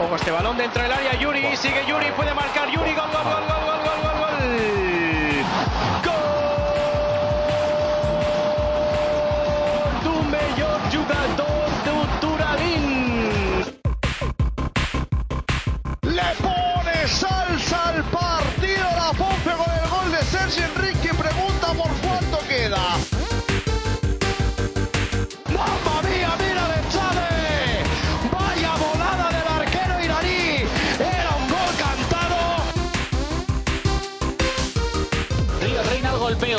Ojo este balón dentro del área, Yuri, sigue Yuri, puede marcar Yuri, gol, gol, gol, gol, gol, gol, gol, gol. D'un millor jugador d'Uturalín. Le pone salsa al partido la Ponce con el gol de Sergio Enrique pregunta por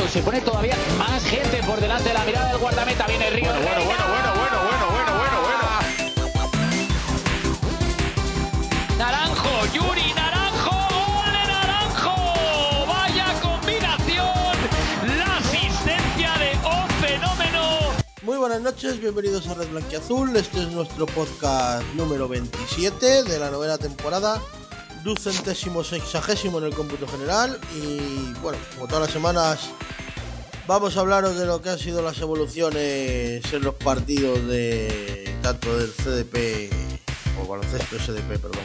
se pone todavía más gente por delante de la mirada del guardameta. Viene Río. Bueno, bueno, bueno, bueno, bueno, bueno, bueno, bueno, bueno. Naranjo, Yuri, Naranjo, gol de Naranjo. Vaya combinación. La asistencia de O Fenómeno. Muy buenas noches, bienvenidos a Red Blanquiazul. Este es nuestro podcast número 27 de la novena temporada, ducentésimo sexagésimo en el cómputo general. Y bueno, como todas las semanas, vamos a hablaros de lo que han sido las evoluciones en los partidos de tanto del CDP o baloncesto SDP, perdón,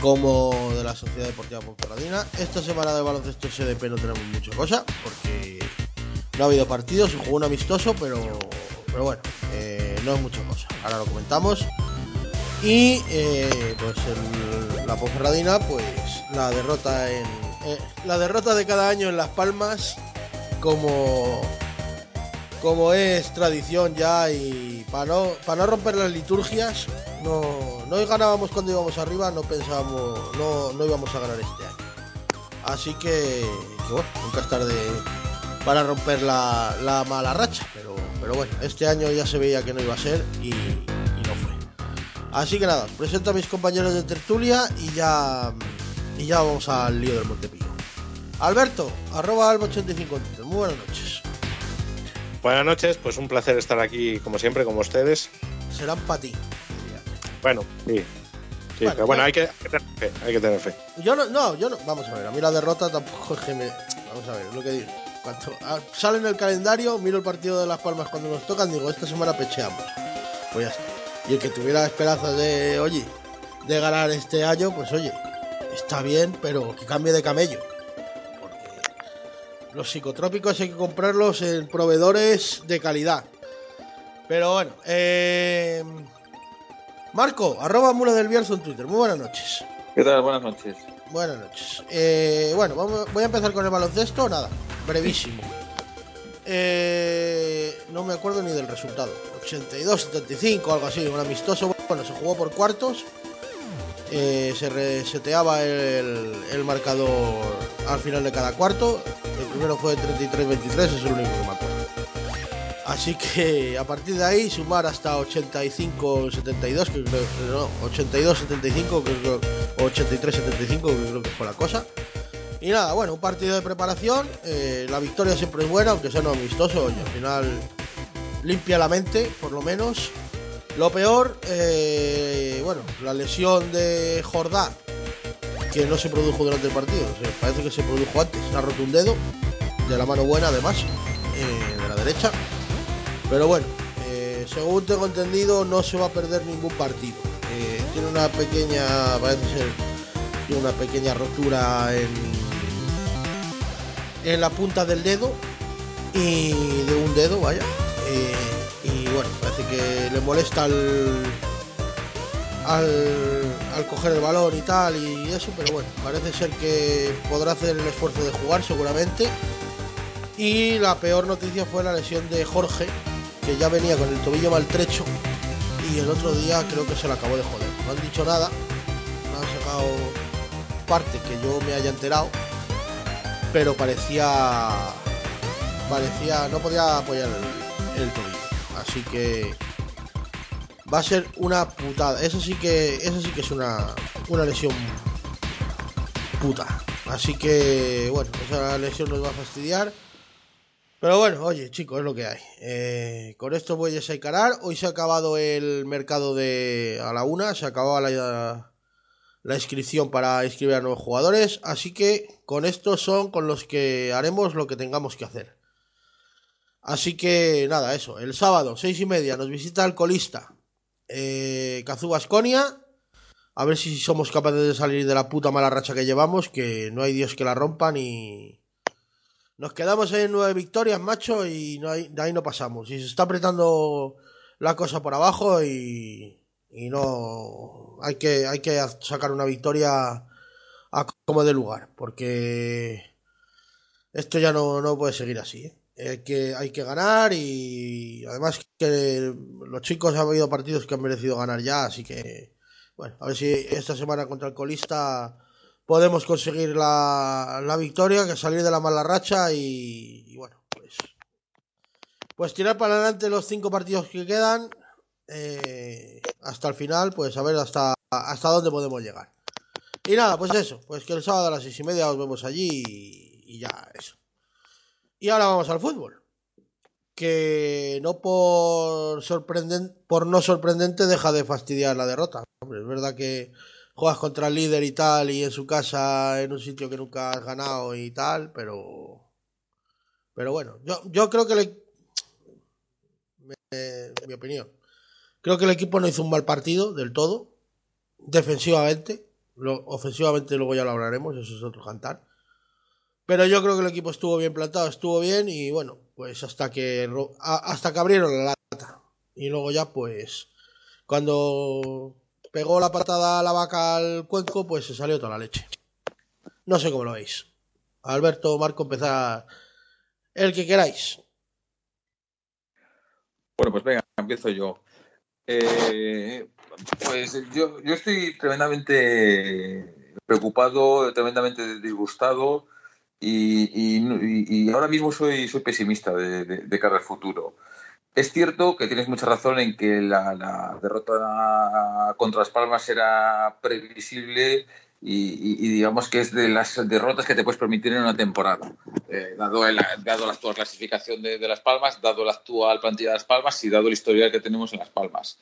como de la Sociedad Deportiva Ponferradina. Esta semana de baloncesto SDP no tenemos mucha cosa porque no ha habido partidos, se jugó un amistoso, pero, pero bueno, eh, no es mucha cosa. Ahora lo comentamos. Y eh, pues el- la Ponferradina, pues la derrota en eh, la derrota de cada año en Las Palmas, como como es tradición ya y para no para no romper las liturgias, no no ganábamos cuando íbamos arriba, no pensábamos no, no íbamos a ganar este año. Así que, bueno, nunca es tarde para romper la, la mala racha. Pero, pero bueno, este año ya se veía que no iba a ser y, y no fue. Así que nada, presento a mis compañeros de tertulia y ya, y ya vamos al lío del Montepío. Alberto, arroba alba85 en Twitter. Muy buenas noches. Buenas noches, pues un placer estar aquí como siempre con ustedes. Serán para ti. Bueno, sí. Sí, Bueno, pero bueno, hay que, hay que tener fe, hay que tener fe. Yo no, no, yo no. Vamos a ver, a mí la derrota tampoco es que me. Vamos a ver, es lo que digo. Cuando ah, sale en el calendario, miro el partido de Las Palmas cuando nos tocan, digo, esta semana pecheamos. Pues ya está. Y el que tuviera esperanzas de, oye, de ganar este año, pues oye, está bien, pero que cambie de camello. Los psicotrópicos hay que comprarlos en proveedores de calidad. Pero bueno, eh. Marco, arroba mula del Bierzo en Twitter. Muy buenas noches. ¿Qué tal? Buenas noches. Buenas noches. Eh, bueno, vamos, voy a empezar con el baloncesto. Nada, brevísimo. Eh, no me acuerdo ni del resultado. 82-75, algo así, un amistoso. Bueno, se jugó por cuartos. Eh, se reseteaba el, marcador al final de cada cuarto. El primero fue 33-23, es el único que me acuerdo. Así que a partir de ahí sumar hasta 85-72, que creo, no, 82-75, que creo, o 83-75, que creo que fue la cosa. Y nada, bueno, un partido de preparación. eh, la victoria siempre es buena, aunque sea no amistoso. Y al final limpia la mente, por lo menos. Lo peor, eh, bueno, la lesión de Jordá, que no se produjo durante el partido. parece que se produjo antes. Ha roto un dedo, de la mano buena además, eh, de la derecha. Pero bueno, eh, según tengo entendido, no se va a perder ningún partido. Tiene una pequeña, parece ser, tiene una pequeña rotura en, en la punta del dedo y de un dedo, vaya. Bueno, parece que le molesta al, al, coger el balón y tal y eso, pero bueno, parece ser que podrá hacer el esfuerzo de jugar seguramente. Y la peor noticia fue la lesión de Jorge, que ya venía con el tobillo maltrecho y el otro día creo que se le acabó de joder. No han dicho nada, no han sacado parte que yo me haya enterado, pero parecía parecía no podía apoyar el tobillo. Así que va a ser una putada. Eso sí que eso sí que es una una lesión puta. Así que bueno, esa lesión nos va a fastidiar. Pero bueno, oye, chicos, es lo que hay. Eh, con esto voy a encarar. Hoy se ha acabado el mercado de a la una, se acababa la, la inscripción para inscribir a nuevos jugadores. Así que con estos son con los que haremos lo que tengamos que hacer. Así que nada, eso. El sábado, seis y media, nos visita el colista eh, Cazú Basconia. a ver si somos capaces de salir de la puta mala racha que llevamos, que no hay Dios que la rompan y nos quedamos en nueve victorias, macho, y de ahí no pasamos. Y se está apretando la cosa por abajo y, y no hay que, hay que sacar una victoria a como de lugar, porque esto ya no, no puede seguir así. ¿eh? Hay que, hay que ganar y además que los chicos han habido partidos que han merecido ganar ya, así que bueno, a ver si esta semana contra el colista podemos conseguir la, la victoria, que salir de la mala racha y, bueno, pues, pues tirar para adelante los cinco partidos que quedan eh, hasta el final, pues a ver hasta, hasta dónde podemos llegar. Y nada, pues eso, pues que el sábado a las seis y media os vemos allí y ya eso. Y ahora vamos al fútbol. Que no por sorprendente, por no sorprendente deja de fastidiar la derrota. Hombre, es verdad que juegas contra el líder y tal, y en su casa, en un sitio que nunca has ganado y tal, pero. Pero bueno, yo, yo creo que le. Mi opinión. Creo que el equipo no hizo un mal partido del todo. Defensivamente. Lo, ofensivamente luego ya lo hablaremos, eso es otro cantar. Pero yo creo que el equipo estuvo bien plantado, estuvo bien y bueno, pues hasta que hasta que abrieron la lata. Y luego ya pues cuando pegó la patada a la vaca al cuenco, pues se salió toda la leche. No sé cómo lo veis. Alberto, Marco, empezar el que queráis. Bueno, pues venga, empiezo yo. Eh, pues yo, yo estoy tremendamente preocupado, tremendamente disgustado y, ahora mismo soy, soy pesimista de, cara al futuro. Es cierto que tienes mucha razón en que la, derrota contra Las Palmas era previsible y, digamos que es de las derrotas que te puedes permitir en una temporada, eh, dado, dado la actual clasificación de, de, Las Palmas, dado la actual plantilla de Las Palmas y dado el historial que tenemos en Las Palmas.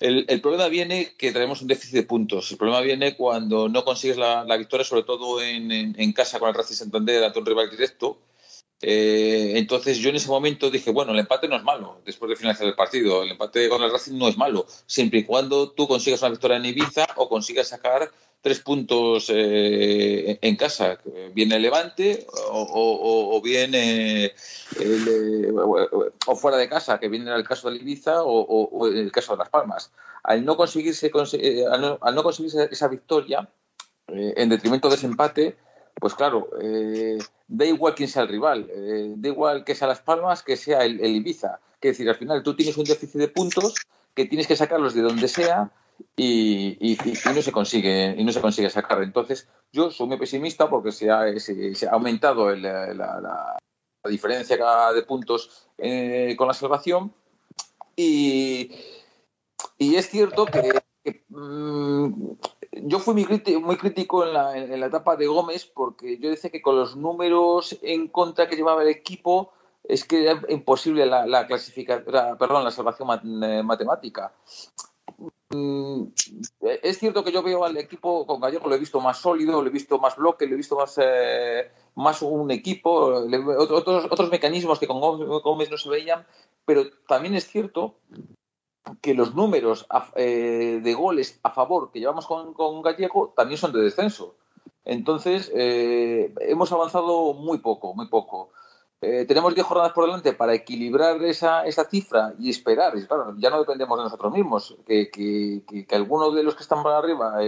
El, el, problema viene que traemos un déficit de puntos. El problema viene cuando no consigues la, victoria, sobre todo en, casa con el Racing Santander ante un rival directo. Eh, entonces yo en ese momento dije, bueno, el empate no es malo después de finalizar el partido. El empate con el Racing no es malo, siempre y cuando tú consigas una victoria en Ibiza o consigas sacar tres puntos eh, en casa, bien el Levante o, bien eh, el, o fuera de casa, que viene el caso de Ibiza o, o, el caso de Las Palmas. Al no conseguirse, al no, al conseguirse esa victoria, eh, en detrimento de ese empate, pues claro, eh, da igual quién sea el rival, eh, da igual que sea Las Palmas, que sea el, Ibiza. Es decir, al final tú tienes un déficit de puntos que tienes que sacarlos de donde sea y, y, no se consigue y no se consigue sacar. Entonces, yo soy muy pesimista porque se ha, se, ha aumentado la, diferencia de puntos eh, con la salvación y, y es cierto que, que mmm, yo fui muy crítico, muy crítico en, la, en, la, etapa de Gómez porque yo decía que con los números en contra que llevaba el equipo es que era imposible la, la clasificación, perdón, la salvación eh, matemática. Mm, es cierto que yo veo al equipo con Gallego, lo he visto más sólido, lo he visto más bloque, lo he visto más, eh, más un equipo, otros, otros mecanismos que con Gómez no se veían, pero también es cierto que los números eh, de goles a favor que llevamos con, Gallego también son de descenso. Entonces, eh, hemos avanzado muy poco, muy poco. Eh, tenemos 10 jornadas por delante para equilibrar esa, esa cifra y esperar. Claro, ya no dependemos de nosotros mismos. Que, que, que, alguno de los que están para arriba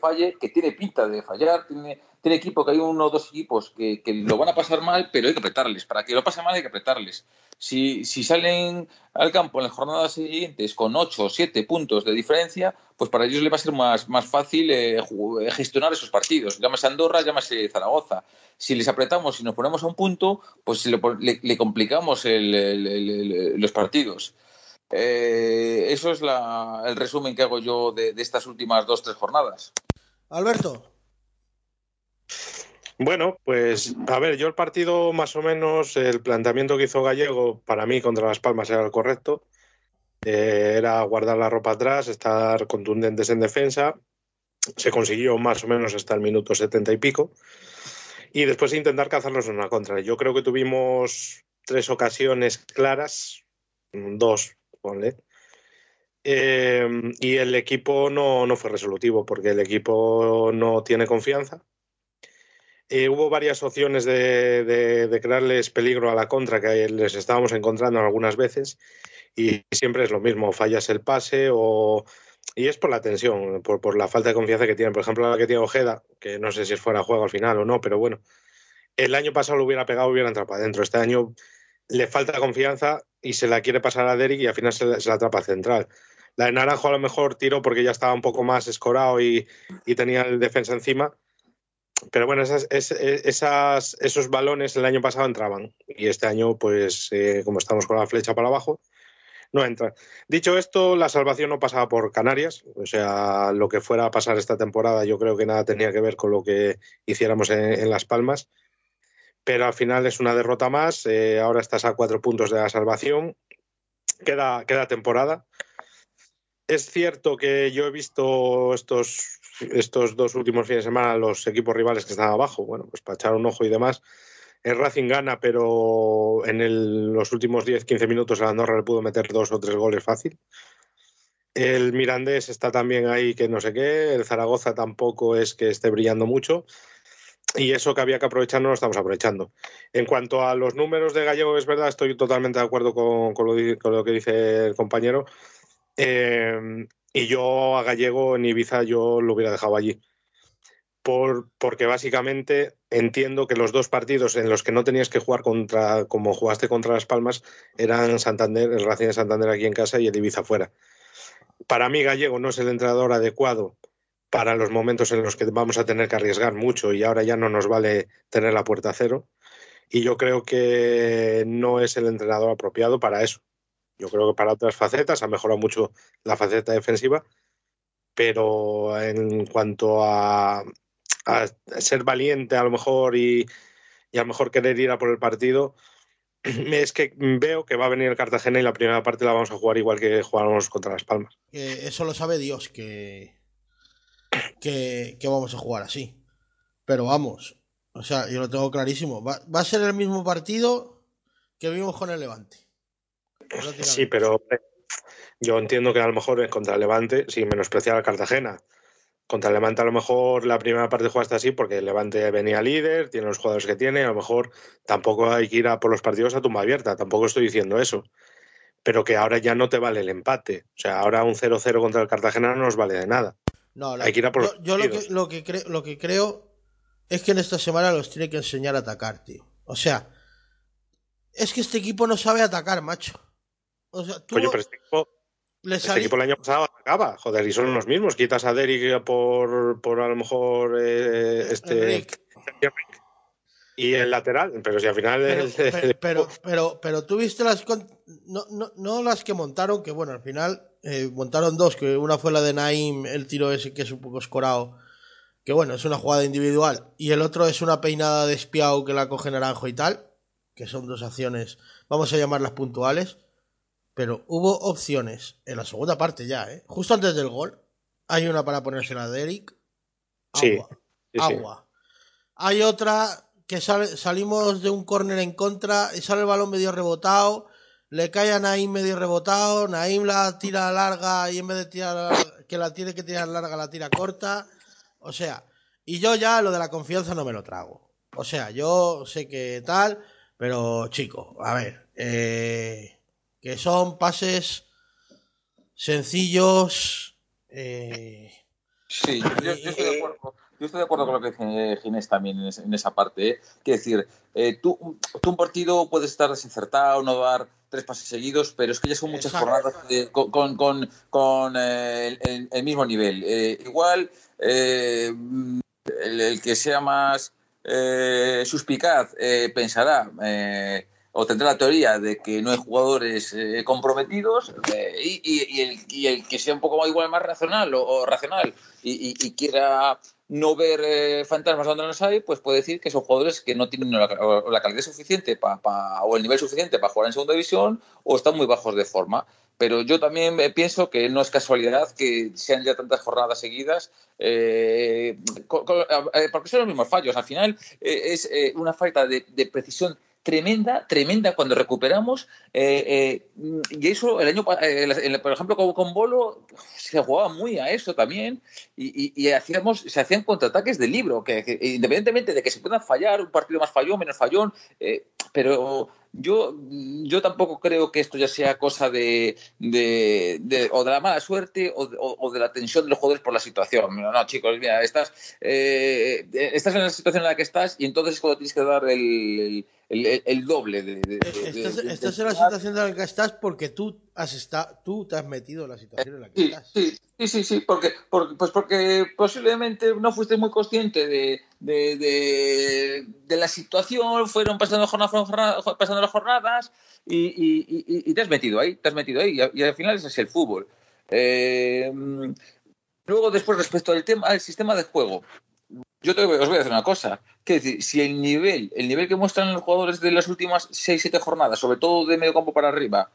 falle, que tiene pinta de fallar, tiene, tiene equipo, que hay uno o dos equipos que, que, lo van a pasar mal, pero hay que apretarles. Para que lo pasen mal hay que apretarles. Si, si salen al campo en las jornadas siguientes con 8 o 7 puntos de diferencia, pues para ellos les va a ser más, más fácil eh, gestionar esos partidos. Llámese Andorra, llámese Zaragoza. Si les apretamos y nos ponemos a un punto, pues le, le, le complicamos los partidos. Eh, eso es la, el resumen que hago yo de, de estas últimas dos, tres jornadas. Alberto. Bueno, pues a ver, yo el partido más o menos, el planteamiento que hizo Gallego para mí contra Las Palmas era el correcto. Eh, era guardar la ropa atrás, estar contundentes en defensa. Se consiguió más o menos hasta el minuto setenta y pico. Y después intentar cazarlos en una contra. Yo creo que tuvimos tres ocasiones claras, dos, ponle, Eh, y el equipo no, no, fue resolutivo porque el equipo no tiene confianza. Eh, hubo varias opciones de, crearles peligro a la contra que les estábamos encontrando algunas veces y siempre es lo mismo, fallas el pase o... Y es por la tensión, por, por la falta de confianza que tienen. Por ejemplo, la que tiene Ojeda, que no sé si fuera juego al final o no, pero bueno, el año pasado lo hubiera pegado, hubiera entrado para adentro. Este año le falta confianza y se la quiere pasar a Derek y al final se la, se atrapa central. La de Naranjo a lo mejor tiró porque ya estaba un poco más escorado y, y tenía el defensa encima. Pero bueno, esas, esas, esos balones el año pasado entraban y este año, pues eh, como estamos con la flecha para abajo, no entran. Dicho esto, la salvación no pasaba por Canarias, o sea, lo que fuera a pasar esta temporada yo creo que nada tenía que ver con lo que hiciéramos en, en Las Palmas pero al final es una derrota más. Eh, ahora estás a cuatro puntos de la salvación. Queda, queda temporada. Es cierto que yo he visto estos, estos dos últimos fines de semana los equipos rivales que están abajo, bueno, pues para echar un ojo y demás. El Racing gana, pero en los últimos 10-15 minutos el Andorra le pudo meter dos o tres goles fácil. El Mirandés está también ahí que no sé qué. El Zaragoza tampoco es que esté brillando mucho y eso que había que aprovechar no lo estamos aprovechando. En cuanto a los números de Gallego, es verdad, estoy totalmente de acuerdo con, con lo, que dice el compañero. Eh, y yo a Gallego en Ibiza yo lo hubiera dejado allí. Por, porque básicamente entiendo que los dos partidos en los que no tenías que jugar contra, como jugaste contra Las Palmas, eran Santander, el Racing de Santander aquí en casa y el Ibiza fuera. Para mí Gallego no es el entrenador adecuado para los momentos en los que vamos a tener que arriesgar mucho y ahora ya no nos vale tener la puerta cero. Y yo creo que no es el entrenador apropiado para eso. Yo creo que para otras facetas ha mejorado mucho la faceta defensiva, pero en cuanto a, a ser valiente a lo mejor y, a lo mejor querer ir a por el partido, es que veo que va a venir el Cartagena y la primera parte la vamos a jugar igual que jugamos contra Las Palmas. Eh, eso lo sabe Dios, que, que, que, vamos a jugar así. Pero vamos, o sea, yo lo tengo clarísimo. Va, va a ser el mismo partido que vimos con el Levante. Sí, pero yo entiendo que a lo mejor contra el Levante, sin menospreciar al Cartagena, contra el Levante a lo mejor la primera parte jugaste así porque el Levante venía líder, tiene los jugadores que tiene, a lo mejor tampoco hay que ir a por los partidos a tumba abierta, tampoco estoy diciendo eso. Pero que ahora ya no te vale el empate. O sea, ahora un 0-0 contra el Cartagena no nos vale de nada. No, Hay que ir a por yo, yo lo, que, lo, que cre lo que creo es que en esta semana los tiene que enseñar a atacar, tío. O sea, es que este equipo no sabe atacar, macho. O sea, tú Oye, pero este equipo, este equipo el año pasado atacaba, joder, y son los mismos. Quitas a Derek por, por a lo mejor eh, este. Y el lateral, pero si al final. Pero, el, pero, pero, pero, pero, tú viste las. No, no, no las que montaron, que bueno, al final eh, montaron dos, que una fue la de Naim, el tiro ese que es un poco escorado, que bueno, es una jugada individual, y el otro es una peinada de espiao que la coge Naranjo y tal, que son dos acciones, vamos a llamarlas puntuales, pero hubo opciones en la segunda parte ya, ¿eh? Justo antes del gol, hay una para ponérsela a Derek, agua, sí, sí, agua. Hay otra que sale, salimos de un córner en contra y sale el balón medio rebotado le cae a Naim medio rebotado, Naim la tira larga y en vez de tirar que la tiene que tirar larga la tira corta, o sea, y yo ya lo de la confianza no me lo trago. O sea, yo sé que tal, pero chico, a ver, eh, que son pases sencillos. Eh, sí, yo, yo estoy de acuerdo yo estoy de acuerdo con lo que dice Ginés también en, en esa parte. ¿eh? Quiero decir, eh, tú, tú, un partido puedes estar desincertado, no dar tres pases seguidos, pero es que ya son muchas Exacto. jornadas de, con, con, con, con eh, el, el, mismo nivel. igual, el, el, que sea más suspicaz pensará o tendrá la teoría de que no hay jugadores eh, comprometidos eh, y, y, y, el, y, el, que sea un poco igual más racional o, o racional y, quiera no ver eh, fantasmas donde los hay, pues puede decir que son jugadores que no tienen la, la calidad suficiente pa, pa, o el nivel suficiente para jugar en segunda división o están muy bajos de forma. Pero yo también pienso que no es casualidad que sean ya tantas jornadas seguidas, eh, con, con, porque son los mismos fallos. Al final eh, es una falta de, de precisión tremenda, tremenda cuando recuperamos. Eh, eh, y eso, el año eh, por ejemplo, con, con, Bolo, se jugaba muy a eso también. Y, y, hacíamos, se hacían contraataques de libro, que, que, independientemente de que se puedan fallar, un partido más fallón, menos fallón, pero yo, yo tampoco creo que esto ya sea cosa de, de, de o de la mala suerte o de, o de, la tensión de los jugadores por la situación. No, no chicos, mira, estás, eh, estás en la situación en la que estás y entonces es cuando tienes que dar el, el, el doble. De, estás, estás en la situación en la que estás porque tú has estado, tú te has metido en la situación en la que sí, estás. Sí, sí, sí, sí, porque, porque, pues porque posiblemente no fuiste muy consciente de, de, de, de la situación, fueron pasando, jornada, pasando las jornadas y, y, y, y, te has metido ahí, te has metido ahí y, al final es así el fútbol. Eh, luego, después, respecto al tema, al sistema de juego, yo te, os voy a decir una cosa, que decir, si el nivel, el nivel que muestran los jugadores de las últimas 6-7 jornadas, sobre todo de medio campo para arriba,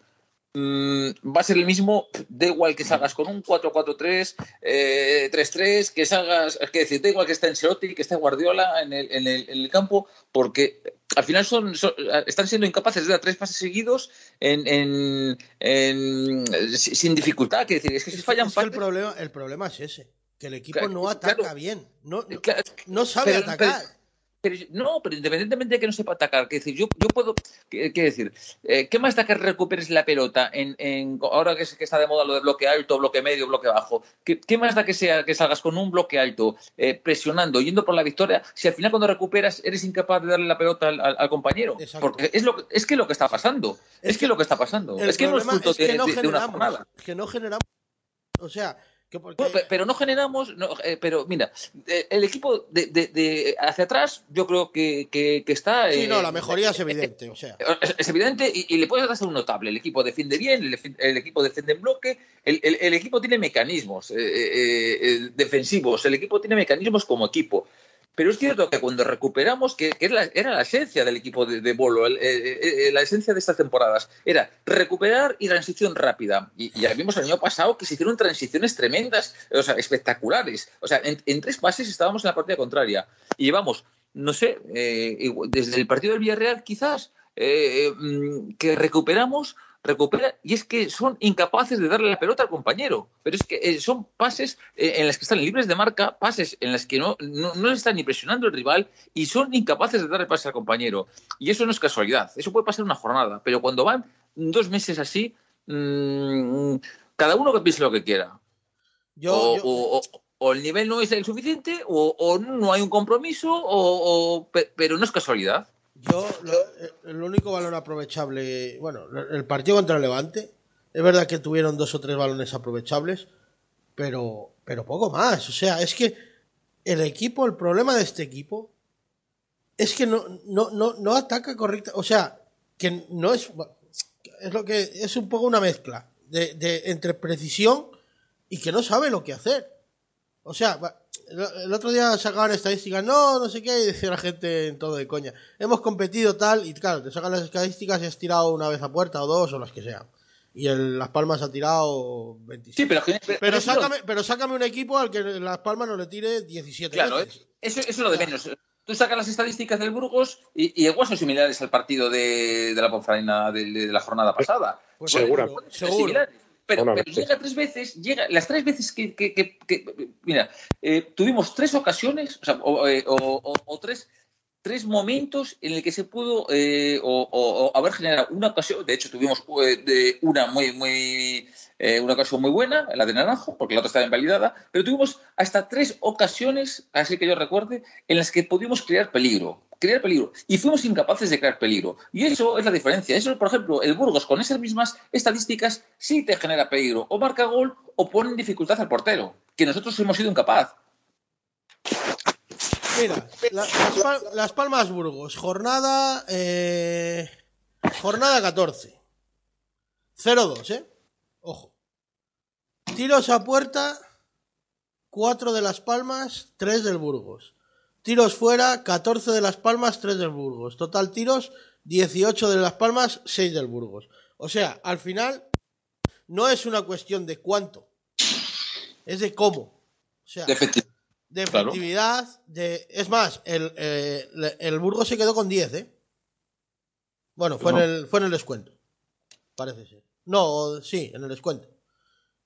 va a ser el mismo, da igual que salgas con un 4-4-3, 3-3, eh, que salgas, es que decir, da igual que esté Ancelotti, que esté Guardiola en el, en el, en el campo, porque al final son, son, están siendo incapaces de dar tres pases seguidos en, en, en, sin dificultad. Que decir, es que si fallan es que el, problema, el problema es ese, que el equipo claro, no ataca claro, bien, no, no, claro, no sabe pero, atacar. Pero, pero, no, pero independientemente de que no sepa atacar, que decir, yo, yo puedo, que, que decir, eh, ¿qué más da que recuperes la pelota en, en ahora que, que, está de moda lo de bloque alto, bloque medio, bloque bajo? ¿Qué, qué más da que sea que salgas con un bloque alto, eh, presionando, yendo por la victoria, si al final cuando recuperas eres incapaz de darle la pelota al, al, al compañero? Exacto. Porque es lo es que lo que está pasando, es, es que, lo que está pasando, es que no es fruto es que de, no de, de una jornada. Que no generamos, o sea, que porque... bueno, pero no generamos, no, eh, pero mira, eh, el equipo de, de, de, hacia atrás yo creo que, que, que está... Sí, eh, no, la mejoría es evidente, o sea. Es, es evidente y, y, le puedes dar un notable. El equipo defiende bien, el, el equipo defiende en bloque, el, el, el equipo tiene mecanismos eh, defensivos, el equipo tiene mecanismos como equipo. Pero es cierto que cuando recuperamos, que, era, la, esencia del equipo de, de Bolo, eh, eh, la esencia de estas temporadas, era recuperar y transición rápida. Y, ya vimos el año pasado que se hicieron transiciones tremendas, o sea, espectaculares. O sea, en, tres pases estábamos en la partida contraria. Y llevamos, no sé, eh, desde el partido del Villarreal quizás, eh, que recuperamos recupera y es que son incapaces de darle la pelota al compañero. Pero es que eh, son pases eh, en las que están libres de marca, pases en las que no, no, no están ni presionando el rival y son incapaces de darle pase al compañero. Y eso no es casualidad, eso puede pasar una jornada, pero cuando van dos meses así, mmm, cada uno que piense lo que quiera. Yo, o, yo... O, o, o, el nivel no es el suficiente, o, no hay un compromiso, o, pero no es casualidad. Yo, lo, el único valor aprovechable, bueno, el partido contra el Levante, es verdad que tuvieron dos o tres balones aprovechables, pero, pero poco más. O sea, es que el equipo, el problema de este equipo, es que no, no, no, no ataca correcta, o sea, que no es, es lo que, es un poco una mezcla de, de entre precisión y que no sabe lo que hacer. O sea, el otro día sacaban estadísticas, no, no sé qué, y decía la gente en todo de coña. Hemos competido tal, y claro, te sacan las estadísticas y has tirado una vez a puerta o dos o las que sean. Y el Las Palmas ha tirado 27. Sí, pero, pero, pero, pero sácame, pero sácame un equipo al que Las Palmas no le tire 17 Claro, veces. Eso, eso es lo de menos. Tú sacas las estadísticas del Burgos y, y igual son similares al partido de, de la Ponferrina de, de, la jornada pasada. Pues, seguro. Seguro. Pero, pero, llega tres veces, llega las tres veces que, que, que, que mira, eh, tuvimos tres ocasiones, o, sea, o, o, o, tres, tres momentos en el que se pudo eh, o, haber generado una ocasión, de hecho tuvimos eh, de una muy, muy, eh, una ocasión muy buena, la de Naranjo, porque la otra estaba invalidada, pero tuvimos hasta tres ocasiones, así que yo recuerde, en las que pudimos crear peligro crear peligro. Y fuimos incapaces de crear peligro. Y eso es la diferencia. Eso, por ejemplo, el Burgos con esas mismas estadísticas sí te genera peligro. O marca gol o pone en dificultad al portero, que nosotros hemos sido incapaz. Mira, las, Palmas Burgos, jornada. Eh, jornada 14. 0-2, ¿eh? Ojo. Tiros a puerta. 4 de Las Palmas, 3 del Burgos. Tiros fuera, 14 de Las Palmas, 3 del Burgos. Total tiros, 18 de Las Palmas, 6 del Burgos. O sea, al final, no es una cuestión de cuánto, es de cómo. O sea, de, efecti de efectividad, claro. de... Es más, el, eh, el Burgos se quedó con 10, ¿eh? Bueno, fue, en el, fue en el descuento. Parece ser. No, sí, en el descuento.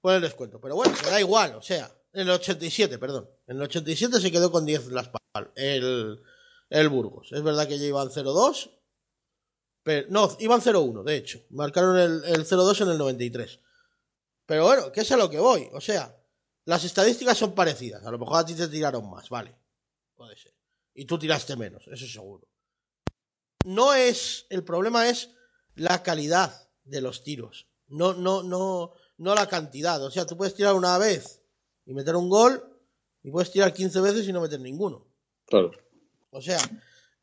Fue el descuento. Pero bueno, me da igual, o sea, en el 87, perdón. En el 87 se quedó con 10 las. El, el Burgos. Es verdad que ya iban 0-2. Pero, no, iban 0-1, de hecho. Marcaron el, el 0-2 en el 93. Pero bueno, ¿qué es a lo que voy? O sea, las estadísticas son parecidas. A lo mejor a ti te tiraron más, vale. Puede ser. Y tú tiraste menos, eso seguro. No es. El problema es la calidad de los tiros. No, no, no, no la cantidad. O sea, tú puedes tirar una vez y meter un gol. Y puedes tirar 15 veces y no meter ninguno. Claro. O sea,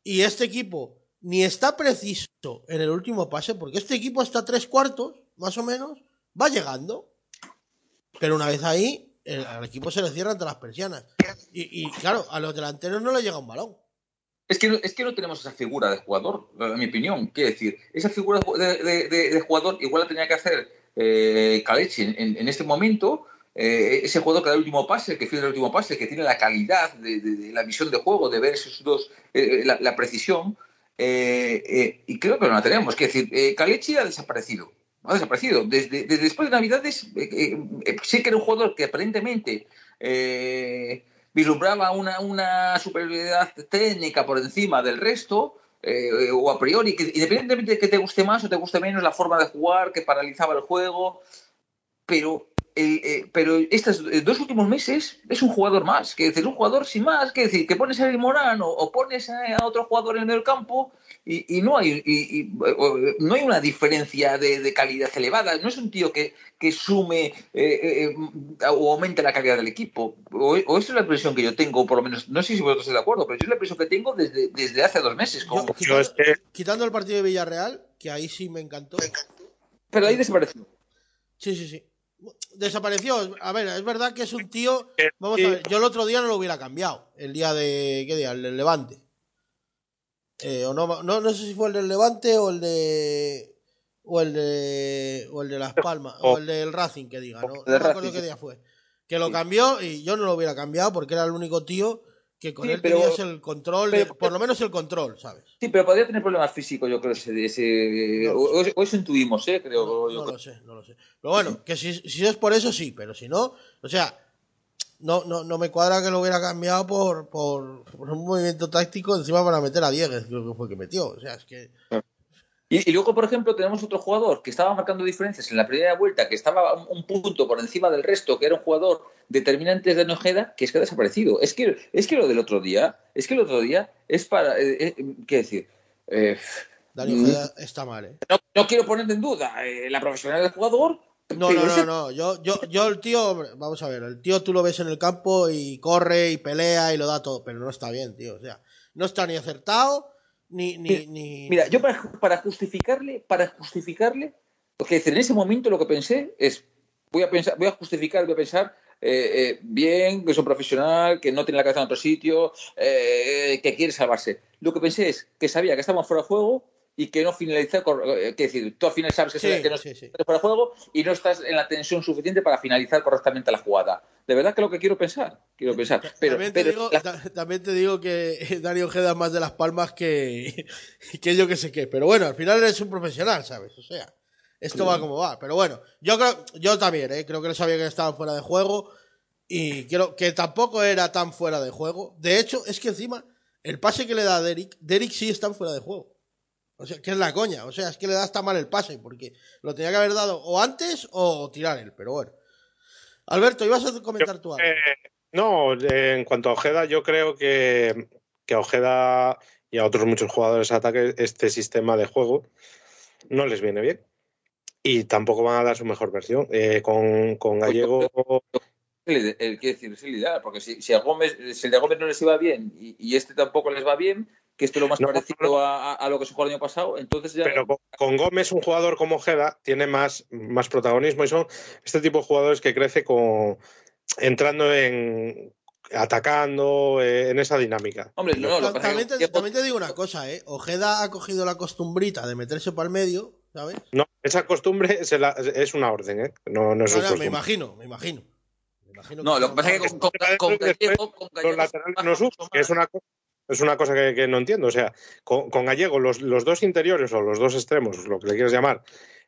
y este equipo ni está preciso en el último pase, porque este equipo hasta tres cuartos, más o menos, va llegando. Pero una vez ahí, el, al equipo se le cierran todas las persianas. Y, y, claro, a los delanteros no le llega un balón. Es que, es que no tenemos esa figura de jugador, en mi opinión. Quiero decir, esa figura de, jugador igual la tenía que hacer eh, en, este momento. Eh, ese jugador que da el último pase, que fija el último pase, que tiene la calidad de, la visión de juego, de ver esos dos, eh, la, la, precisión. Eh, y creo que no la tenemos. Quiero decir, Kalechi ha desaparecido ha desaparecido. Desde, después de Navidades, eh, eh, sé que era un jugador que aparentemente eh, vislumbraba una, una, superioridad técnica por encima del resto, eh, o a priori, independientemente de que te guste más o te guste menos la forma de jugar, que paralizaba el juego, pero eh, pero estos dos últimos meses es un jugador más, que es un jugador sin más, que decir, que pones a Morán o, o, pones a otro jugador en el campo y, y no hay y, y, no hay una diferencia de, de, calidad elevada, no es un tío que, que sume eh, eh, o aumente la calidad del equipo, o, o, esa es la impresión que yo tengo, por lo menos, no sé si vosotros estáis de acuerdo, pero yo es la impresión que tengo desde, desde hace dos meses. Como... Yo, quitando, es que... quitando, el partido de Villarreal, que ahí sí me encantó. Pero ahí desapareció. Sí, sí, sí desapareció. A ver, es verdad que es un tío. Vamos a ver, yo el otro día no lo hubiera cambiado. El día de. ¿Qué día? El del Levante. Eh, o no, no, no sé si fue el del Levante o el de. O el de. O el de Las Palmas. O el del Racing, que diga. No, no me acuerdo qué día fue. Que lo cambió y yo no lo hubiera cambiado porque era el único tío que con sí, él pero, tenías el control, pero, por lo menos el control, ¿sabes? Sí, pero podría tener problemas físicos, yo creo, ese, ese no o, o, eso intuimos, ¿eh? Creo, no, yo no creo. lo sé, no lo sé. Pero bueno, que si, si es por eso, sí, pero si no, o sea, no, no, no me cuadra que lo hubiera cambiado por, por, por un movimiento táctico encima para meter a Diegues, creo que fue que metió, o sea, es que... Y, y, luego, por ejemplo, tenemos otro jugador que estaba marcando diferencias en la primera vuelta, que estaba un, un punto por encima del resto, que era un jugador determinante de Nojeda, que es que ha desaparecido. Es que, es que lo del otro día, es que el otro día es para. Eh, eh, ¿Qué decir? Eh, Dani Ojeda está mal, ¿eh? No, no quiero poner en duda eh, la profesionalidad del jugador. No, no, no, no, yo, yo, yo el tío, vamos a ver, el tío tú lo ves en el campo y corre y pelea y lo da todo, pero no está bien, tío, o sea, no está ni acertado, ni, ni, ni... Mira, yo para, para justificarle, para justificarle, porque en ese momento lo que pensé es, voy a pensar, voy a justificar, voy a pensar, eh, eh, bien, que es un profesional, que no tiene la cabeza en otro sitio, eh, que quiere salvarse. Lo que pensé es que sabía que estábamos fuera de juego y que no finalizar, es decir, tú al final sabes que, sí, que no sí, sí. fuera de juego y no estás en la tensión suficiente para finalizar correctamente la jugada. De verdad que es lo que quiero pensar, quiero pensar. Pero, también, te pero digo, la... también te digo que Darío Ojeda más de las palmas que, que yo que sé qué. Pero bueno, al final eres un profesional, ¿sabes? O sea, esto va como va. Pero bueno, yo creo, yo también, ¿eh? creo que no sabía que estaban fuera de juego. Y creo que tampoco era tan fuera de juego. De hecho, es que encima, el pase que le da a Derek, Derek sí está fuera de juego. O sea, que es la coña. O sea, es que le da hasta mal el pase, porque lo tenía que haber dado o antes o tirar él, pero bueno. Alberto, ibas a comentar yo, tú algo. Eh, no, en cuanto a Ojeda, yo creo que, que a Ojeda y a otros muchos jugadores de ataque este sistema de juego no les viene bien. Y tampoco van a dar su mejor versión. Eh, con, con Gallego. El, el, quiere decir, es el ideal, porque si, si, a Gómez, si el de Gómez no les iba bien y, y, este tampoco les va bien, que esto es lo más no, parecido no, a, a, lo que se jugó el año pasado, entonces ya... Pero con, con, Gómez, un jugador como Ojeda, tiene más, más protagonismo y son este tipo de jugadores que crece con entrando en atacando eh, en esa dinámica. Hombre, no, no, también, te, también, te, digo una cosa, ¿eh? Ojeda ha cogido la costumbrita de meterse para el medio, ¿sabes? No, esa costumbre la, es una orden, ¿eh? No, no es no, me imagino, me imagino. No, lo que pasa es que con, con, con, con, Gallego, con Gallego, los laterales no sub, que es una cosa es una cosa que, que no entiendo. O sea, con, Gallego, los, los dos interiores o los dos extremos, lo que le quieras llamar,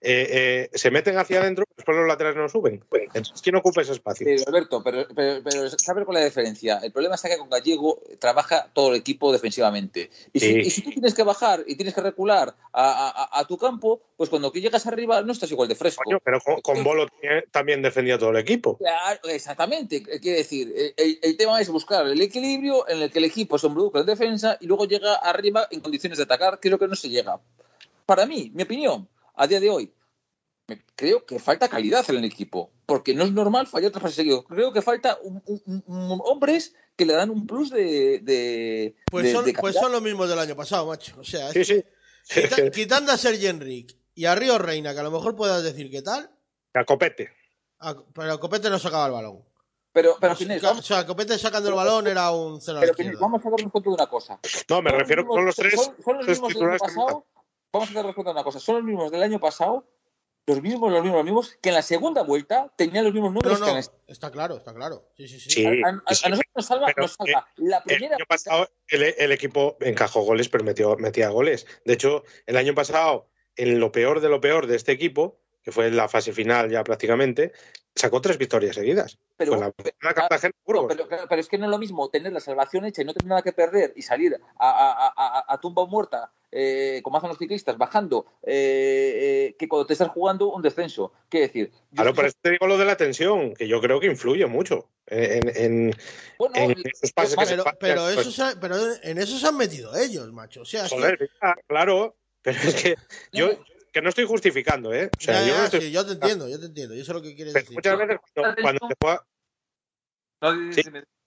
eh, eh, se meten hacia adentro, después los laterales no suben. Entonces, ¿quién ocupa ese espacio? Sí, Alberto, pero, pero, pero ¿sabes cuál es la diferencia? El problema está que con Gallego trabaja todo el equipo defensivamente. Y si, Sí. y si tú tienes que bajar y tienes que recular a, a- a tu campo, pues cuando que llegas arriba no estás igual de fresco. Coño, pero con, con Bolo también- también defendía todo el equipo. Claro, exactamente. Quiere decir, el, el tema es buscar el equilibrio en el que el equipo se involucra en defensa y luego llega arriba en condiciones de atacar, que es lo que no se llega. Para mí, mi opinión, a día de hoy, creo que falta calidad en el equipo, porque no es normal fallar tres pases seguidos. Creo que falta un- un- un- hombres que le dan un plus de. de Pues, de- son, de pues son los mismos del año pasado, macho. O sea, Sí, sí. quita- quitando a Sergi Enric y a Río Reina, que a lo mejor puedas decir qué tal, A copete. a- pero Copete no sacaba el balón. Pero, pero O sea, Ginés, vamos, Copete sacando el balón era un cero a la pero, Ginés, vamos a darnos cuenta de una cosa. No, me Son refiero con los tres, son- son los tres mismos del año pasado. Vamos a darnos cuenta de una cosa. Son los mismos del año pasado, los mismos, los mismos, los mismos, que en la segunda vuelta tenían los mismos No, números no, que en esta. está claro, está claro. Sí, sí, sí. Sí, A, a- a sí, nosotros nos salva, pero, nos salva la El primera. año pasado el, el equipo encajó goles, pero metió, metía goles. De hecho, el año pasado, en lo peor de lo peor de este equipo, que fue en la fase final ya prácticamente, sacó tres victorias seguidas. pero, Con la la Cartagena no, pero, pero- pero es que no es lo mismo tener la salvación hecha y no tener nada que perder y salir a, a- a- a- a tumba muerta, eh, como hacen los ciclistas, bajando, eh, eh, que cuando te estás jugando un descenso. Quiere decir, yo- Claro, por eso te digo lo de la tensión, que yo creo que influye mucho en, en- bueno, en esos pases que se Pero, Pues, eso se- pero en eso se han metido ellos, macho. O sea, es que- joder, ya, claro, pero es que yo que no estoy justificando, ¿eh? O sea, Ya, yo ya, no estoy- sí, yo te entiendo, yo te entiendo. Yo sé lo que quieres pero decir. muchas veces cuando, cuando se juega... No,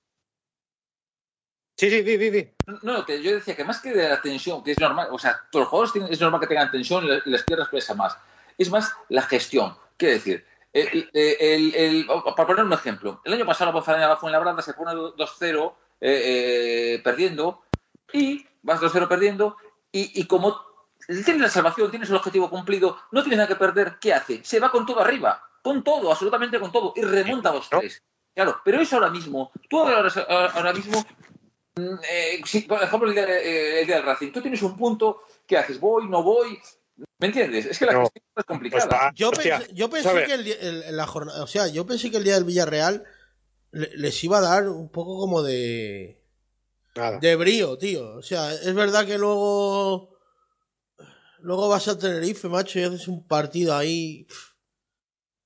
Sí. Sí, sí, di, di, di. No, que yo decía que más que de la tensión, que es normal, o sea, todos los jugadores tienen- es normal que tengan tensión y la- y las piernas pesan más. Es más la gestión. Quiere decir, el, el- el- el- para poner un ejemplo, el año pasado la Ponferrada fue en la Branda, se pone 2-0 eh, eh, perdiendo y vas 2-0 perdiendo y, y como tienes la salvación, tienes el objetivo cumplido, no tienes nada que perder, ¿qué hace? Se va con todo arriba, con todo, absolutamente con todo y remonta a los tres. Claro, pero eso ahora mismo, tú ahora, ahora mismo eh, si, por ejemplo, el día, eh, el día del Racing, tú tienes un punto, ¿qué haces? ¿Voy, no voy? ¿Me entiendes? Es que la No. gestión es complicada. Pues va, Yo hostia, pensé, yo pensé que el, día- el- la jornada, o sea, yo pensé que el día del Villarreal le- les iba a dar un poco como de Nada. de brío, tío. O sea, es verdad que luego luego vas a Tenerife, macho, y haces un partido ahí.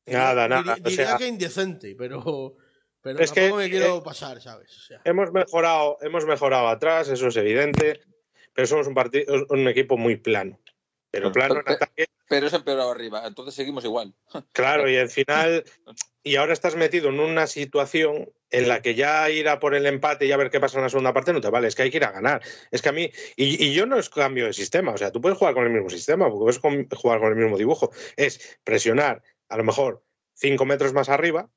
Nada, Diría- nada. O Diría sea, que indecente, pero pero Es que, tampoco me quiero eh, pasar, ¿sabes? O sea, hemos mejorado, hemos mejorado atrás, eso es evidente, pero somos un partido, un equipo muy plano. Pero plano en Pero- ataque, Pero es empeorado arriba, entonces seguimos igual. claro, y al final, y ahora estás metido en una situación en la que ya ir a por el empate y a ver qué pasa en la segunda parte no te vale, es que hay que ir a ganar. Es que a mí, y, y yo no es cambio de sistema, o sea, tú puedes jugar con el mismo sistema, porque puedes jugar con el mismo dibujo, es presionar a lo mejor cinco metros más arriba,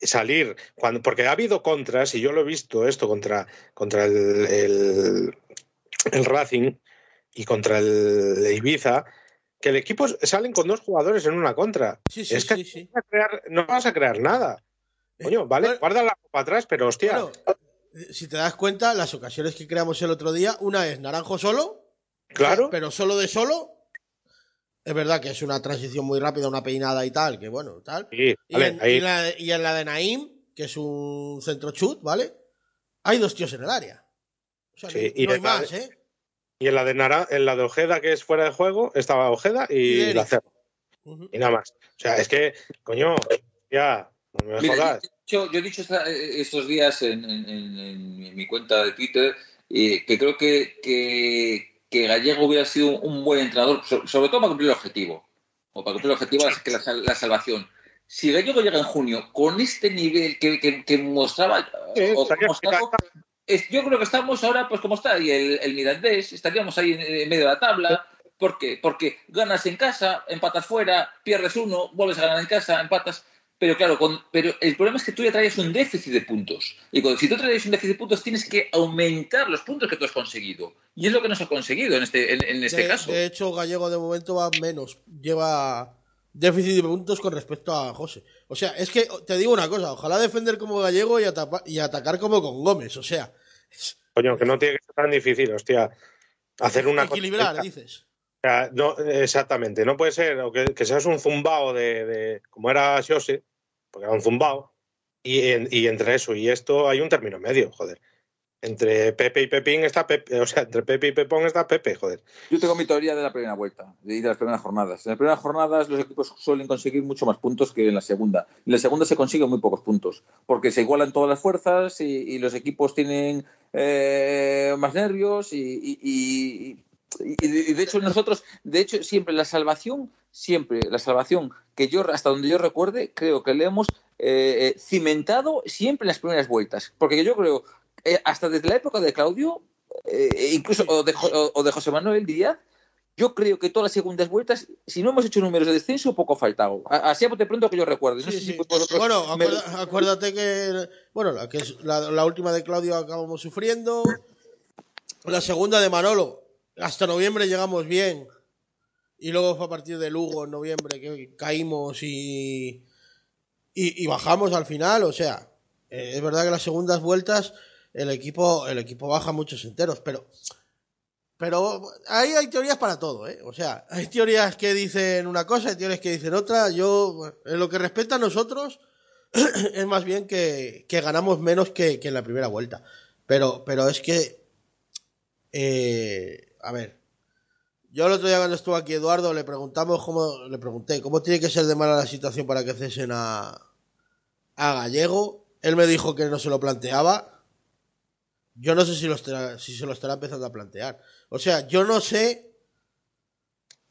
salir, cuando, porque ha habido contras, y yo lo he visto esto contra, contra el, el, el Racing y contra el Ibiza, que el equipo salen con dos jugadores en una contra. sí, sí, es que sí, no vas a crear- no vas a crear nada. Coño, vale, bueno- guarda la copa atrás, pero hostia. Bueno, eh, si te das cuenta, las ocasiones que creamos el otro día, una es Naranjo solo, claro, pero solo de solo. Es verdad que es una transición muy rápida, una peinada y tal, que bueno, tal. sí, Y, en, ahí- y la, y en la de Naim, que es un centro chut, ¿vale? Hay dos tíos en el área. O sea, Sí, que y no hay en la más, de- ¿eh? y en la de Nara, en la de Ojeda, que es fuera de juego, estaba Ojeda Y la Cerro. Y nada más. O sea, es que, coño, ya, no me Mira, jodas. yo, yo he dicho esta- estos días en, en- en- en mi cuenta de Twitter eh, que creo que, que, que Gallego hubiera sido un buen entrenador, so- sobre todo para cumplir el objetivo. O para cumplir el objetivo que la, sal- la salvación. Si Gallego llega en junio con este nivel que, que- que mostraba, Sí, o es- yo creo que estamos ahora, pues como está ahí el, el Mirandés, estaríamos ahí en, en medio de la tabla. ¿Por qué? Porque ganas en casa, empatas fuera, pierdes uno, vuelves a ganar en casa, empatas. Pero claro, con- pero el problema es que tú ya traes un déficit de puntos. Y cuando, si tú traes un déficit de puntos, tienes que aumentar los puntos que tú has conseguido. Y es lo que no se ha conseguido en este, en, en este de, caso. de hecho, Gallego de momento va menos. Lleva déficit de puntos con respecto a José. O sea, es que te digo una cosa, ojalá defender como Gallego y, atapa- y atacar como con Gómez. O sea, es- Coño, que no tiene que ser tan difícil, hostia. Hacer una Equilibrar, cosa- dices. O sea, no, exactamente, no puede ser que, que seas un zumbao de, de- como era Xose, porque era un zumbao, y, en- y entre eso y esto hay un término medio, joder. Entre Pepe y Pepín está Pepe, o sea, entre Pepe y Pepón está Pepe, joder. Yo tengo mi teoría de la primera vuelta y de las primeras jornadas. En las primeras jornadas los equipos suelen conseguir mucho más puntos que en la segunda. En la segunda se consiguen muy pocos puntos porque se igualan todas las fuerzas y, los equipos tienen eh, más nervios y- y- y- de hecho nosotros, de hecho siempre la salvación, siempre la salvación que yo hasta donde yo recuerde creo que le hemos eh, eh, cimentado siempre en las primeras vueltas porque yo creo eh, hasta desde la época de Claudio eh, incluso o de, o- o de José Manuel Díaz, yo creo que todas las segundas vueltas, si no hemos hecho números de descenso, poco ha faltado. Así a bote pronto que yo recuerdo. No Sí, sé sí. si vosotros Bueno, me- acuerda- acuérdate que. Bueno, la, que la última de Claudio acabamos sufriendo. La segunda de Manolo. Hasta noviembre llegamos bien. Y luego fue a partir de Lugo en noviembre que caímos y. Y, bajamos al final. O sea, eh, es verdad que las segundas vueltas el equipo, el equipo baja muchos enteros, pero. Pero ahí hay teorías para todo, ¿eh? O sea, hay teorías que dicen una cosa, hay teorías que dicen otra. Yo, en lo que respecta a nosotros, es más bien que, que ganamos menos que, que en la primera vuelta. Pero, pero es que. eh, a ver. Yo el otro día cuando estuvo aquí Eduardo le preguntamos cómo. Le pregunté cómo tiene que ser de mala la situación para que cesen a. a Gallego. Él me dijo que no se lo planteaba. Yo no sé si, lo estará- si se lo estará empezando a plantear. O sea, yo no sé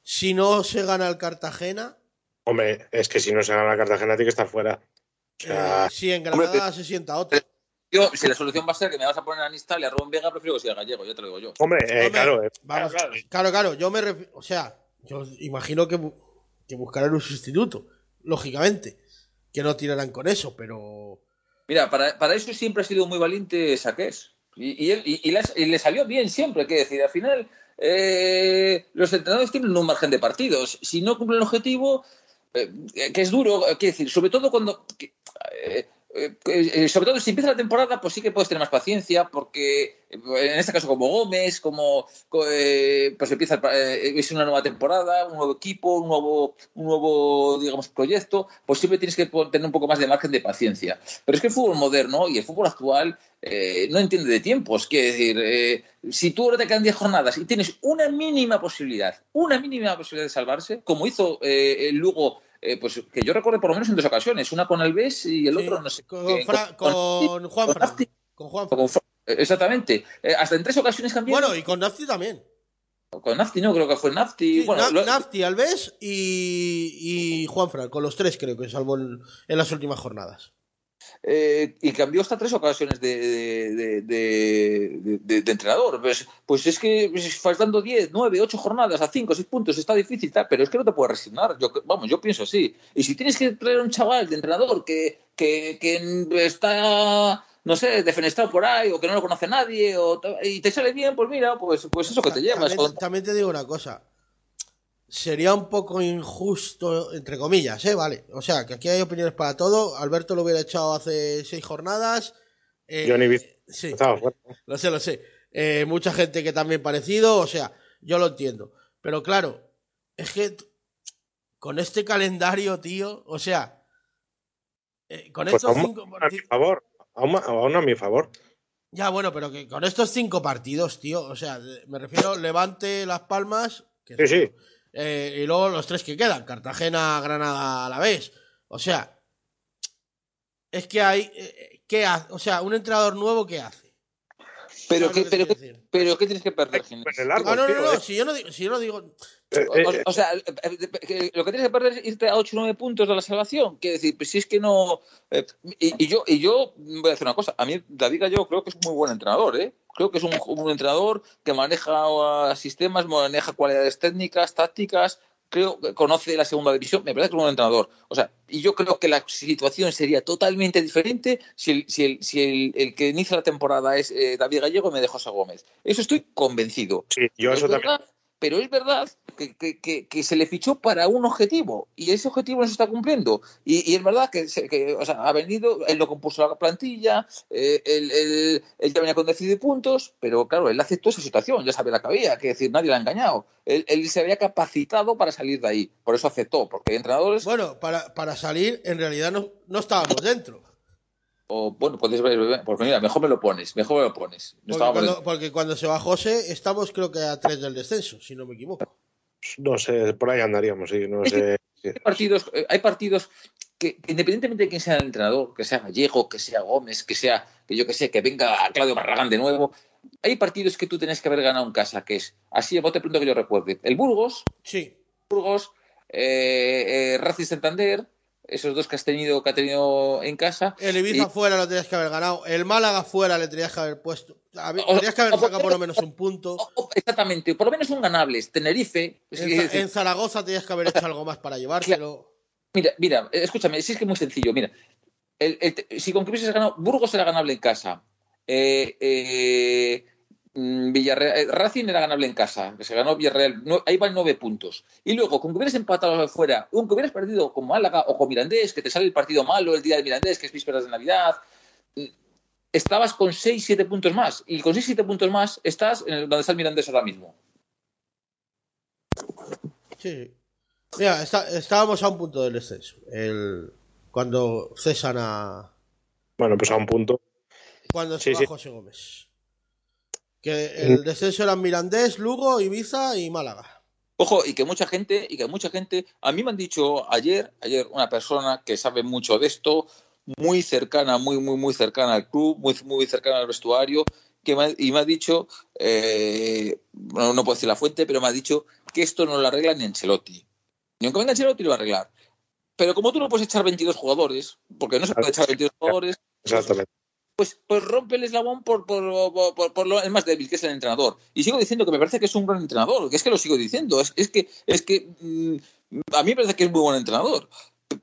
si no se gana el Cartagena, Hombre, es que si no se gana la Cartagena tiene que estar fuera. O sea, eh, si en hombre, Granada se sienta otro. Yo, si la solución va a ser que me vas a poner a Nistal y a Rubén Vega, prefiero que sea gallego, ya te lo digo yo. hombre, eh, Hombre, claro, eh, Vamos, claro, claro, claro, yo me refiero, o sea, yo imagino que, bu- que buscarán un sustituto, lógicamente, que no tirarán con eso, pero Mira, para, para eso siempre ha sido muy valiente Saqués. Y, y, él- y- y le, y le salió bien siempre, que decir, al final eh, los entrenadores tienen un margen de partidos. Si no cumplen el objetivo, eh, que es duro, eh, quiero decir, sobre todo cuando... que, sobre todo si empieza la temporada, pues sí que puedes tener más paciencia, porque eh, en este caso como Gómez, como co- eh, pues empieza eh, es una nueva temporada, un nuevo equipo, un nuevo, un nuevo digamos proyecto, pues siempre tienes que tener un poco más de margen de paciencia. Pero es que el fútbol moderno y el fútbol actual eh, no entiende de tiempos. Quiere decir, eh, si tú ahora te quedan 10 jornadas y tienes una mínima posibilidad, una mínima posibilidad de salvarse, como hizo eh, el Lugo, eh, pues que yo recuerdo por lo menos en dos ocasiones, una con Alves y el sí, otro no sé con, qué, Fra- con- con Juan con Fran, Nafti. con Juan con Fra- Exactamente. Eh, hasta en tres ocasiones cambiaron. Bueno, y con Nafti también. Con Nafti, no, creo que fue Nafti. Sí, bueno, Na- lo- Nafti, Alves y, y Juan Fran, con los tres creo que salvo en, en las últimas jornadas. Eh, y cambió hasta tres ocasiones de, de, de- entrenador. Pues, pues es que pues, faltando 10, 9, 8 jornadas a 5, 6 puntos está difícil, tal, pero es que no te puedes resignar. Yo, vamos, yo pienso así. Y si tienes que traer un chaval de entrenador que, que, que está, no sé, defenestrado por ahí o que no lo conoce nadie o, y te sale bien, pues mira, pues, pues eso que te llevas. También, también te digo una cosa. Sería un poco injusto, entre comillas, ¿eh? Vale. O sea, que aquí hay opiniones para todo. Alberto lo hubiera echado hace seis jornadas. Eh, Johnny Viz- Sí, estaba fuera. lo sé, lo sé. Eh, mucha gente que también parecido, o sea, yo lo entiendo. Pero claro, es que con este calendario, tío, o sea, eh, con Pues estos aún, cinco a mi favor, aún, aún a mi favor. Ya, bueno, pero que con estos cinco partidos, tío, o sea, me refiero Levante, Las Palmas, que Sí, sí. Eh, y luego los tres que quedan, Cartagena, Granada, a la vez. O sea, es que hay, eh, ¿qué hace? O sea, un entrenador nuevo, ¿qué hace? Pero, ¿Sabes ¿qué, pero, quiero ¿qué, decir? pero ¿qué tienes que perder, Ginés? Pues Ah, no, no, tío, no, eh. si yo no digo, si yo no digo, Eh, O, eh, o sea, lo que tienes que perder es irte a 8 o 9 puntos de la salvación. Quiere decir, pues si es que no. eh, y, y yo, y yo voy a decir una cosa. A mí, David Gallego creo que es un muy buen entrenador. ¿eh? Creo que es un, un entrenador que maneja uh, sistemas, maneja cualidades técnicas, tácticas. Creo que conoce la segunda división. Me parece que es un buen entrenador. O sea, y yo creo que la situación sería totalmente diferente si el, si el, si el, el que inicia la temporada es eh, David Gallego y me dejó José Gómez. Eso estoy convencido. sí, yo es eso también. verdad, pero es verdad que, que, que, se le fichó para un objetivo y ese objetivo no se está cumpliendo. Y, y es verdad que, que o sea, ha venido, él lo compuso la plantilla, eh, él, él, él, ya venía con déficit puntos, pero claro, él aceptó esa situación, ya sabía la que había, que decir, nadie le ha engañado. Él, él, se había capacitado para salir de ahí, por eso aceptó, porque hay entrenadores. Bueno, para, para salir, en realidad no, no estábamos dentro. O bueno, puedes ver, pues mira, mejor me lo pones, mejor me lo pones. No porque, cuando, porque, cuando, se va José, estamos creo que a tres del descenso, si no me equivoco. No sé, por ahí andaríamos, sí, no es sé. Que, hay partidos, hay partidos que, independientemente de quién sea el entrenador, que sea Gallego, que sea Gómez, que sea, que yo que sé, que venga Claudio Barragán de nuevo, hay partidos que tú tenés que haber ganado en casa, que es, así de bote pronto que yo recuerde, el Burgos, sí. Burgos, eh, eh, Racing Santander, esos dos que has tenido que ha tenido en casa. El Ibiza y... fuera lo tenías que haber ganado. El Málaga fuera le tenías que haber puesto. Tenías que haber sacado por lo menos un punto. Exactamente, por lo menos un ganables. Tenerife. En, en Zaragoza tenías que haber hecho algo más para llevártelo. Mira, mira, escúchame, si es que es muy sencillo. Mira, el, el, si con que hubieses ganado, Burgos era ganable en casa. Eh, eh, Villarreal, Racing era ganable en casa, que se ganó Villarreal, no, ahí van nueve puntos. Y luego, con que hubieras empatado afuera, o que hubieras perdido con Málaga o con Mirandés, que te sale el partido malo el día de Mirandés, que es vísperas de Navidad, estabas con seis, siete puntos más. Y con seis, siete puntos más estás en el, donde está el Mirandés ahora mismo. Sí. Mira, está, estábamos a un punto del descenso. El, cuando cesan a. Bueno, pues a un punto. Cuando se sí, va sí. José Gómez. Que el descenso eran Mirandés, Lugo, Ibiza y Málaga. Ojo, y que mucha gente, y que mucha gente, a mí me han dicho ayer, ayer una persona que sabe mucho de esto, muy cercana, muy, muy, muy cercana al club, muy, muy cercana al vestuario, que me, y me ha dicho, eh, no, no puedo decir la fuente, pero me ha dicho que esto no lo arregla ni Ancelotti. Ni aunque venga Ancelotti lo va a arreglar. Pero como tú no puedes echar 22 jugadores, porque no se puede echar 22 jugadores, Exactamente pues, pues rompe el eslabón por, por, por, por, lo el más débil, que es el entrenador. Y sigo diciendo que me parece que es un gran entrenador, que es que lo sigo diciendo, es, es que, es que mmm, a mí me parece que es muy buen entrenador.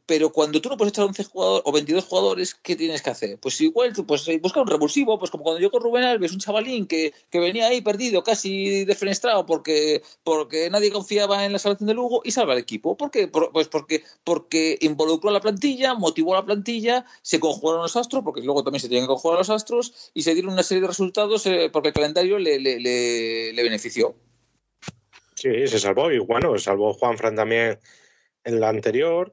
Pero cuando tú no puedes echar 11 jugadores o 22 jugadores, ¿qué tienes que hacer? Pues igual, pues buscar un revulsivo, pues como cuando yo con Rubén Alves, un chavalín que, que venía ahí perdido, casi defenestrado, porque, porque nadie confiaba en la salvación de Lugo y salva al equipo. ¿Por qué? Pues porque, porque involucró a la plantilla, motivó a la plantilla, se conjugaron los astros, porque luego también se tienen que conjugar los astros, y se dieron una serie de resultados eh, porque el calendario le, le, benefició. Sí, se salvó, y bueno, salvó Juan Fran también en la anterior.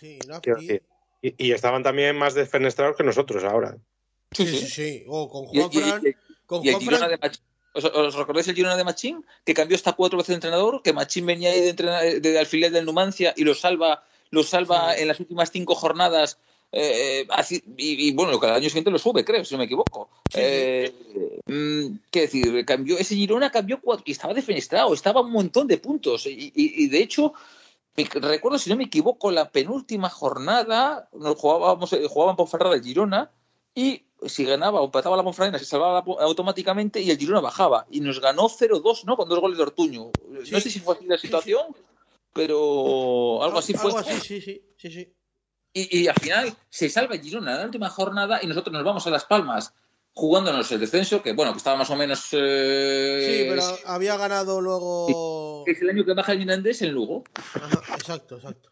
Sí, no, y, y, y, estaban también más defenestrados que nosotros ahora. Sí, sí, sí. Oh, con Juanfran. Con y. ¿Os, ¿Os, recordáis el Girona de Machín? Que cambió hasta cuatro veces de entrenador, que Machín venía ahí de, entrenar, de, de al filial del Numancia y lo salva, lo salva sí. en las últimas cinco jornadas. Eh, así, y, y, bueno, cada año siguiente lo sube, creo, si no me equivoco. Sí. Eh, mm, ¿Qué decir? Cambió, ese Girona cambió cuatro y estaba defenestrado, estaba un montón de puntos. Y, y de hecho, recuerdo, si no me equivoco, la penúltima jornada, nos jugábamos, jugaban Ponferrada el Girona y si ganaba o empataba la Ponferrada se salvaba automáticamente y el Girona bajaba y nos ganó 0-2, ¿no? Con dos goles de Ortuño. Sí. No sé si fue así la situación, sí, sí. pero algo así fue. Algo así, sí, sí, sí, sí. Y, y, al final se salva el Girona en la última jornada y nosotros nos vamos a Las Palmas jugándonos el descenso, que bueno, que estaba más o menos. Eh... Sí, pero había ganado luego. Es el año que baja el Mirandés en Lugo. Ajá, exacto, exacto.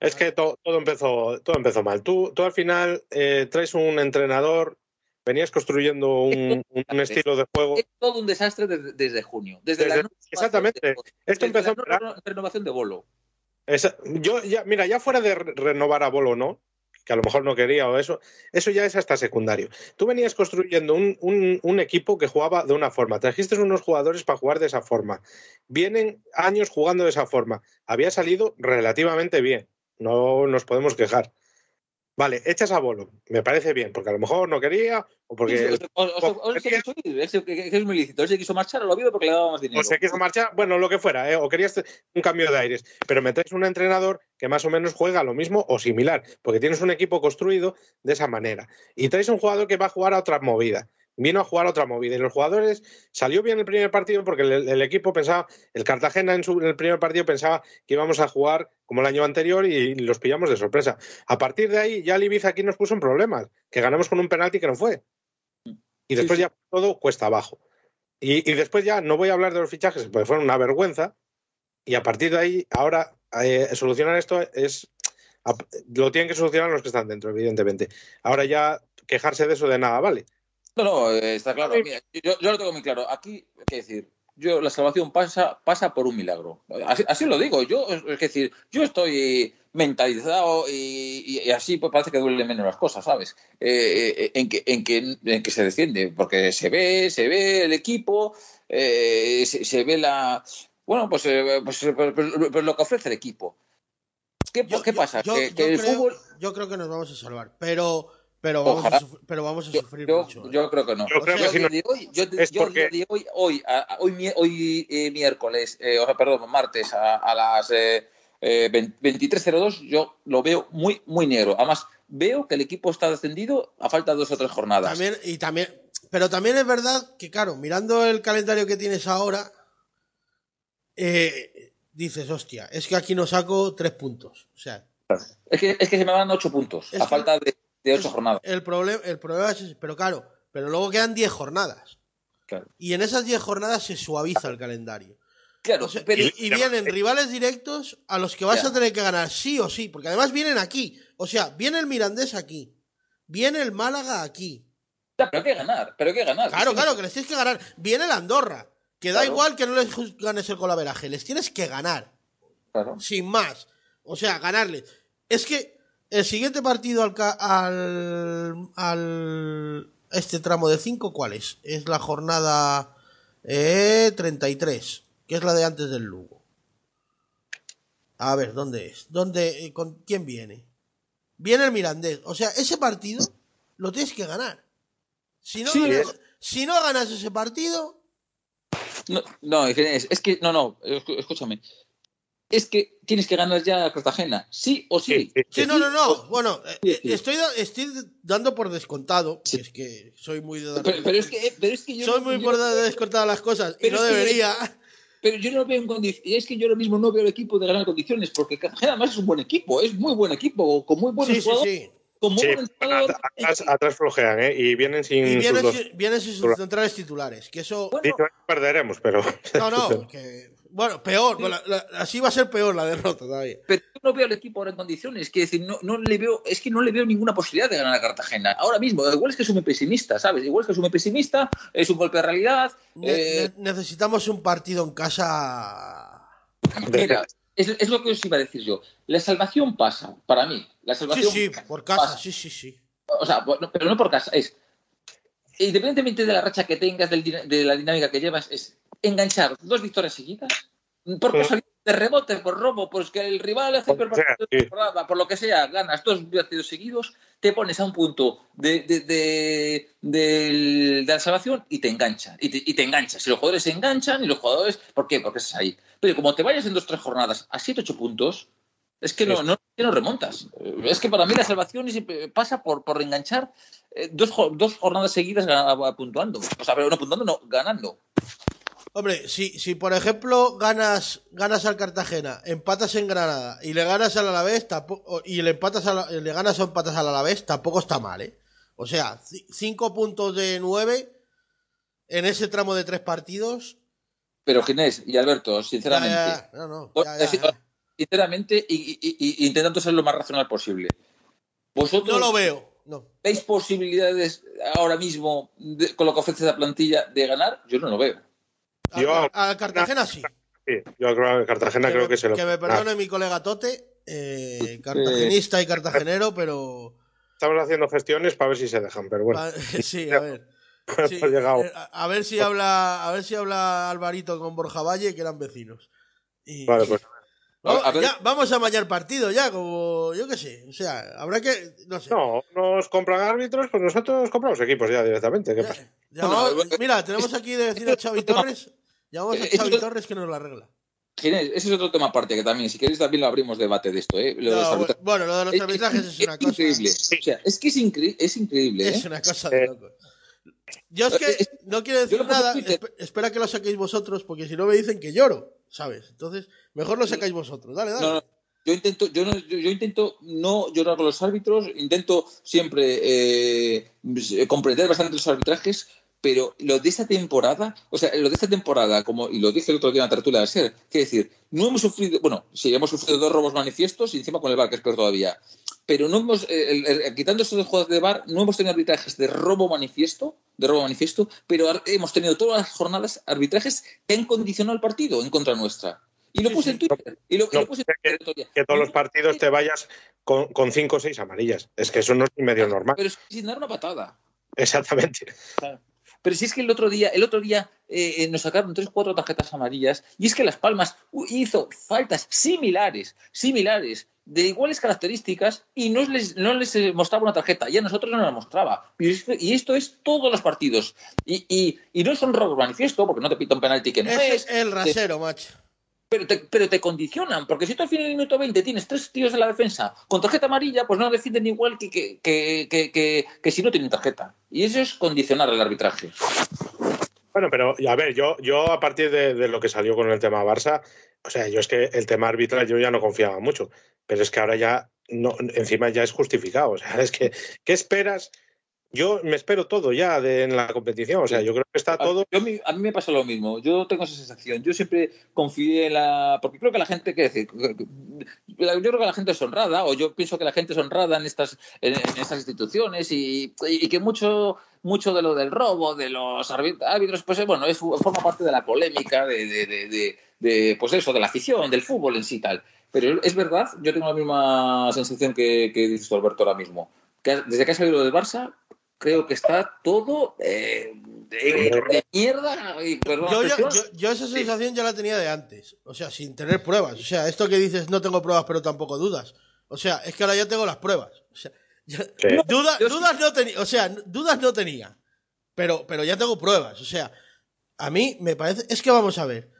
Es que to, todo, empezó, todo empezó mal. Tú, tú al final eh, traes un entrenador, venías construyendo un, un, estilo de juego. Es todo un desastre desde, desde junio. Desde, desde la exactamente. De, Esto desde empezó. La renovación de Bolo. Esa, yo, ya, mira, ya fuera de renovar a Bolo, ¿no? Que a lo mejor no quería o eso, eso ya es hasta secundario. Tú venías construyendo un, un, equipo que jugaba de una forma, trajiste unos jugadores para jugar de esa forma, vienen años jugando de esa forma, había salido relativamente bien, no nos podemos quejar. Vale, echas a Bolo, me parece bien, porque a lo mejor no quería o porque... Sí, o, o, o, o se quiso ir, es, que es muy lícito, él se quiso marchar o lo ha habido porque le daba más dinero. O se quiso marchar, bueno, lo que fuera, ¿eh? o querías un cambio de aires, pero metéis un entrenador que más o menos juega lo mismo o similar, porque tienes un equipo construido de esa manera. Y traes un jugador que va a jugar a otra movida vino a jugar otra movida. Y los jugadores salió bien el primer partido porque el, el equipo pensaba, el Cartagena en, su, en, el primer partido pensaba que íbamos a jugar como el año anterior y los pillamos de sorpresa. A partir de ahí, ya el Ibiza aquí nos puso en problemas, que ganamos con un penalti que no fue. Y después sí, sí. ya todo cuesta abajo. Y, y después ya no voy a hablar de los fichajes, porque fueron una vergüenza. Y a partir de ahí, ahora, eh, solucionar esto es. Lo tienen que solucionar los que están dentro, evidentemente. Ahora ya quejarse de eso de nada, ¿vale? No, no, eh, está claro. Mira, yo, yo lo tengo muy claro. Aquí, qué decir, yo la salvación pasa, pasa por un milagro. Así, así lo digo. Yo, es decir, yo estoy mentalizado y, y- y así pues parece que duele menos las cosas, ¿sabes? Eh, eh, en, que, en, que, en que se desciende, porque se ve, se ve el equipo, eh, se, se ve la. Bueno, pues, eh, pues, pues- pues- pues lo que ofrece el equipo. ¿Qué, Yo- qué yo- pasa? yo- que yo que el creo, fútbol. yo creo que nos vamos a salvar, pero, pero, vamos, a, sufrir, pero vamos a Yo, sufrir yo- mucho. ¿eh? yo creo que no. Yo creo que si no- de hoy, yo, de- es yo porque- de hoy, hoy, a- hoy, mi- hoy eh, miércoles, eh, o sea, perdón, martes a, a las eh, eh, 20 23.02, yo lo veo muy, muy negro. Además, veo que el equipo está descendido a falta de dos o tres jornadas. También, y también, pero también es verdad que, claro, mirando el calendario que tienes ahora, eh, dices, hostia, es que aquí no saco tres puntos. O sea, Es, que, es que se me van ocho puntos Es a que- falta de, de ocho jornadas. El, problema el problema es ese, pero claro, pero luego quedan 10 jornadas. Claro, Y en esas 10 jornadas se suaviza el calendario. Claro, O sea, pero, y, y vienen rivales directos a los que vas a tener que ganar sí o sí, porque además vienen aquí. O sea, viene el Mirandés aquí, viene el Málaga aquí. Pero hay que ganar, pero hay que ganar. Claro, claro, que les tienes que ganar. Viene el Andorra, que da Claro. igual que no les ganes el colaveraje, les tienes que ganar, claro. sin más. O sea, ganarle. Es que el siguiente partido al, al, al- este tramo de 5, ¿cuál es? Es la jornada eh, 33, que es la de antes del Lugo. A ver, ¿dónde es? ¿Dónde, eh, ¿Con quién viene? Viene el Mirandés. O sea, ese partido lo tienes que ganar. Si no, Sí, ganas, si no ganas ese partido, No, no, es, es que, no, no, escú- escúchame. Es que tienes que ganar ya a Cartagena, sí o sí. Sí, no, no, no. Bueno, eh, Sí, eh, sí. estoy, estoy dando por descontado. que Sí. es que soy muy de dar Pero, pero es que, pero es que yo, Soy muy yo- por de descontado las cosas y Pero no es que- debería. pero yo no veo en condiciones. Es que yo ahora mismo no veo el equipo de ganar condiciones, porque Cartagena además es un buen equipo, es muy buen equipo, con muy buenos Sí, sí, jugadores. muy Sí, atrás, atrás flojean, ¿eh? Y vienen sin Y sus vienen, dos. sin- vienen sus centrales titulares. Que eso. Bueno, perderemos, pero. No, no. Que, bueno, peor. la- la- así va a ser peor la derrota todavía. pero yo no veo al equipo ahora en condiciones. Que decir, no, no le veo, es que no le veo ninguna posibilidad de ganar a Cartagena. Ahora mismo, igual es que soy muy pesimista, ¿sabes? Igual es que soy muy pesimista, es un golpe de realidad. Ne- eh, ne- necesitamos un partido en casa. Mira, es, es lo que os iba a decir yo. La salvación pasa, para mí. La Sí, salvación sí, por casa. pasa. Sí, sí, sí. O sea, pero no por casa, es. Independientemente de la racha que tengas, de la dinámica que llevas, es enganchar dos victorias seguidas, por casualidad de rebote, por robo, pues que el rival hace Por lo que partido sea, sí. temporada, por lo que sea, ganas dos partidos seguidos, te pones a un punto de, de, de- de la salvación y te engancha. Y te, y te enganchas. Y los jugadores se enganchan y los jugadores. ¿Por qué? Porque estás ahí. Pero como te vayas en dos tres jornadas a siete ocho puntos, es que no, Sí. no, que no remontas. Es que para mí la salvación pasa por, por enganchar eh, dos, dos jornadas seguidas puntuando. O sea, pero no puntuando, no, ganando. Hombre, si, si por ejemplo ganas, ganas al Cartagena, empatas en Granada y le ganas al Alavés, tampoco, y le empatas a le ganas o empatas al Alavés, tampoco está mal, ¿eh? O sea, ci- cinco puntos de nueve en ese tramo de tres partidos. Pero Ginés y Alberto, sinceramente, ya, ya. No, no, ya, sinceramente, y, y- y- y intentando ser lo más racional posible. ¿Vosotros No lo veo, no. veis posibilidades ahora mismo, de- con lo que ofrece la plantilla, de ganar? Yo no lo veo. Al Cartagena sí. Sí, yo creo que Cartagena que creo me, que se lo. que me Ah, perdone mi colega Tote, eh, cartagenista y cartagenero, pero Estamos haciendo gestiones para ver si se dejan, pero bueno. sí, a ver. Sí, eh, a, a ver si habla, a ver si habla Alvarito con Borja Valle, que eran vecinos. Y- Vale, pues. Vamos, A ver- ya, vamos a mañar partido ya, como yo qué sé. O sea, habrá que. No sé. No, nos compran árbitros, pues nosotros compramos equipos ya directamente. ¿Qué Ya- pasa? Bueno, mira, tenemos aquí de vecino a Xavi Torres. Llamamos a Eh, Xavi eso- Torres que nos lo arregla. Ginés, ese es otro tema aparte que también, si queréis, también lo abrimos debate de esto, ¿eh? Lo de los No, bueno, lo de los arbitrajes es una cosa. increíble. O sea, es que es, incre- es increíble, ¿eh? Es una cosa de loco. Yo es que no quiero decir nada, esp- espera que lo saquéis vosotros, porque si no me dicen que lloro, ¿sabes? Entonces, mejor lo sacáis vosotros. Dale, dale. No, no, yo intento, yo no, yo, yo intento no llorar con los árbitros, intento siempre eh, comprender bastante los arbitrajes, pero lo de esta temporada, o sea, lo de esta temporada, como y lo dije el otro día en la tertulia de ser, quiere decir, no hemos sufrido, bueno, sí, hemos sufrido dos robos manifiestos y encima con el bar, que es peor todavía, pero no hemos, eh, quitando esos dos juegos de bar, no hemos tenido arbitrajes de robo manifiesto, de robo manifiesto, pero hemos tenido todas las jornadas arbitrajes que han condicionado el partido en contra nuestra. Y lo puse en Twitter. Y lo, y No, lo puse en Twitter. Que todos los partidos te vayas con, con cinco o seis amarillas. Es que eso no es ni medio normal. Pero es que sin dar una patada. Exactamente. Pero si es que el otro día, el otro día eh, eh, nos sacaron tres, cuatro tarjetas amarillas y es que Las Palmas u- hizo faltas similares, similares, de iguales características y no les, no les eh, mostraba una tarjeta y a nosotros no la mostraba. Y esto, y esto es todos los partidos. Y, y, y no son robos manifiesto porque no te pita un penalti que no es, es el rasero, macho. Pero te, pero te condicionan, porque si tú al final del minuto 20 tienes tres tíos en la defensa con tarjeta amarilla, pues no defienden igual que, que, que, que, que- que si no tienen tarjeta. Y eso es condicionar el arbitraje. Bueno, pero a ver, yo, yo a partir de, de lo que salió con el tema Barça, o sea, yo es que el tema arbitral yo ya no confiaba mucho, pero es que ahora ya, no, encima ya es justificado. O sea, es que, ¿qué esperas? Yo me espero todo ya de, en la competición. O sea, yo creo que está todo. yo a, mí, me pasa lo mismo. Yo tengo esa sensación. Yo siempre confié en la. Porque creo que la gente. ¿qué decir? Yo creo que la gente es honrada, o yo pienso que la gente es honrada en estas, en, en estas instituciones y, y que mucho, mucho de lo del robo, de los árbit- árbitros, pues bueno, es, forma parte de la polémica, de, de, de, de- de, pues eso, de la afición, del fútbol en sí y tal. Pero es verdad, yo tengo la misma sensación que, que dices Alberto, ahora mismo. Que desde que ha salido del Barça, creo que está todo eh, de, de mierda. Y, perdón Yo, yo, yo- yo esa sensación ya la tenía de antes. O sea, sin tener pruebas. O sea, esto que dices no tengo pruebas, pero tampoco dudas. O sea, es que ahora ya tengo las pruebas. O sea, ya- Sí. duda- yo- dudas no tenía. O sea, dudas no tenía. Pero, pero ya tengo pruebas. O sea, a mí me parece. Es que vamos a ver.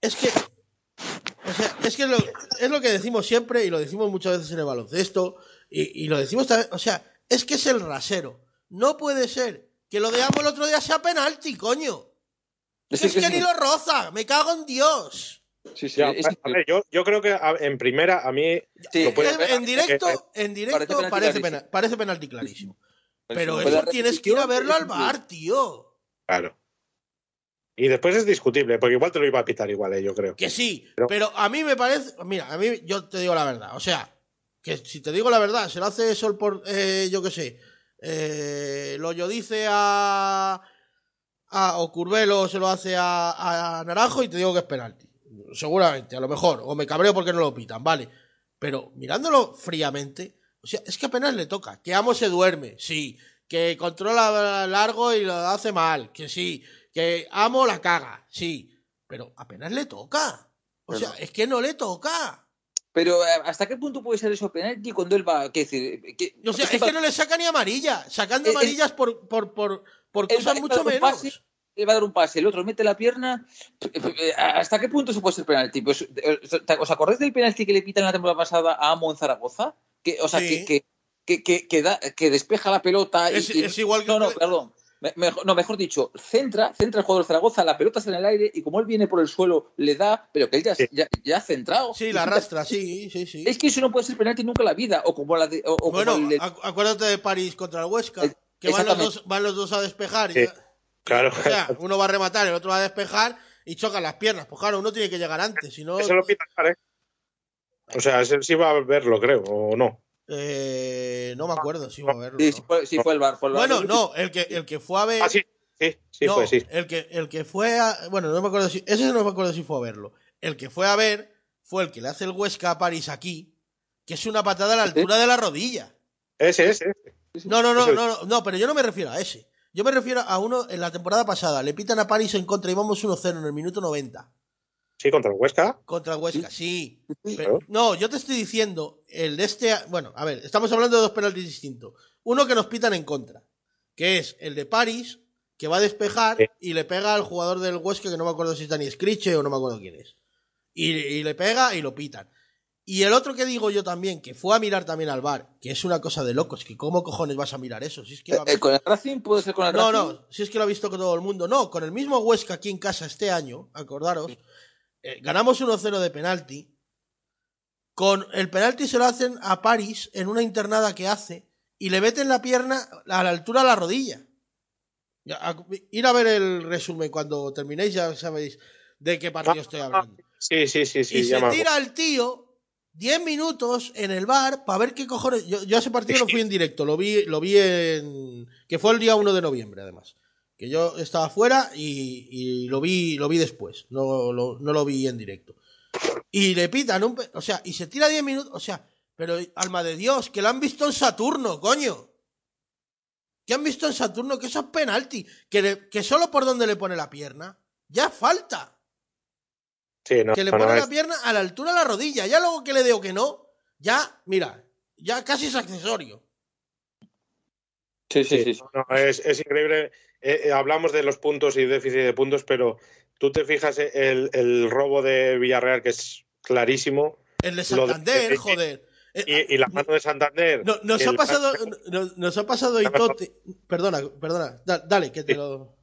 Es que. O sea, es que lo, es lo que decimos siempre y lo decimos muchas veces en el baloncesto. Y, y lo decimos también. O sea, es que es el rasero. No puede ser que lo de Amo el otro día sea penalti, coño. Sí, Es sí, que sí. ni lo roza, me cago en Dios. Sí, sí, Ya, es a ver, yo, yo creo que a- en primera, a mí. Sí, lo puede- En, en directo, en directo Parece penalti parece, penalti clarísimo. Pero eso tienes que ir a verlo al bar, tío. Claro. Y después es discutible, porque igual te lo iba a pitar igual, eh, yo creo. Que sí, Pero- pero a mí me parece. Mira, a mí yo te digo la verdad. O sea, que si te digo la verdad, se lo hace Sol por. eh, yo qué sé. Eh, lo yo dice a. a o Curvelo se lo hace a, a Naranjo y te digo que es penalti. Seguramente, a lo mejor. O me cabreo porque no lo pitan, vale. Pero mirándolo fríamente, o sea, es que apenas le toca. Que Amo se duerme, sí. Que controla largo y lo hace mal, que sí. Que Amo la caga, sí. Pero apenas le toca. O sea, es que no le toca. Pero eh, ¿hasta qué punto puede ser eso penalti cuando él va? ¿qué decir? Que, O sea, es que no le saca ni amarilla. Sacando Eh, eh, amarillas por, por, por, por cosas va mucho menos. pase, él va a dar un pase, el otro mete la pierna. ¿Hasta qué punto se puede ser penalti? Pues, ¿Os acordáis del penalti que le pitan la temporada pasada a Amo en Zaragoza? Que, o sea, Sí. que, que, que, que, da- que despeja la pelota. Es- y- es igual que- No, no, perdón. Mejor, no, mejor dicho, centra, centra el jugador de Zaragoza, la pelota está en el aire y como él viene por el suelo, le da, pero que él ya, Sí. ya, ya ha centrado. Sí, la arrastra, sí, sí, sí. Es que eso no puede ser penalti nunca en la vida. O como la de. O, o Bueno, como el de- acu- acuérdate de París contra el Huesca, que van los, dos, van los dos a despejar. y Sí, claro. O sea, uno va a rematar, el otro va a despejar y chocan las piernas. Pues claro, uno tiene que llegar antes, si no... Eso lo pita, ¿eh? O sea, ese sí va a verlo, creo, o no. Eh, no me acuerdo si iba a verlo. Sí, ¿no? sí fue, sí fue el bar. Fue el. Bueno, no, el que, el que fue a ver... Ah, sí, sí, sí, no, pues sí. El que, el que fue a... Bueno, no me acuerdo si... Ese no me acuerdo si fue a verlo. El que fue a ver fue el que le hace el Huesca a París aquí, que es una patada a la altura de la rodilla. Ese, ese. No, no, no, no, no, no, pero yo no me refiero a ese. Yo me refiero a uno en la temporada pasada. Le pitan a París en contra y vamos 1-0 en el minuto 90. Sí, contra el Huesca. Contra el Huesca, sí. Sí. Pero- no, yo te estoy diciendo, el de este. Bueno, a ver, estamos hablando de dos penaltis distintos. Uno que nos pitan en contra, que es el de París, que va a despejar Sí. y le pega al jugador del Huesca, que no me acuerdo si es Dani Scriche o no me acuerdo quién es. Y, y le pega y lo pitan. Y el otro que digo yo también, que fue a mirar también al bar, que es una cosa de locos, que cómo cojones vas a mirar eso, si es que lo ha Eh, ¿Con el Racing? ¿Puede ser con el no, Racing? no, si es que lo ha visto con todo el mundo. No, con el mismo Huesca aquí en casa este año, acordaros, eh, ganamos 1-0 de penalti. Con el penalti se lo hacen a París en una internada que hace y le meten la pierna a la altura de la rodilla. Ya, a- ir a ver el resumen cuando terminéis, ya sabéis de qué partido estoy hablando. Sí, sí, sí, sí. y se tira el tío 10 minutos en el bar para ver qué cojones. Yo, yo ese partido lo fui en directo, lo vi, lo vi en. que fue el día 1 de noviembre, además. Que yo estaba fuera y, y lo vi lo vi después, no lo, no lo vi en directo. Y le pitan un. O sea, y se tira 10 minutos. O sea, pero alma de Dios, que lo han visto en Saturno, coño. Que han visto en Saturno que eso es penalti. Que, le- que solo por donde le pone la pierna. Ya falta Sí, no, que le pone no, la es- pierna a la altura de la rodilla. Ya luego que le dé o que no, ya, mira, ya casi es accesorio. Sí, sí, sí, sí. sí. no, es, es increíble. Eh, eh, hablamos de los puntos y déficit de puntos, pero tú te fijas el, el robo de Villarreal, que es clarísimo, El de Santander, eh, joder. Eh, y, y la mano de Santander. no- nos, ha pasado, no- nos ha pasado Itote. Perdona, perdona. da- dale, que te lo.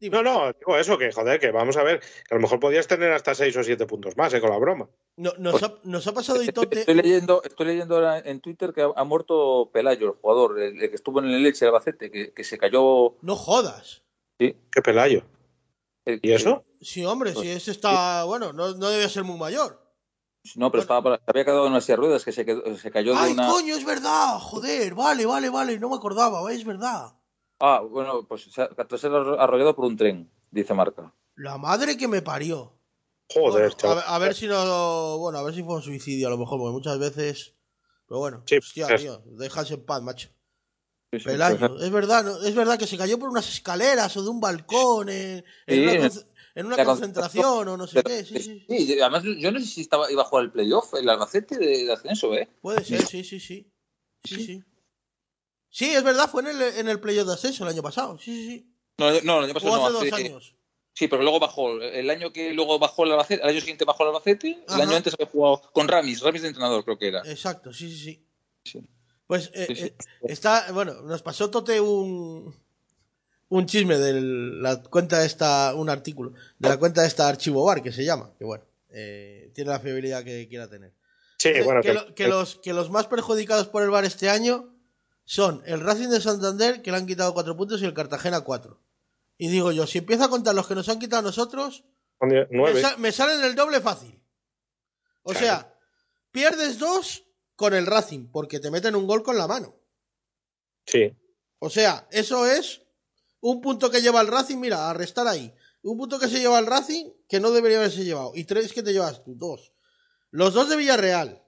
Dime. No, no, digo eso, que joder, que vamos a ver, que a lo mejor podías tener hasta seis o siete puntos más, eh, con la broma. No- nos, ha, nos ha pasado Itote. Estoy leyendo, estoy leyendo ahora en Twitter que ha, ha muerto Pelayo, el jugador, el, el que estuvo en el Leche de Albacete, que, que se cayó. No jodas. Qué pelayo. el- ¿Y eso? Sí, hombre, si ese está. Bueno, no, no debe ser muy mayor. No, pero estaba, por- se había quedado en una silla de ruedas que se, quedó- se cayó de ¡Ay, una. coño, es verdad! Joder, vale, vale, vale. No me acordaba, es verdad. Ah, bueno, pues se ha- tras ser arrollado por un tren, dice Marca. La madre que me parió. Joder, Bueno, a, chaval. ver, a ver si no. Bueno, a ver si fue un suicidio a lo mejor, porque muchas veces. Pero bueno, Sí, hostia, es- tío, déjase en paz, macho. Sí, sí, Pelayo, pues, es verdad, ¿no? es verdad que se cayó por unas escaleras o de un balcón en, una, en- conce- en una la concentración o no sé qué. Sí, Sí, sí. sí, además yo no sé si estaba, iba a jugar el playoff, el Albacete de, de ascenso, ¿eh? Puede ser, sí, sí, sí. Sí, sí. Sí, es verdad, fue en el, en el playoff de ascenso el año pasado. Sí, sí, sí. No, no, el año O pasado hace no, dos hace- años. Sí, pero luego bajó. El año que luego bajó el Albacete, el año siguiente bajó el Albacete, el año antes había jugado con Ramis, Ramis de entrenador creo que era. Exacto, sí, sí, sí. Sí. Pues eh, Sí, sí. eh, está, bueno, nos pasó Tote un un chisme de la cuenta esta, un artículo, de la cuenta de esta Archivo Bar, que se llama, que bueno, eh, tiene la fiabilidad que quiera tener. Sí, bueno, que, que- que los, que los más perjudicados por el VAR este año son el Racing de Santander, que le han quitado cuatro puntos, y el Cartagena cuatro. Y digo yo, si empiezo a contar los que nos han quitado a nosotros, me, sa- me salen el doble fácil. O Claro. sea, pierdes dos con el Racing, porque te meten un gol con la mano. Sí. O sea, eso es un punto que lleva el Racing, mira, a restar ahí. Un punto que se lleva el Racing que no debería haberse llevado. Y tres que te llevas tú, dos. Los dos de Villarreal.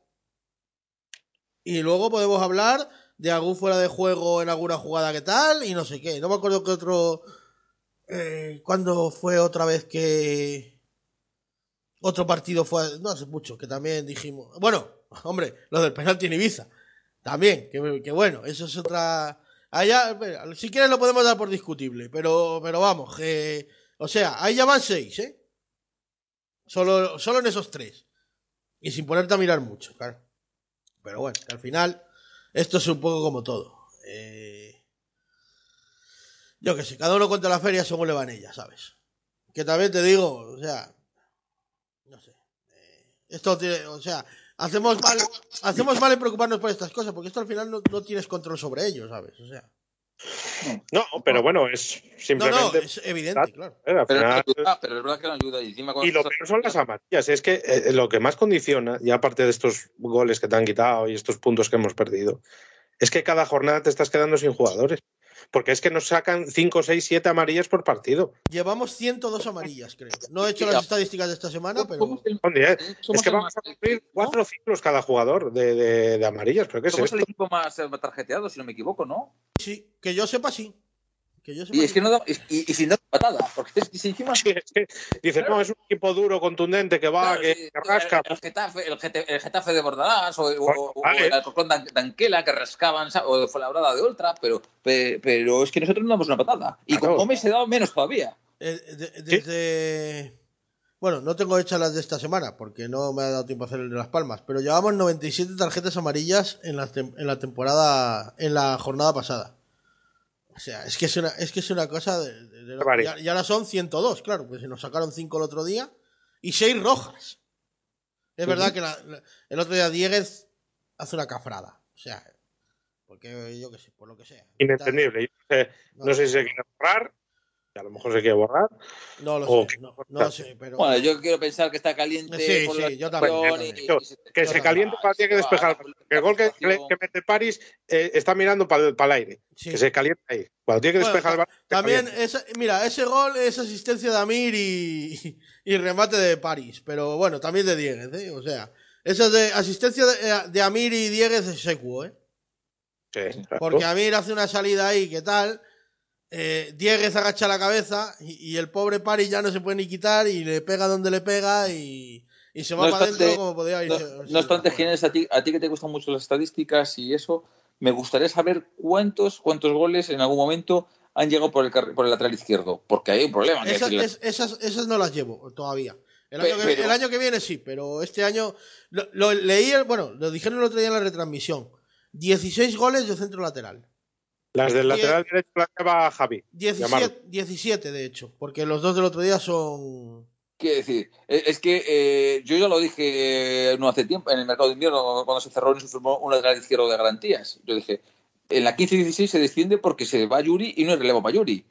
Y luego podemos hablar de algún fuera de juego en alguna jugada que tal y no sé qué. No me acuerdo qué otro... Eh, ¿Cuándo fue otra vez que... Otro partido fue... No hace mucho, que también dijimos... Bueno, hombre, lo del penalti en Ibiza. También, que, que bueno, eso es otra... Allá, si quieres lo podemos dar por discutible, pero, pero vamos, que, o sea, ahí ya van seis, ¿eh? Solo, solo en esos tres. Y sin ponerte a mirar mucho, claro. Pero bueno, que al final, esto es un poco como todo. Eh, yo que sé, cada uno cuenta la feria según le van ellas, ¿sabes? Que también te digo, o sea, no sé. eh, esto tiene, o sea, hacemos mal, hacemos mal en preocuparnos por estas cosas, porque esto al final no, no tienes control sobre ello, ¿sabes? O sea, No, pero bueno, es no, no, simplemente. es evidente, claro. eh, Pero, no final- ayuda, pero es verdad que no ayuda. Y, encima con Y lo peor son las amarillas. Es que eh, lo que más condiciona, y aparte de estos goles que te han quitado y estos puntos que hemos perdido, es que cada jornada te estás quedando sin jugadores. Porque es que nos sacan 5, 6, 7 amarillas por partido. Llevamos 102 amarillas, creo. No he hecho las estadísticas de esta semana, pero Somos el- Son 10. somos Es que vamos a cumplir cuatro ciclos cada jugador de, de- de amarillas. ¿Pero qué es Somos esto? el equipo más eh, tarjeteado, si no me equivoco, ¿no? sí, que yo sepa sí. Que yo sepa Y es que no da, y, sin dar patada, porque es que si encima Sí, es que dices, no, es un equipo duro, contundente, que va, Claro, que, sí, que rasca. El, el Getafe, el, Gete- el Getafe de Bordalás o, o- o Vale. el Alcorcón de An- de Anquela que rascaban, o fue la brada de Ultra, pero, pe- pero es que nosotros no damos una patada. Y Claro. con Gómez se dado menos todavía. Eh, de- desde. Bueno, no tengo hechas las de esta semana porque no me ha dado tiempo a hacer el de Las Palmas, pero llevamos 97 tarjetas amarillas en la, tem- en la temporada, en la jornada pasada. O sea, es que es una, es que es una cosa de, de- de- barbaridad. y ahora son 102, claro, pues se nos sacaron 5 el otro día y 6 rojas. Es verdad que la- la- el otro día Dieguez hace una cafrada. O sea, porque yo qué sé, por lo que sea. Inentendible. No sé, no sé si se quiere ahorrar A lo mejor se quiere borrar. No lo O sé, que- no, no lo sé, pero. Bueno, yo quiero pensar que está caliente Sí, por sí, la yo también, yo y- y Que se también. caliente para tiene que despejar. la El gol que, que, que mete París eh, está mirando para el aire. sí. Que se caliente ahí. Cuando tiene que Bueno, despejar el También, calienta. esa- mira, ese gol es asistencia de Amir y, y remate de París. Pero bueno, también de Dieguez, ¿eh? O sea, esa de asistencia de, de Amir y Dieguez es secuo, ¿eh? Sí, claro. Porque Amir hace una salida ahí, ¿qué tal? Eh, Dieguez agacha la cabeza y, y el pobre París ya no se puede ni quitar y le pega donde le pega y, y se va No para adentro como podía No, irse. no obstante, Ginés, a ti, a ti que te gustan mucho las estadísticas y eso, me gustaría saber cuántos, cuántos goles en algún momento han llegado por el, por el lateral izquierdo. Porque hay un problema. Esas, es- esas, esas no las llevo todavía. El año, que, pero- el año que viene sí, pero este año lo, lo leí, el- bueno, lo dijeron el otro día en la retransmisión. 16 goles de centro lateral. Las del Die- lateral derecho las lleva Javi. 17, Llamarlo. 17 de hecho, porque los dos del otro día son... Quiero decir, eh, es que eh, yo ya lo dije eh, no hace tiempo, en el mercado de invierno, cuando se cerró y se firmó un lateral izquierdo de garantías. Yo dije, en la 15-16 se desciende porque se va Yuri y no hay relevo para Yuri.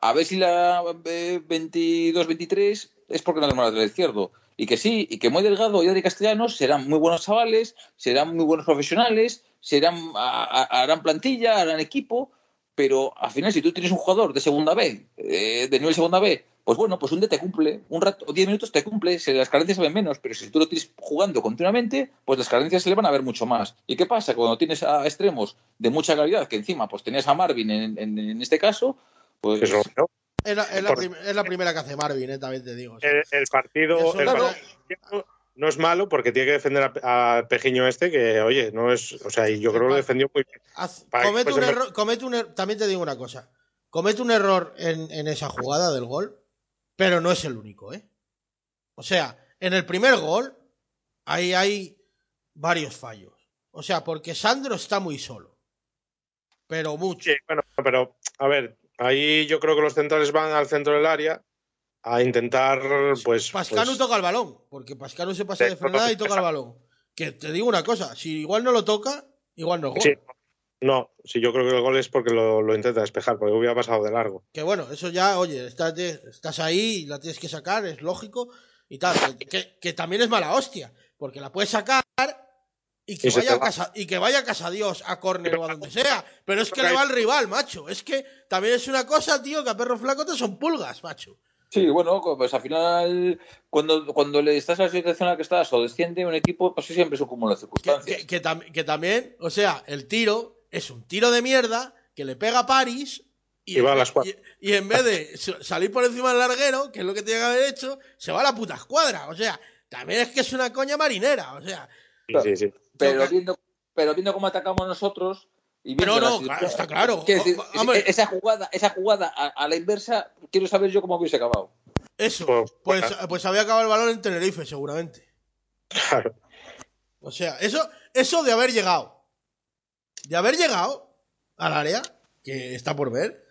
A ver si la eh, 22-23 es porque no tenemos lateral izquierdo. Y que sí, y que muy delgado y Adri Castellanos serán muy buenos chavales, serán muy buenos profesionales, serán a- harán plantilla, harán equipo, pero al final si tú tienes un jugador de segunda B, eh, de nivel segunda B, pues bueno, pues un día te cumple, un rato, 10 minutos te cumple, las carencias se ven menos, pero si tú lo tienes jugando continuamente, pues las carencias se le van a ver mucho más. ¿Y qué pasa? Cuando tienes a extremos de mucha calidad, que encima pues tenías a Marvin en, en- en este caso, pues rompió. Es la, es la Por- prim- es la primera que hace Marvin, eh, también te digo. o sea. El, el partido, Eso, el claro. partido no es malo porque tiene que defender a, Pejiño este, que oye, no es. O sea, y yo creo que lo defendió muy bien. Haz- comete pues un error, comete un er- también te digo una cosa. Comete un error en, en esa jugada del gol, pero no es el único, ¿eh? O sea, en el primer gol, ahí hay varios fallos. O sea, porque Sandro está muy solo. Pero mucho. Sí, bueno, pero a ver, ahí yo creo que los centrales van al centro del área a intentar, pues. Pascanu pues- toca el balón, porque Pascanu se pasa de frenada y toca- el balón. Que te digo una cosa, si igual no lo toca, igual no. Sí. No, sí, yo creo que el gol es porque lo, lo intenta despejar, porque hubiera pasado de largo. Que bueno, eso ya, oye, estás, ahí y la tienes que sacar, es lógico y tal. Que, que- que también es mala hostia, porque la puedes sacar y que, Y vaya a casa, y que vaya a casa Dios a córner o a donde sea. Pero es que le va al rival, macho. Es que también es una cosa, tío, que a perro flaco te son pulgas, macho. Sí, bueno, pues al final, cuando, cuando le estás a la situación en la que estás o desciende un equipo, pues sí, siempre es un cúmulo de circunstancias. que- que tam- que también, o sea, el tiro es un tiro de mierda que le pega a París y, Y va a en, la escuadra. y- y en vez de salir por encima del larguero, que es lo que tiene que haber hecho, se va a la puta escuadra. O sea, también es que es una coña marinera. O sea, Sí, sí, sí. Pero, viendo, pero viendo cómo atacamos nosotros. Y viendo No, no, claro, está claro. Decir, O- hombre. esa jugada, esa jugada a, a la inversa, quiero saber yo cómo hubiese acabado. eso, Pues- pues, pues había acabado el balón en Tenerife, seguramente. Claro. O sea, eso, eso de haber llegado. De haber llegado al área, que está por ver,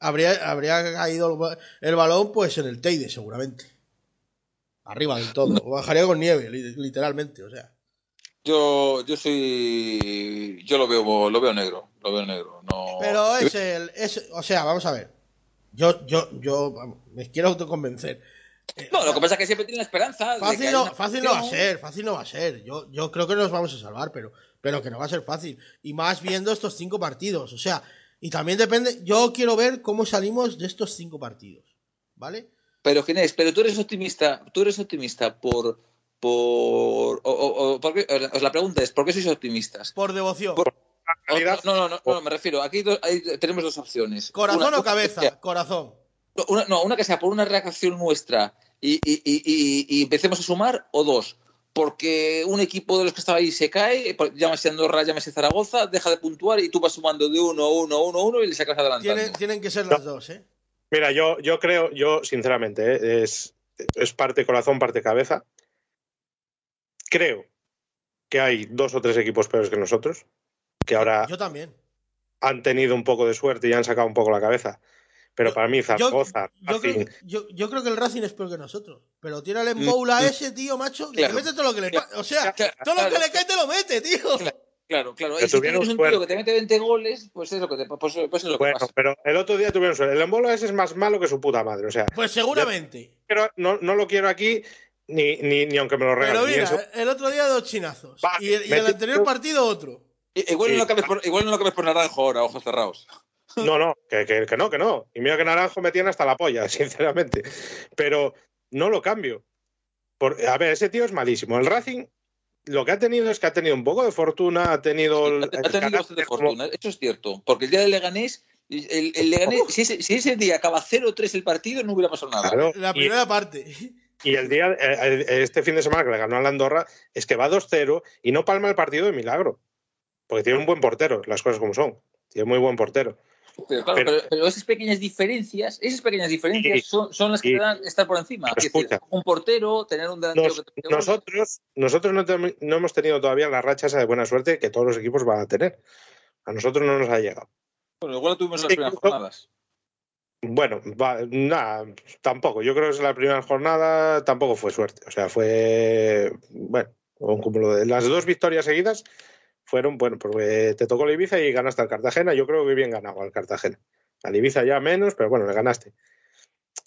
habría, habría caído el, el balón pues en el Teide, seguramente. Arriba del todo. O bajaría con nieve, li- literalmente, o sea. Yo, yo soy, yo lo veo, lo veo negro, lo veo negro. No. Pero es el. Es, o sea, vamos a ver. Yo, yo, yo vamos, me quiero autoconvencer. Eh, No, lo que pasa es que siempre tiene la esperanza. de que Fácil no, fácil no va a ser, fácil no va a ser. Yo, yo creo que nos vamos a salvar, pero, pero que no va a ser fácil. Y más viendo estos cinco partidos. O sea, y también depende. Yo quiero ver cómo salimos de estos cinco partidos. ¿Vale? Pero Ginés, pero tú eres optimista, tú eres optimista por, por, o, o- o- ¿por qué? Os la pregunta es, ¿por qué sois optimistas? Por devoción. Por- No, no, no, no, me refiero. Aquí do- hay- tenemos dos opciones. ¿Corazón Una- o una cabeza? sea- Corazón. una- no, una que sea por una reacción nuestra y, y- y- y- y empecemos a sumar, o dos, porque un equipo de los que estaba ahí se cae, llámese Andorra, llámese Zaragoza, deja de puntuar y tú vas sumando de uno, uno, uno, uno y le sacas adelantando. Tienen, tienen que ser las dos, ¿eh? Mira, yo, yo creo, yo sinceramente, ¿eh? es, es parte corazón, parte cabeza. Creo que hay dos o tres equipos peores que nosotros, que ahora Yo también. han tenido un poco de suerte y han sacado un poco la cabeza. Pero Yo- para mí, Zaragoza, yo creo, Racing, que- yo- yo creo que el Racing es peor que nosotros. Pero tiene el emboula Mm, mm. ese, tío, macho, Claro. te mete todo lo que le Claro. O sea, Claro, todo lo que le cae te lo mete, tío. Claro. Claro. Que Y si tuvieron tienes un tío que te mete 20 goles, pues es lo que, te, pues, pues es lo que Bueno, pasa. pero el otro día tuvieron suerte. El embolo ese es más malo que su puta madre. O sea, Pues seguramente. pero no, no lo quiero aquí ni, ni, ni aunque me lo regalen. Pero mira, eso. el otro día dos chinazos. Va, y el, y el anterior partido otro. Igual, Sí. no lo cambies por, igual no lo cambies por naranjo ahora, ojos cerrados. No, no, que, que- que no, que no. Y mira que Naranjo me tiene hasta la polla, sinceramente. Pero no lo cambio. Por, a ver, ese tío es malísimo. El Racing lo que ha tenido es que ha tenido un poco de fortuna, ha tenido... el- Ha, ha tenido bastante como- fortuna, eso es cierto. Porque el día del Leganés, el, el Leganés si, ese, si ese día acaba 0-3 el partido, no hubiera pasado nada. Claro, La y- primera parte. Y el día, eh, eh, este fin de semana que le ganó a la Andorra, es que va 2-0 y no palma el partido de milagro. Porque tiene un buen portero, las cosas como son. Tiene muy buen portero. Pero, claro, Pero- pero, pero esas pequeñas diferencias, esas pequeñas diferencias Y- son, son las que y- te dan estar por encima. Es decir, un portero, tener un delantero Nos- que te nosotros nosotros no, no hemos tenido todavía la racha esa de buena suerte que todos los equipos van a tener. A nosotros no nos ha llegado. Bueno, igual tuvimos las Sí, primeras jornadas. Bueno, va- nada, tampoco. Yo creo que en la primera jornada tampoco fue suerte. O sea, fue, bueno, un cúmulo de las dos victorias seguidas fueron, bueno, porque te tocó la Ibiza y ganaste al Cartagena. Yo creo que bien ganado al Cartagena. Al Ibiza ya menos, pero bueno, le ganaste.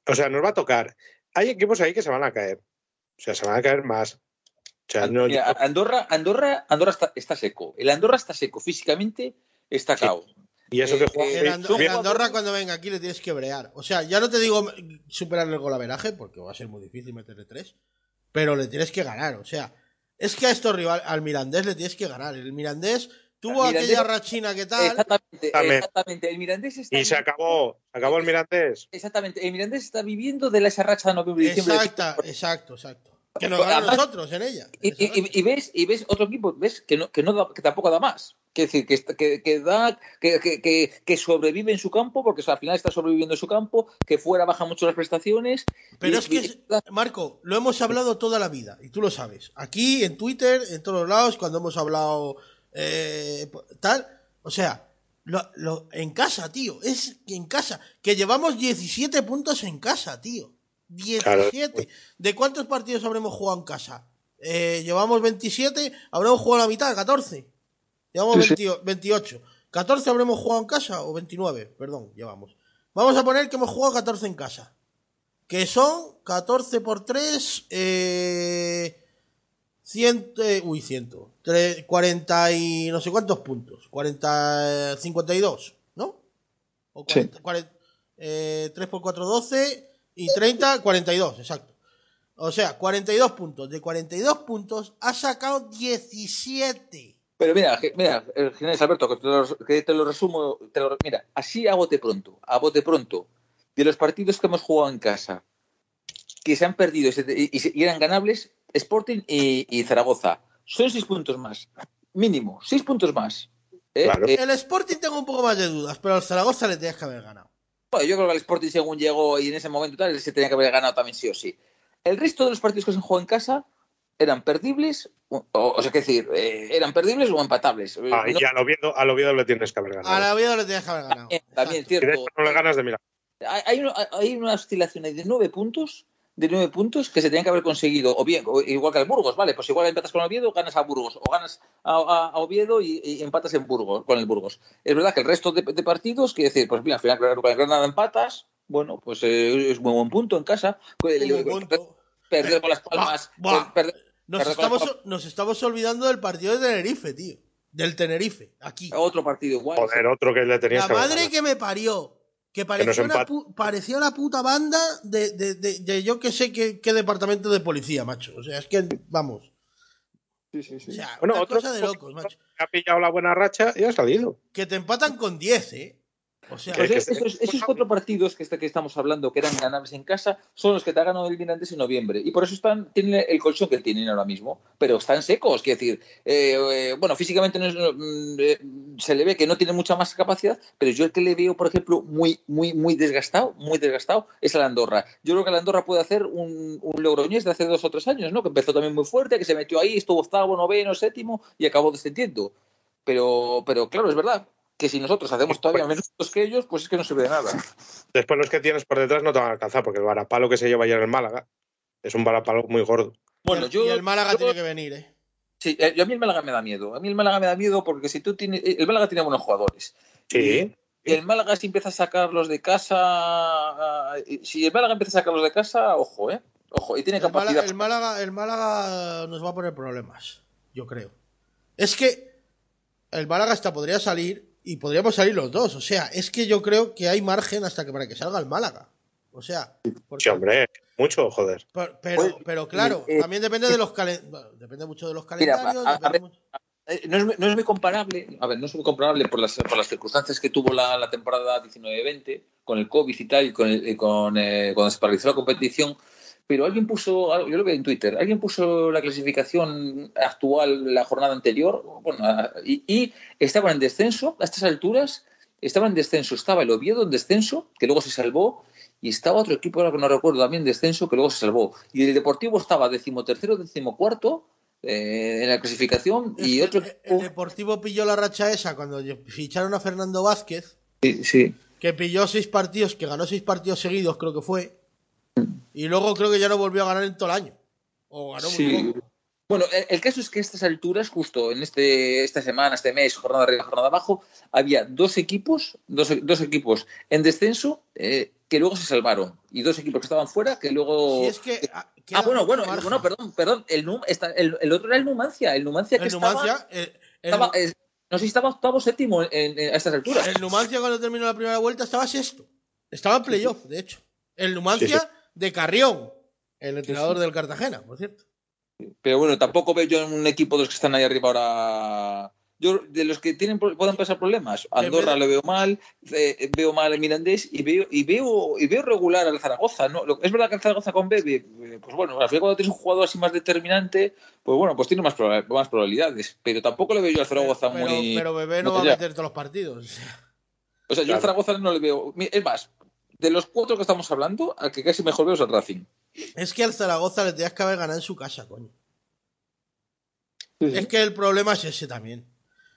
O sea, nos va a tocar. Hay equipos ahí que se van a caer. O sea, se van a caer más. O sea, no, Mira, Andorra, Andorra, Andorra está, está seco. El Andorra está seco físicamente, está Sí. Y eso que eh, juega En, eh, en Andorra, cuando venga aquí, le tienes que brear. O sea, ya no te digo superar el golaveraje, porque va a ser muy difícil meterle tres, pero le tienes que ganar. O sea, es que a estos rival, al Mirandés le tienes que ganar. El Mirandés tuvo Mirandés- aquella rachina que tal. Exactamente, Exactamente. El Mirandés está Y se acabó, se acabó el Mirandés. Exactamente. El Mirandés está viviendo de la esa racha de noviembre y diciembre. Exacta, exacto, exacto. Que nos ganó a Además- nosotros en ella. Y, ves, y ves otro equipo, ves que no, que no da- que tampoco da más. Que decir, que, que, que da, que, que, que, que sobrevive en su campo, porque al final está sobreviviendo en su campo, que fuera baja mucho las prestaciones. Pero y- es que, Marco, lo hemos hablado toda la vida, y tú lo sabes. Aquí, en Twitter, en todos los lados, cuando hemos hablado eh, tal. O sea, lo- lo- en casa, tío. Es que en casa. Que llevamos 17 puntos en casa, tío. 17. ¿De cuántos partidos habremos jugado en casa? Eh, llevamos 27, habremos jugado la mitad, 14. Llevamos Sí, sí. 20 28. ¿14 habremos jugado en casa o 29? Perdón, llevamos. Vamos a poner que hemos jugado 14 en casa. Que son 14 por 3, eh, 100, eh, uy, 100, tre- 40 y no sé cuántos puntos. 40, eh, 52, ¿no? O 40, 40, eh, 3 por 4, 12 y 30, 42, exacto. O sea, 42 puntos. De 42 puntos ha sacado 17. Pero mira, mira, el Ginés Alberto, que te, lo, que te lo resumo, te lo- mira, así a bote pronto, a bote pronto, de los partidos que hemos jugado en casa, que se han perdido y, se- y- y eran ganables, Sporting y, y Zaragoza, son seis puntos más, mínimo, seis puntos más. ¿eh? Claro. Eh, El Sporting tengo un poco más de dudas, pero al Zaragoza le tenías que haber ganado. Bueno, yo creo que el Sporting según llegó y en ese momento tal, se tenía que haber ganado también sí o sí. El resto de los partidos que se han jugado en casa eran perdibles, o, o sea, que decir, eh, eran perdibles o empatables. Ah, y No- al Oviedo, al Oviedo le tienes que haber ganado. A la vida le tenías que haber ganado. También, también, Exacto. Y de cierto. hecho no le ganas de milagro. hay, hay una, hay una oscilación ahí de nueve puntos de nueve puntos que se tenían que haber conseguido, o bien, o igual que el Burgos, vale, pues igual empatas con Oviedo, ganas a Burgos, o ganas a, a- a Oviedo y, y empatas en Burgos, con el Burgos. Es verdad que el resto de, de partidos, quiere decir, pues mira, al final claro, con el Granada empatas, bueno, pues eh, es muy buen punto en casa. Perder con las palmas, Buah, buah. perder- Nos perder con las estamos, nos estamos olvidando del partido de Tenerife, tío. Del Tenerife, aquí. otro partido igual. Joder, otro que le tenías La que madre que me parió. Que parecía, una, pu- parecía una puta banda de, de, de- de yo que sé qué, qué departamento de policía, macho. O sea, es que, vamos. O sea, Bueno, una otro cosa de locos, macho. ha pillado la buena racha y ha salido. Que te empatan con 10, ¿eh? O sea, Que- Pues esos, esos cuatro partidos que, que estamos hablando, que eran ganables en casa, son los que te ha ganado el Mirandés en noviembre. Y por eso están, tienen el colchón que tienen ahora mismo. Pero están secos, quiero decir. eh, eh, bueno, físicamente no es- no, mm, eh, se le ve que no tiene mucha más capacidad, pero yo el que le veo, por ejemplo, muy, muy, muy desgastado, muy desgastado, es el Andorra. Yo creo que el Andorra puede hacer un, un Logroñés de hace dos o tres años, ¿no? Que empezó también muy fuerte, que se metió ahí, estuvo octavo, noveno, séptimo y acabó descendiendo. Pero, pero claro, es verdad que si nosotros hacemos todavía menos puntos que ellos, pues es que no sirve de nada. Después los que tienes por detrás no te van a alcanzar, porque el varapalo que se lleva ayer en el Málaga es un varapalo muy gordo. Bueno, y, yo, y el Málaga yo- tiene que venir, ¿eh? Sí, eh, a mí el Málaga me da miedo. A mí el Málaga me da miedo porque si tú tienes. El Málaga tiene buenos jugadores. Sí. Y el Málaga si empieza a sacarlos de casa. Si el Málaga empieza a sacarlos de casa, ojo, ¿eh? Ojo, y tiene El capacidad. Málaga, el, Málaga, el Málaga nos va a poner problemas, yo creo. Es que el Málaga hasta podría salir y podríamos salir los dos. O sea, es que yo creo que hay margen hasta que para que salga el Málaga. O sea, porque- Sí, hombre, mucho, joder. pero, pero, Pues, pero claro, eh, también depende de los calendarios. depende mucho de los Mira, calendarios. a- a depende ver, mucho- Eh, no, es, muy- no es muy comparable, a ver, no es muy comparable por las, por las circunstancias que tuvo la, la temporada 19-20, con el COVID y tal, y con, el- y con eh, cuando se paralizó la competición, pero alguien puso, yo lo veo en Twitter, alguien puso la clasificación actual la jornada anterior, bueno, y, y estaban en descenso, a estas alturas, estaban en descenso, estaba el Oviedo en descenso, que luego se salvó, y estaba otro equipo, ahora que no recuerdo, también en descenso, que luego se salvó, y el Deportivo estaba decimotercero, decimocuarto, eh, en la clasificación, y otro el- Deportivo pilló la racha esa cuando ficharon a Fernando Vázquez, Sí, sí. que pilló seis partidos, que ganó seis partidos seguidos, creo que fue. Y luego creo que ya no volvió a ganar en todo el año. O ganó muy Sí. poco. Bueno, el, el caso es que a estas alturas, justo en este esta semana, este mes, jornada arriba, jornada abajo, había dos equipos, dos, dos equipos en descenso eh, que luego se salvaron y dos equipos que estaban fuera que luego. Si es que. ah, ah, bueno, bueno, bueno, perdón, perdón. El, el, el otro era el Numancia, el Numancia que El estaba, Numancia, el, el- estaba, eh, no sé si estaba octavo séptimo en- en- a estas alturas. el Numancia cuando terminó la primera vuelta estaba sexto. Estaba en playoff, de hecho. El Numancia Sí, de Carrión, el entrenador del Cartagena, por cierto. Pero bueno, tampoco veo yo en un equipo de los que están ahí arriba ahora. Yo, de los que tienen pueden pasar problemas, Andorra lo veo mal, eh, veo mal el Mirandés y veo, y veo, y veo regular al Zaragoza. ¿no? Lo- Es verdad que el Zaragoza con Bebe, eh, pues bueno, al final cuando tienes un jugador así más determinante, pues bueno, pues tiene más, proba- más probabilidades. Pero tampoco le veo yo al Zaragoza pero, muy. pero Bebé no va a meter todos los partidos. O sea, yo al. Zaragoza no le veo. Es más, de los cuatro que estamos hablando, al que casi mejor veo es al Racing. Es que al Zaragoza le tenías que haber ganado en su casa, coño. Es que el problema es ese también.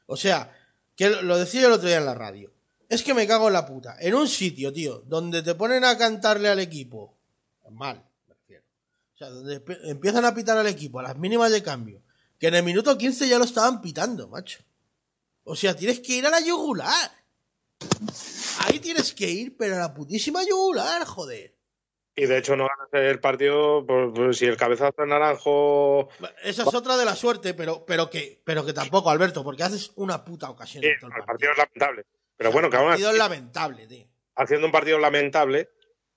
O sea, que lo decía yo el otro día en la radio. Es que me cago en la puta. En un sitio, tío, donde te ponen a cantarle al equipo. Mal, me refiero. O sea, donde empiezan a pitar al equipo a las mínimas de cambio. Que en el minuto 15 ya lo estaban pitando, macho. O sea, tienes que ir a la yugular. Ahí tienes que ir, pero a la putísima yugular, joder. Y de hecho no ganas el partido por, por si el cabezazo es naranjo. Esa es otra de la suerte, pero, pero, que, pero que tampoco, Alberto, porque haces una puta ocasión Sí, en todo el el partido. partido es lamentable. Pero bueno, que el partido es lamentable, tío. haciendo un partido lamentable,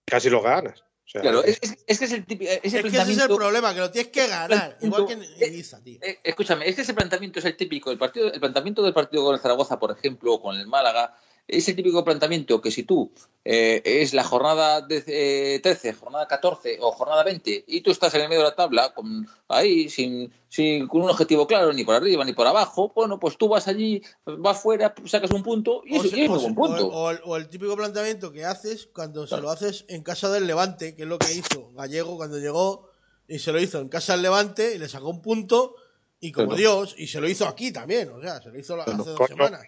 casi lo ganas. O sea, Claro, es, es- es que es el típico. Es, el Es que ese es el problema, que lo tienes que ganar. Igual que en Ibiza, tío. Eh, escúchame, es que ese planteamiento es el típico. El, partido, el planteamiento del partido con el Zaragoza, por ejemplo, o con el Málaga, es el típico planteamiento que si tú eh, es la jornada de, eh, 13, jornada 14 o jornada 20 y tú estás en el medio de la tabla, con, ahí, sin, sin con un objetivo claro, ni por arriba ni por abajo, bueno, pues tú vas allí, vas fuera, sacas un punto y, O, eso, es un punto. o- el, o el típico planteamiento que haces cuando se lo haces en casa del Levante, que es lo que hizo Gallego cuando llegó y se lo hizo en casa del Levante y le sacó un punto y como. Dios, y se lo hizo aquí también, o sea, se lo hizo hace dos semanas.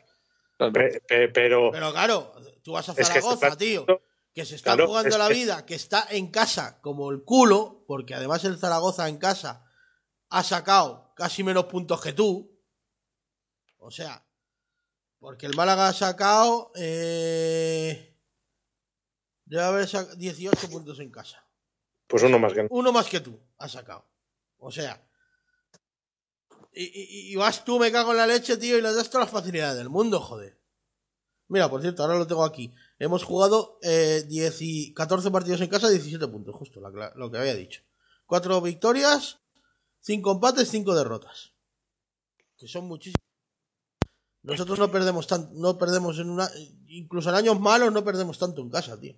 Pe- pe- pero Pero claro, tú vas a Es que Zaragoza, partido- tío, que se está Claro, jugando es la que- vida, que está en casa como el culo, porque además el Zaragoza en casa ha sacado casi menos puntos que tú. O sea, porque el Málaga ha sacado. Eh, debe haber sacado 18 puntos en casa. pues uno más que Uno más que tú ha sacado. O sea. Y, vas tú, me cago en la leche, tío, y le das todas las facilidades del mundo, joder. Mira, por cierto, ahora lo tengo aquí. Hemos jugado eh, 10 y 14 partidos en casa, 17 puntos, justo lo que había dicho. 4 victorias, 5 empates, 5 derrotas. Que son muchísimos. Nosotros no perdemos tanto, no perdemos en una. Incluso en años malos no perdemos tanto en casa, tío.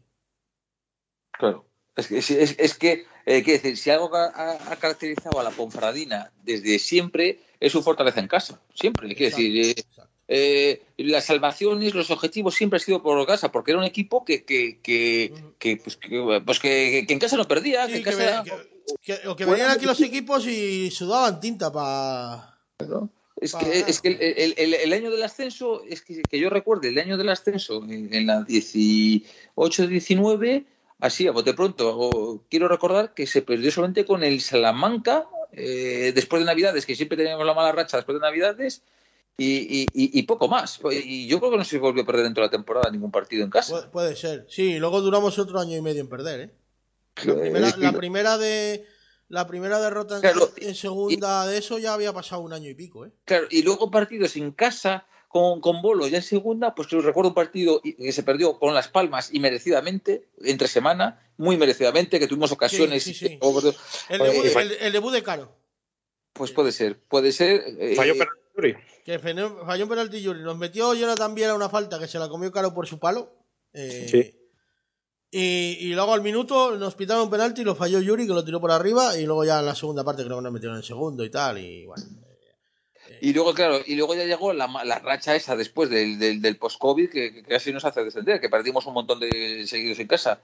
Claro. Es que, es, es- es que eh, quiero decir, si algo ha, ha- caracterizado a la Ponferradina desde siempre es su fortaleza en casa. Siempre. Quiero Exacto, decir, eh, eh, las salvaciones, los objetivos siempre han sido por casa, porque era un equipo que, que, que, que, pues, que, pues que- que en casa no perdía. que Sí, en que, casa ve- era- o que venían aquí los equipos y sudaban tinta para. Es Para que, es que el, el- el- el año del ascenso, es que, que yo recuerde, el año del ascenso, en, en la 18-19, así a bote pronto, o- quiero recordar que se perdió solamente con el Salamanca eh, después de Navidades, que siempre teníamos la mala racha después de Navidades, y, y- y- y poco más. Y yo creo que no se volvió a perder dentro de la temporada ningún partido en casa. Puede, puede ser. Sí, luego duramos otro año y medio en perder, ¿eh? La Eh, primera, y- la primera de. La primera derrota en, Claro, en segunda de eso ya había pasado un año y pico, ¿eh? Claro, y luego partidos en casa con, con Bolo ya en segunda, pues yo recuerdo un partido que se perdió con Las Palmas y merecidamente, entre semana, muy merecidamente, que tuvimos ocasiones. sí, y sí. que- oh, El debut, y fa- el- el debut de Caro. Pues puede ser, puede ser. eh, Falló penalti Yuri. Que falló falló un penalti Yuri. Nos metió Jonathan Viera una falta que se la comió Caro por su palo. Eh, Sí. y, y luego al minuto nos pitaron un penalti y lo falló Yuri, que lo tiró por arriba. Y luego ya en la segunda parte creo que nos metieron en segundo y tal. Y bueno. Y luego, claro, y luego ya llegó la, la racha esa después del, del, del post-COVID que, que casi nos hace descender, que perdimos un montón de seguidos en casa.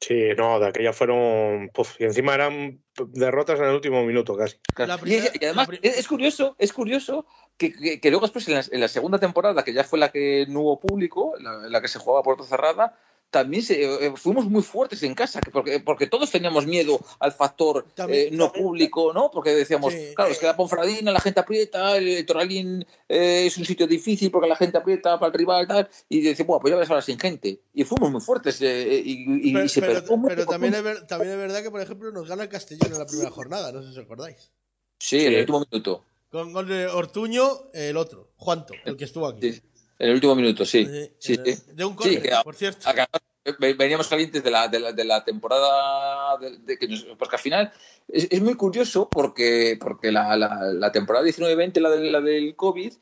Sí, no, de aquella fueron. puf, y encima eran derrotas en el último minuto casi. Claro. La Y- primera- y, además es es curioso, es curioso que, que- que luego después en la, en la segunda temporada, que ya fue la que no hubo público, la, la que se jugaba a puerta cerrada, también se- eh, fuimos muy fuertes en casa, que porque, porque todos teníamos miedo al factor También- eh, no público, ¿no? Porque decíamos, Sí. claro, es que la Ponfradina la gente aprieta, el Toralín eh, es un sitio difícil porque la gente aprieta para el rival y tal, y decimos, bueno, pues ya ves ahora sin gente. Y fuimos muy fuertes eh, y, y- y Pero, se pero- perdió mucho. pero también, es ver- también es verdad que, por ejemplo, nos gana el Castellón en la primera jornada. No sé si os acordáis. Sí, en el último minuto. Con gol de Ortuño, el otro, Juanto, el que estuvo aquí. Sí, en el último minuto, sí. Sí, en sí. De un Sí, que- por cierto. Veníamos calientes de la, de la, de la temporada de, de que nos- porque al final es, es muy curioso porque, porque la, la, la temporada 19-20, la, de- la del COVID,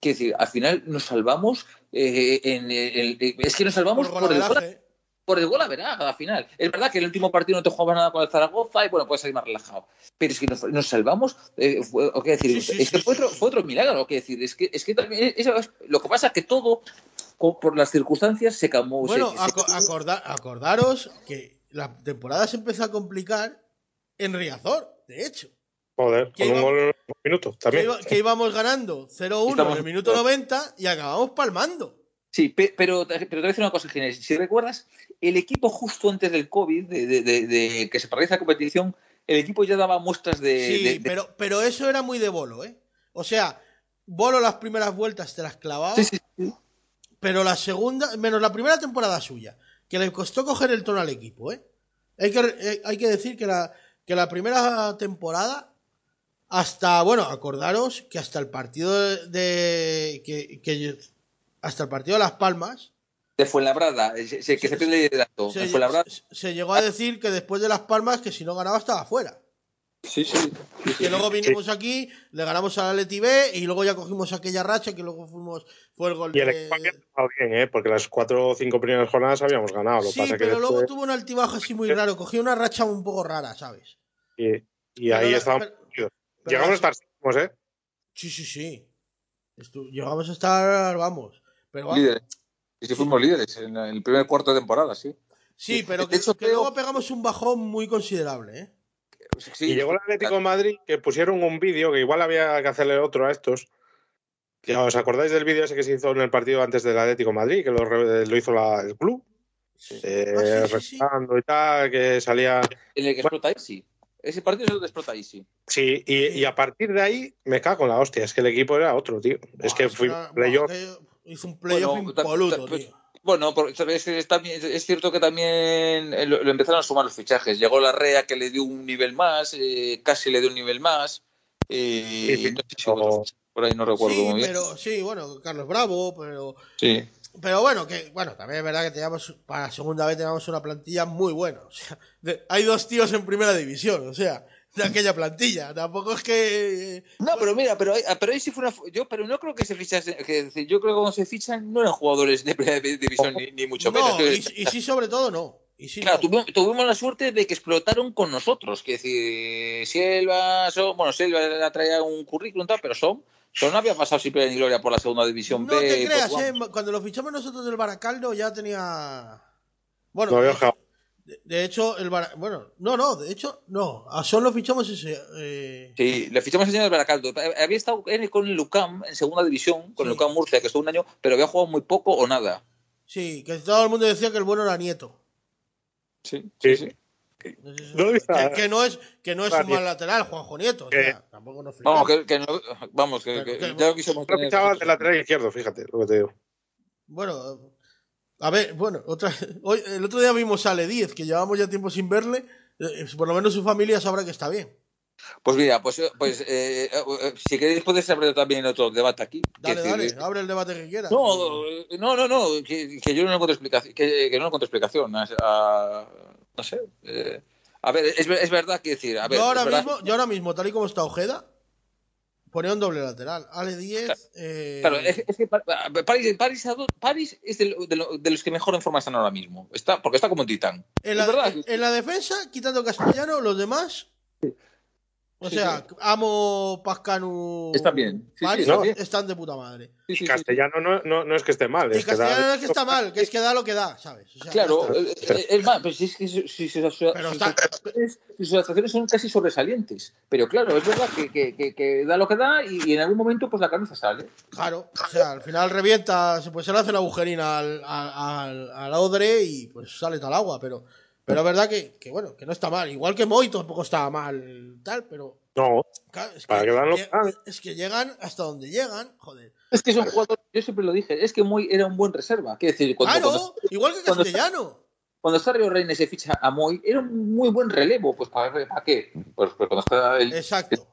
que decir, al final nos salvamos eh, en el, es que nos salvamos Por por, el. Por el gol a verá, al final. Es verdad que en el último partido no te jugabas nada con el Zaragoza y bueno, puedes salir más relajado. Pero es que nos, nos salvamos, eh, fue, o qué decir, Sí, sí, es que fue, otro, fue otro milagro, qué decir, es que, es que también, eso es- lo que pasa es que todo, por las circunstancias, se camó. Bueno, se- se- aco- acorda- acordaros que la temporada se empezó a complicar en Riazor, de hecho. Joder, con un gol en último minuto Que, también. iba- que íbamos ganando 0-1 en el minuto 90 y acabamos palmando. Sí, pe- pero, pero te voy a decir una cosa, Ginés. Si recuerdas, el equipo justo antes del COVID, de, de- de- de que se paraliza la competición, el equipo ya daba muestras de... Sí, pero, pero eso era muy de bolo, ¿eh? O sea, bolo las primeras vueltas te las clavaba, Sí, sí, sí. pero la segunda, menos la primera temporada suya, que le costó coger el tono al equipo, ¿eh? Hay que, eh, hay que decir que la, que la primera temporada, hasta, bueno, acordaros que hasta el partido de, de- que, que- hasta el partido de Las Palmas, De Fuenlabrada, eh, se- se- que se pierde el liderato. se, se- se llegó a decir que después de Las Palmas, que si no ganaba estaba fuera. sí, sí. sí, sí. Que luego vinimos aquí, le ganamos a la Leti B y luego ya cogimos aquella racha que luego fuimos, fue el gol Y el de- equipo había estado bien, ¿eh? Porque las cuatro o cinco primeras jornadas habíamos ganado. Lo que Sí, pasa que pero luego después- tuvo un altibajo así muy raro, cogió una racha un poco rara, ¿sabes? Y, y Pero ahí estábamos. pero- perdidos. pero Llegamos a estar ¿eh? Sí, sí, sí. Estu- llegamos a estar, vamos. Pero. Líderes. Y sí fuimos líderes en el primer cuarto de temporada, sí. Sí, pero que, hecho, que creo- luego pegamos un bajón muy considerable, ¿eh? Sí, Y llegó el Atlético de Madrid que pusieron un vídeo que igual había que hacerle otro a estos. Que, ¿Os acordáis del vídeo ese que se hizo en el partido antes del Atlético de Madrid? Que lo, lo hizo la- el club. Eh, Ah, sí, sí, sí. rezando y tal, que salía. En el que explota Easy. Ese partido es el que explota Easy. Sí, y, y a partir de ahí me cago en la hostia. Es que el equipo era otro, tío. es que fui era- buah, aquello- Hizo un playoff Bueno, impoluto, pues- tío. Bueno. Es, también- es cierto que también eh, lo, lo empezaron a sumar los fichajes. Llegó la REA que le dio un nivel más, eh, casi le dio un nivel más. eh, Sí, sí. no sé si por ahí no recuerdo Sí, muy bien. pero sí, bueno, Carlos Bravo, pero Sí. Pero bueno, que bueno, también es verdad que teníamos, para la segunda vez teníamos una plantilla muy buena. O sea, de- hay dos tíos en primera división, o sea, de aquella plantilla. Tampoco es que. No, pero mira, pero, ahí- pero ahí sí fue una. Yo, pero no creo que se fichase. Que, yo creo que cuando se fichan no eran jugadores de primera división, ni, ni mucho menos. no, y, sí, sobre todo, no. Y sí, Claro, no. tuvimos, tuvimos la suerte de que explotaron con nosotros. Que decir, Silva, son, bueno, Silva la traía un currículum, tal, pero son, son no había pasado sin pena ni gloria por la segunda división No B. te creas, eh, cuando lo fichamos nosotros del Baracaldo ya tenía. Bueno, No había de, hecho, el Bara- Bueno, no, no, de hecho, no. A Sol lo fichamos ese. eh, Sí, le fichamos al señor Baracaldo. Había estado él con el Lucam en segunda división, con el Sí. Lucam Murcia, que estuvo un año, pero había jugado muy poco o nada. Sí, que todo el mundo decía que el bueno era nieto. Sí, Sí. sí. No sé si- No, mira, que, que no es, que no es un mal lateral, Juanjo Nieto. o sea, tampoco nos Vamos, que, que no, vamos, que, que que- ya lo quisimos Lo tener fichaba de lateral izquierdo, fíjate lo que te digo. Bueno, a ver, bueno, otra, hoy, el otro día vimos a Ale 10, que llevamos ya tiempo sin verle. eh, por lo menos su familia sabrá que está bien. Pues mira, pues, eh, pues eh, si queréis podéis abrir también otro debate aquí. Dale, decir, dale, abre el debate que quieras. No, no, no, no, que, que yo no encuentro explicación, que, que no encuentro explicación. a- a- no sé. eh, a ver, es, ver- es verdad que decir, a ver, yo, ahora mismo, yo ahora mismo, tal y como está Ojeda, ponía un doble lateral. Ale 10. eh, Claro, es, es que Pa- Pa- París, París, París es de, lo- de lo- de los que mejor en forma están ahora mismo. Está, porque está como un titán. en, la, en la defensa, quitando Castellano, los demás. O Sí, sea, Amo, Pascanu. Están bien. Sí, sí, París, están bien. están de puta madre. Sí, sí, sí. Castellano no, no, no es que esté mal. Y Es que da- Castellano no es que está mal, que es que da lo que da, ¿sabes? O sea, Claro, está. eh, eh, es más, pues si es que si sus, Pero actuaciones, sus actuaciones son casi sobresalientes. Pero claro, es verdad que, que- que- que da lo que da y, y en algún momento pues la cabeza sale. Claro, o sea, al final revienta, se- pues se le hace la agujerina al, al, al- al odre y pues sale tal agua, pero, pero es verdad que, que, bueno, que no está mal. Igual que Moy tampoco estaba mal, tal, pero No, claro, es, Para que lle- que dan. es que llegan hasta donde llegan, joder. Es que es un jugador, yo siempre lo dije, es que Moy era un buen reserva. Quiero decir, cuando, Claro, cuando, igual que Castellano. cuando está Río Reina y se ficha a Moy, era un muy buen relevo. Pues ¿para, para qué? Pues, pues cuando está el. Exacto.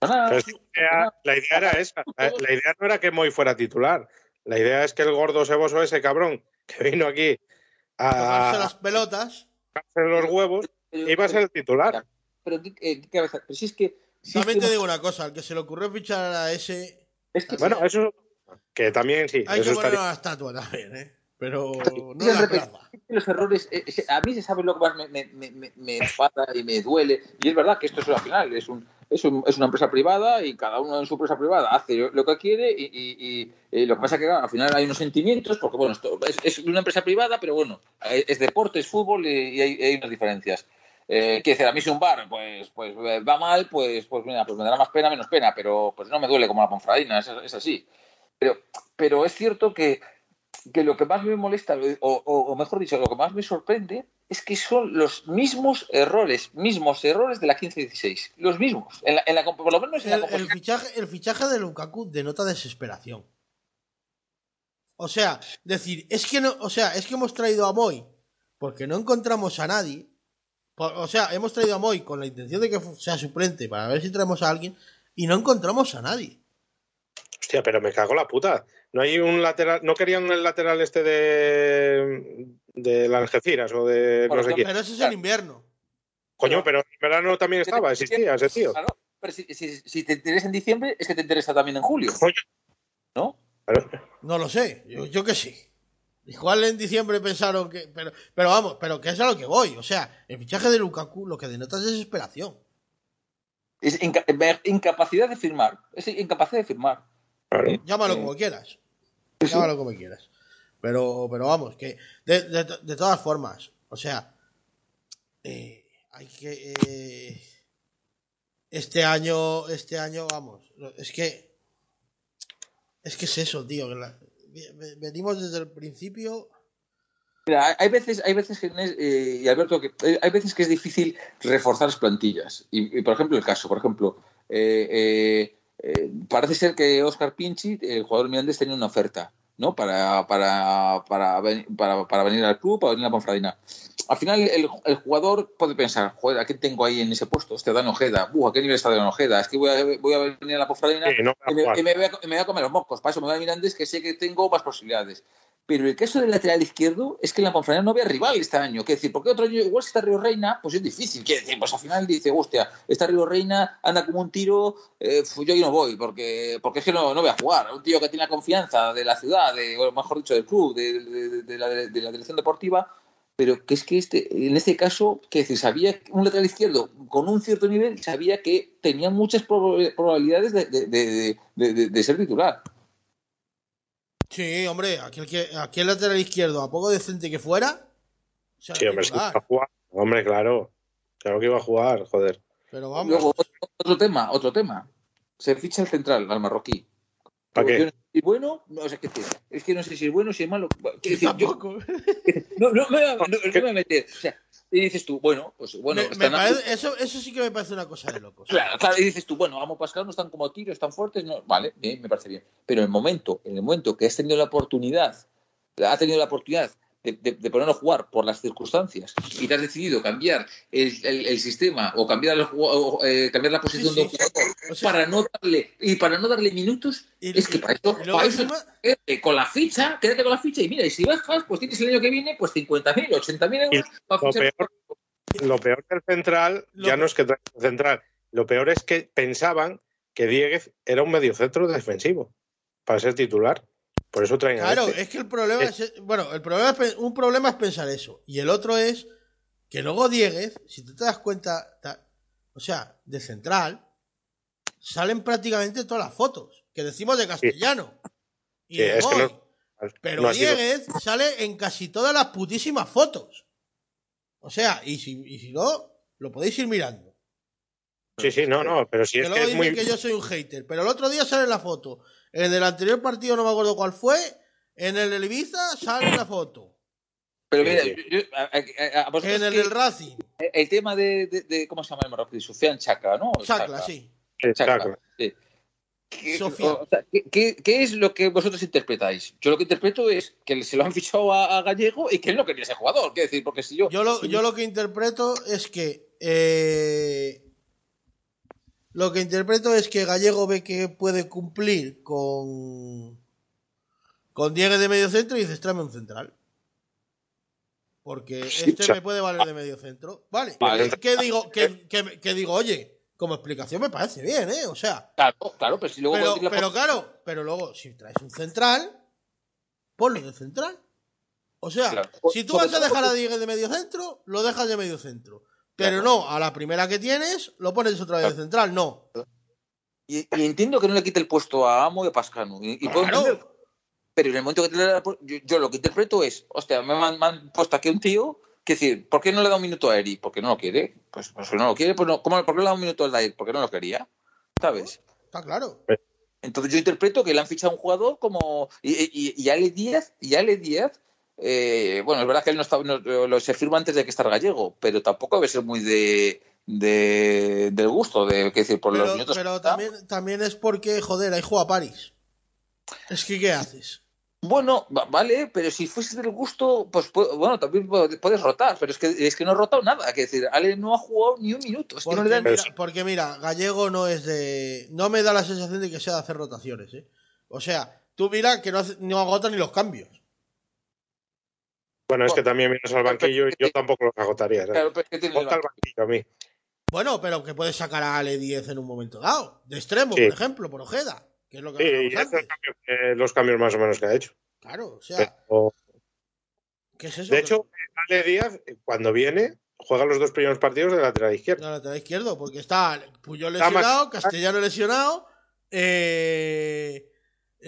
la idea- la idea era esa. La, la idea no era que Moy fuera titular. La idea es que el gordo seboso ese cabrón que vino aquí Tocarse a las pelotas. Hacer los huevos iba a ser el titular. Pero, ¿qué- eh, qué? Pero si es que. si es También que- te digo una cosa, al que se le ocurrió fichar a ese, es que- Bueno, eso que también sí, hay eso que poner estaría. una estatua también, ¿eh? Pero no Sí, la plaza. los errores, eh, a mí se sabe lo que más me, me, me, me- me enfada y me duele. Y es verdad que esto es al final, es, un, es, un- es una empresa privada y cada uno en su empresa privada hace lo que quiere y, y- y, eh, lo que pasa es que claro, al final hay unos sentimientos, porque bueno, esto es, es una empresa privada, pero bueno, es, es deporte, es fútbol y, y hay, hay unas diferencias. Eh, quiero decir, a mí si un bar pues, pues eh, va mal, pues, pues mira, pues me dará más pena, menos pena, pero pues no me duele como la ponfradina, es, es así. Pero, pero es cierto que, que lo que más me molesta, o, o- o mejor dicho, lo que más me sorprende, es que son los mismos errores, mismos errores de la 15-16. Los mismos. En la, en la comp- por lo menos en la El, el composición. fichaje, el fichaje de Lukaku denota desesperación. O sea, decir, es que no, o sea, es que hemos traído a Moy porque no encontramos a nadie. Por- o sea, hemos traído a Moy con la intención de que sea suplente para ver si traemos a alguien y no encontramos a nadie. Hostia, pero me cago la puta. No hay un lateral, no querían el lateral este de de las Algeciras o de Bueno, no sé quién. Pero ese es el invierno. Coño, pero en verano también estaba, existía ese tío. Claro, pero si, si- si te interesa en diciembre, es que te interesa también en julio. Coño. ¿No? No lo sé, yo, yo que sí. Igual en diciembre pensaron que. Pero, pero vamos, pero que es a lo que voy. O sea, el fichaje de Lukaku lo que denota es desesperación. Es inca- incapacidad de firmar. Es incapacidad de firmar. Claro. Llámalo Sí. como quieras. Llámalo como quieras. Pero, pero vamos, que de, de- de todas formas, o sea, eh, hay que. eh, este año, este año, vamos, es que. Es que es eso, tío. que la- ve- venimos desde el principio. Mira, hay- veces, hay veces que, eh, y Alberto, que hay veces que es difícil reforzar las plantillas. Y, y, por ejemplo, el caso, por ejemplo, eh, eh, eh, parece ser que Oscar Pinchi, el jugador mirandés, tenía una oferta, ¿no? Para, para, para, ven- para, para venir al club, para venir a Ponfradina. Al final, el, el jugador puede pensar, joder, ¿a qué tengo ahí en ese puesto? Este Dan Ojeda. Uh, ¿a qué nivel está Dan Ojeda? Es que voy a, voy a venir a la Ponfradina Sí, no y me, jugar. y me voy a, me voy a comer los mocos. Para eso me voy a Mirandés, que sé que tengo más posibilidades. Pero el caso del lateral izquierdo es que en la Ponferrada no había rival este año. Quiero decir, porque otro año, igual si está Río Reina, pues es difícil. Quiero decir, pues al final dice, hostia, está Río Reina, anda como un tiro, eh, yo ahí no voy, porque, porque es que no, no voy a jugar. Un tío que tiene la confianza de la ciudad, de, o mejor dicho, del club, de, la, dirección deportiva, pero que es que este, en este caso, que decir, sabía un lateral izquierdo con un cierto nivel, sabía que tenía muchas prob- probabilidades de, de- de- de- de- de ser titular. Sí, hombre, aquel, que, aquel lateral izquierdo, a poco decente que fuera. o sea, Sí, hombre, sí, titular. iba a jugar. Hombre, claro. Claro que iba a jugar, joder. Pero vamos. Luego, otro, otro tema, otro tema. Se ficha el central, al marroquí. ¿Para qué? No es bueno, no sé qué tiene. Es que no sé si es bueno, si es malo. Quiero decir, yo tampoco. no, no a, no- no me voy a meter. O sea, y dices tú, bueno, pues bueno, Me- me están parece- eso, eso sí que me parece una cosa de locos. Claro, claro, y dices tú, bueno, Amo Pascal no están como tiros, están fuertes, no, vale, bien, me parece bien. Pero en el momento, en el momento que has tenido la oportunidad, ha tenido la oportunidad de, de- de ponerlo a jugar por las circunstancias y te has decidido cambiar el, el- el sistema o cambiar, el o, eh, cambiar la posición Sí, de un sí. jugador O sea- para no darle y para no darle minutos, Y- es que y- para eso, para eso encima- quédate con la ficha, quédate con la ficha y mira, y si bajas, pues tienes el año que viene pues 50.000, 80.000 euros para Lo fichar- peor, lo peor del central Lo ya pe- no es que traiga un central, lo peor es que pensaban que Dieguez era un mediocentro defensivo para ser titular. Por eso traen a Claro, este. es que el problema es, bueno, el problema es, un problema es pensar eso y el otro es que luego Dieguez, si tú te das cuenta, ta- o sea, de central salen prácticamente todas las fotos que decimos de castellano y Sí, de es que Moy. no- pero no sido- Dieguez sale en casi todas las putísimas fotos. O sea, y si, y si no, lo podéis ir mirando. Sí, sí, no, no, pero si que es luego que es dicen muy. que yo soy un hater. Pero el otro día sale la foto. En el anterior partido no me acuerdo cuál fue. En el del Ibiza sale la foto. Pero mira, Sí, yo- yo- a- a- a- a vosotros En el del Racing. el tema de, de- de- ¿cómo se llama el marroquí? Sufian Chakra, ¿no? Chacla, sí. Chakra, Chacla. sí. ¿Qué, Sofía. o sea, ¿qué- qué- qué es lo que vosotros interpretáis? Yo lo que interpreto es que se lo han fichado a, a Gallego y que él no quería ser jugador. Quiero decir, porque si yo. Yo lo, si yo lo que interpreto es que. eh, lo que interpreto es que Gallego ve que puede cumplir con. Con Diego de medio centro y dices, tráeme un central. Porque este me puede valer de medio centro. Vale. Vale. ¿Qué digo? Que, que- que digo, oye, como explicación me parece bien, ¿eh? O sea. Claro, claro, pero si luego. Pero, la claro, pero luego, si traes un central, ponlo de central. O sea, Claro. si tú vas a dejar a Diego de medio centro, lo dejas de medio centro. Pero no, a la primera que tienes, lo pones otra vez de central. No. Y, y entiendo que no le quite el puesto a Amo y a Pascano. Y, y Claro. Pero en el momento que te le da- yo, yo lo que interpreto es, hostia, me han, me han puesto aquí un tío, que decir, ¿por qué no le da un minuto a Eri? Porque no lo quiere. Pues, pues si no lo quiere, pues no. ¿Cómo, ¿Por qué le da un minuto al Dair? Porque no lo quería. ¿Sabes? Está claro. Entonces yo interpreto que le han fichado a un jugador como. Y, y, y Ale Díaz, y Ale Díaz, eh, bueno, es verdad que él no lo, se firma antes de que estar gallego, pero tampoco debe ser muy de, de del gusto, de decir, por los Pero, minutos. pero está. también, también es porque, joder, ahí juega París. Es que, ¿qué haces? Bueno, va- vale, pero si fuese del gusto, pues pu- bueno, también pu- puedes rotar, pero es que, es que no ha rotado nada. Que decir, Ale no ha jugado ni un minuto. Es que no Porque, le dan- mira, porque mira, Gallego no es de. No me da la sensación de que sea de hacer rotaciones, ¿eh? O sea, tú mira que no, hace- no agota ni los cambios. Bueno, es que también vienes al banquillo y yo tampoco los agotaría. ¿sabes? Claro, pero es que Ponte al banquillo a mí. Bueno, pero que puedes sacar a Ale 10 en un momento dado. De extremo, Sí. por ejemplo, por Ojeda. Que es lo que Sí, y antes. cambio los cambios más o menos que ha hecho. Claro, o sea, Pero, ¿qué es eso? de hecho, Ale Díaz, cuando viene, juega los dos primeros partidos de lateral izquierdo. No, lateral izquierdo, porque está Puyol Está lesionado, Castellano lesionado, eh,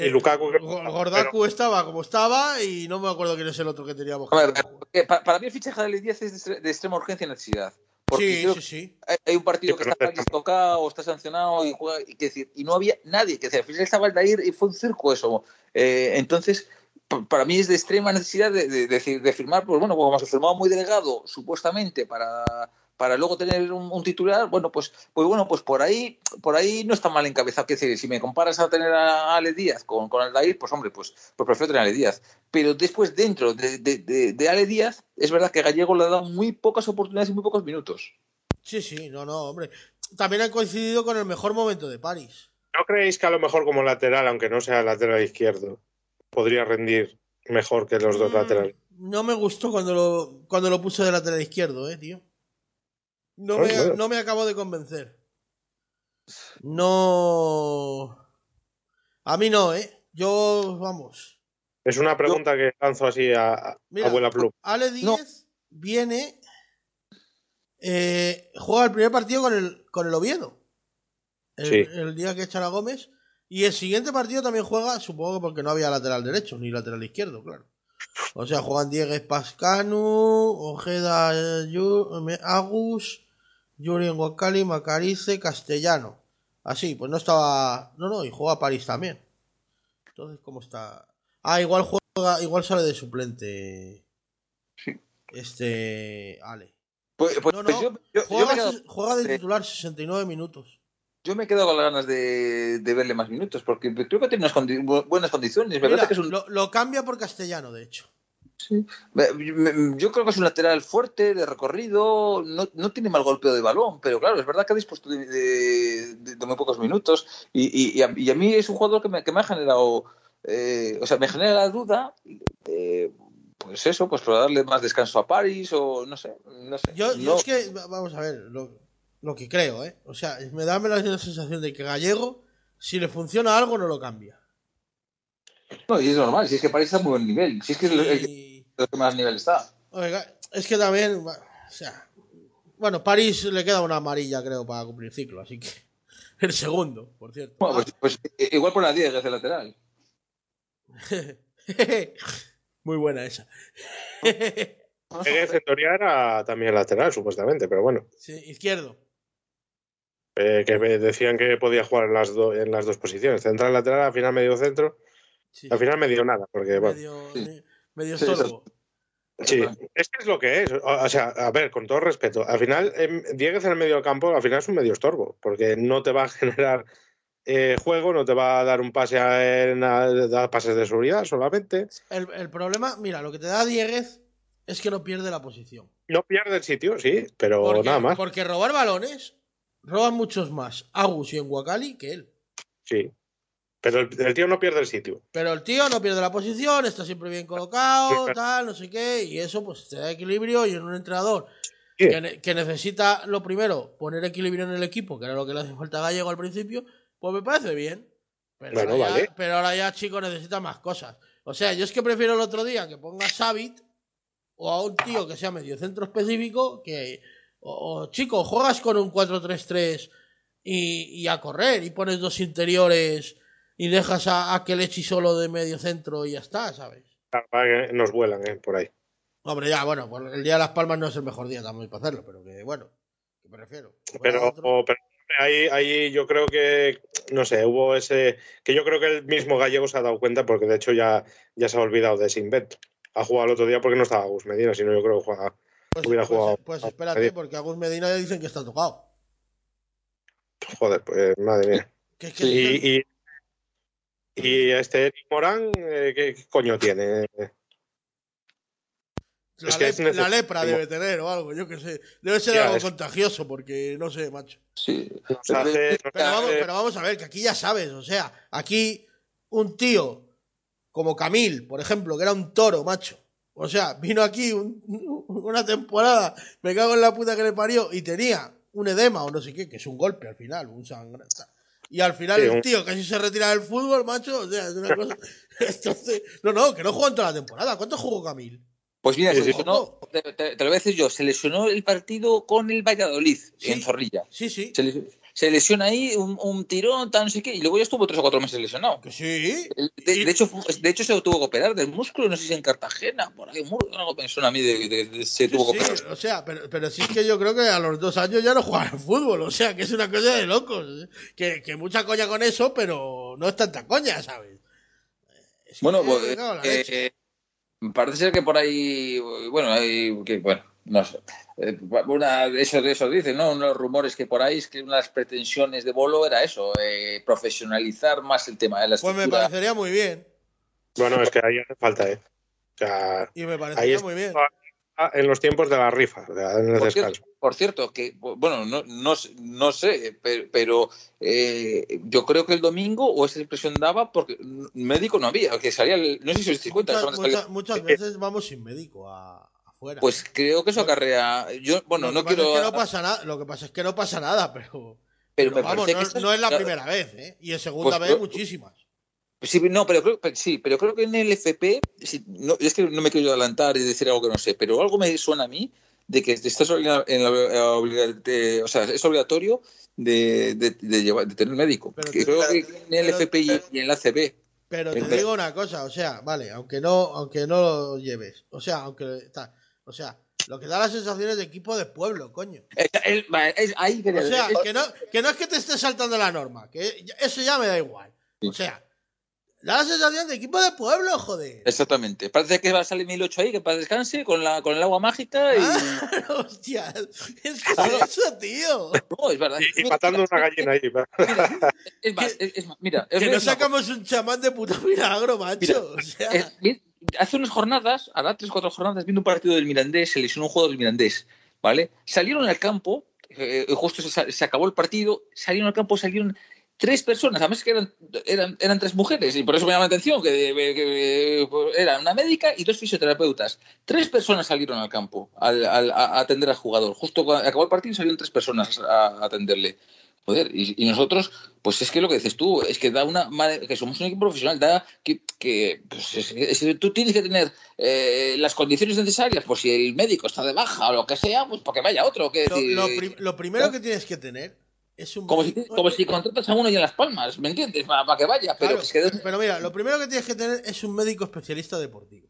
Y Lukaku, Go- Gordaku estaba como estaba y no me acuerdo quién es el otro que teníamos. A ver, que- eh, pa- para mí el fichaje de Ale Díaz es de extrema urgencia y necesidad. Porque Sí, creo sí, sí. hay, un partido Sí, que está no tocado, está sancionado y juega, y, que decir, y no había nadie, que decir, al final estaba el Dair y fue un circo eso. Eh, entonces, para mí es de extrema necesidad de, de, de- de firmar, pues bueno, como se firmaba muy delegado, supuestamente, para, para luego tener un, un titular, bueno, pues, pues bueno, pues por ahí, por ahí no está mal encabezado. Que decir, si me comparas a tener a Ale Díaz con, con el Dair, pues hombre, pues, pues prefiero tener a Ale Díaz. Pero después, dentro de, de, de, de Ale Díaz, es verdad que Gallego le ha dado muy pocas oportunidades y muy pocos minutos. Sí, sí, no, no, hombre. También ha coincidido con el mejor momento de París. ¿No creéis que a lo mejor como lateral, aunque no sea lateral izquierdo, podría rendir mejor que los dos Mm, laterales? No me gustó cuando lo, cuando lo puse de lateral izquierdo, eh, tío. No me, bueno. no me acabo de convencer. No. A mí no, eh. Yo, vamos. Es una pregunta que lanzo así a, a Mira, Abuela Plum. Ale 10 viene. eh, juega el primer partido con el, con el Oviedo. El, Sí. el día que echan a Gómez. Y el siguiente partido también juega, supongo que porque no había lateral derecho ni lateral izquierdo, claro. O sea, juegan Diegues Pascanu, Ojeda eh, Me- Agus, Yuri Wakali, Macarice, Castellano. Así, pues no estaba. No, no, y juega París también. Entonces, ¿cómo está? Ah, igual juega, igual sale de suplente. Sí. Este. Ale. Pues, pues- No, pues no, yo, yo- yo juega, me quedo, juega de titular 69 minutos. yo me quedo con las ganas de, de verle más minutos, porque creo que tiene unas condi- buenas condiciones. Me Mira, que es un, lo, lo cambia por castellano, de hecho. Sí. Yo creo que es un lateral fuerte, de recorrido, no, no tiene mal golpeo de balón, pero claro, es verdad que ha dispuesto de, de- muy pocos minutos y, y- y a, y a mí es un jugador que me, que me ha generado, eh, o sea, me genera la duda, eh, pues eso, pues para darle más descanso a París o no sé, no sé. Yo, yo No- es que, va- vamos a ver, lo, lo que creo, ¿eh? O sea, me da la sensación de que Gallego, si le funciona algo, no lo cambia. no, y es normal, si es que París está a muy buen nivel, si es que es el, el que- Y- el que más nivel está. Oiga, es que también, va- o sea, bueno, París le queda una amarilla, creo, para cumplir ciclo, así que el segundo, por cierto. Bueno, pues, pues, igual por la 10 de lateral. Muy buena esa. Teoría era también lateral, supuestamente, pero bueno. sí, izquierdo. eh, que me decían que podía jugar en las, do- en las dos posiciones. Central, lateral, al final medio centro. Sí, Al final medio nada, porque bueno. sí. Me- medio Sí, estorbo. Sí, es que es lo que es. O sea, a ver, con todo respeto, al final, em, Dieguez en el medio del campo, al final es un medio estorbo, porque no te va a generar eh, juego, no te va a dar un pase a, en- a- dar pases de seguridad solamente. El, el problema, mira, lo que te da Dieguez es que no pierde la posición. No pierde el sitio, sí, pero Porque, nada más. porque robar balones roban muchos más Agus y Enguacali que él. Sí. Pero el, el tío no pierde el sitio. Pero el tío no pierde la posición, está siempre bien colocado, tal, no sé qué, y eso pues te da equilibrio y en un entrenador Sí. que, ne- que necesita lo primero, poner equilibrio en el equipo, que era lo que le hace falta a Gallego al principio, pues me parece bien. Pero, Bueno, ahora, ya, vale. pero ahora ya, chico, necesita más cosas. O sea, yo es que prefiero el otro día que ponga a Savit o a un tío que sea medio centro específico que, o, o, chico, juegas con un 4-3-3 y, y a correr y pones dos interiores y dejas a, a Kelechi solo de medio centro y ya está, ¿sabes? Que Nos vuelan eh, por ahí. Hombre, ya, bueno, el día de Las Palmas no es el mejor día también para hacerlo, pero que bueno, que prefiero. que fuera Pero, pero ahí, ahí yo creo que, no sé, hubo ese. Que yo creo que el mismo gallego se ha dado cuenta, porque de hecho ya, ya se ha olvidado de ese invento. Ha jugado el otro día porque no estaba Gus Medina, sino yo creo que juega. Pues, hubiera pues- jugado- pues espérate, porque a Gus Medina ya dicen que está tocado. Joder, pues madre mía. Que es que Y, y, y este Eric Morán, eh, ¿qué, coño tiene? la, es que lep- es necesario. la lepra debe tener o algo, yo qué sé. Debe ser Ya, algo es- contagioso, porque no sé, macho. Sí. Pero vamos, pero vamos a ver, que aquí ya sabes, o sea, aquí un tío como Camil, por ejemplo, que era un toro, macho. O sea, vino aquí un- una temporada, me cago en la puta que le parió, y tenía un edema o no sé qué, que es un golpe al final, un sangre. Y al final Sí, el tío casi se retira del fútbol, macho. O sea, es una cosa. Entonces, no, no, que no jugó en toda la temporada. ¿Cuánto jugó Camil? Pues mira, Sí, se lesionó, te, te- te lo voy a decir yo, se lesionó el partido con el Valladolid Sí. en Zorrilla. Sí, sí. Se, les- se lesiona ahí un, un tirón, tal, no sé qué, y luego ya estuvo tres o cuatro meses lesionado. Que sí. De, hecho, de hecho, se tuvo que operar del músculo, no sé si en Cartagena, por ahí, algo suena a mí de, de- de- se Sí, tuvo que sí, operar. o sea, pero, pero sí es que yo creo que a los dos años ya no juega al fútbol, o sea, que es una cosa de locos. ¿eh? Que, que mucha coña con eso, pero no es tanta coña, ¿sabes? Es Bueno, pues, eh, eh, parece ser que por ahí, bueno, hay, que, bueno, no sé. Eh, Una, eso, eso dicen, ¿no? Unos rumores que por ahí es que una de las pretensiones de Bolo era eso, eh, profesionalizar más el tema de la Pues me estructura. parecería muy bien. Bueno, es que ahí hace falta, ¿eh? O sea, Y me ahí parecería es muy bien. en los tiempos de la rifa, o sea, en el Por descanso. cierto, por cierto, que, bueno, no, no, no sé, pero, pero, eh, yo creo que el domingo, o esa impresión daba, porque médico no había, que salía, el- no sé si os dais cuenta, Muchas, solamente salía- muchas- muchas veces vamos sin médico a, pues creo que eso acarrea, yo, bueno, lo no que pasa quiero... es que no pasa nada, lo que pasa es que no pasa nada, pero, pero me vamos, no, es la primera vez, ¿eh? Y en segunda Pues, vez muchísimas. Sí, no, pero creo, pero sí, pero creo que en el FP, sí, no, es que no me quiero adelantar y decir algo que no sé, pero algo me suena a mí de que estás en la, de- o sea, es obligatorio de, de, de llevar, de tener médico. Pero que te- creo que en el pero- FP y, y en la CB. Pero te digo una cosa, o sea, vale, aunque no, aunque no lo lleves, o sea, aunque tal, o sea, lo que da las sensaciones de equipo de pueblo, coño. Es- es- es- ahí O sea, es- que no, que no es que te estés saltando la norma, que eso ya me da igual. O sea, Da la sensación de equipo de pueblo, joder. Exactamente. Parece que va a salir 1008 ahí, que para descanse con, la, con el agua mágica y. Ah, hostia, es que es eso, tío. No, es verdad. Y, y matando una gallina ahí. Mira, es más, es, es más, mira. Que una sacamos un chamán de puto milagro, macho. Mira, o sea, hace unas jornadas, ahora tres, cuatro jornadas, viendo un partido del Mirandés, se lesionó un juego del Mirandés, ¿vale? Salieron al campo, eh, justo se, se acabó el partido, salieron al campo, salieron tres personas, además que eran, eran, eran tres mujeres, y por eso me llama la atención, que, que- que- era una médica y dos fisioterapeutas. Tres personas salieron al campo al- al- a atender al jugador. Justo cuando acabó el partido salieron tres personas a, a atenderle. Joder, y, y nosotros, pues es que lo que dices tú, es que da una madre- que somos un equipo profesional, da que, que, pues es- es- tú tienes que tener eh, las condiciones necesarias, pues si el médico está de baja o lo que sea, pues para que vaya otro. Que, lo, lo prim- lo primero que tienes que tener es un. como, si, como si contratas a uno y en las palmas, ¿me entiendes? Para, para que vaya, pero Claro, es que pero mira, lo primero que tienes que tener es un médico especialista deportivo.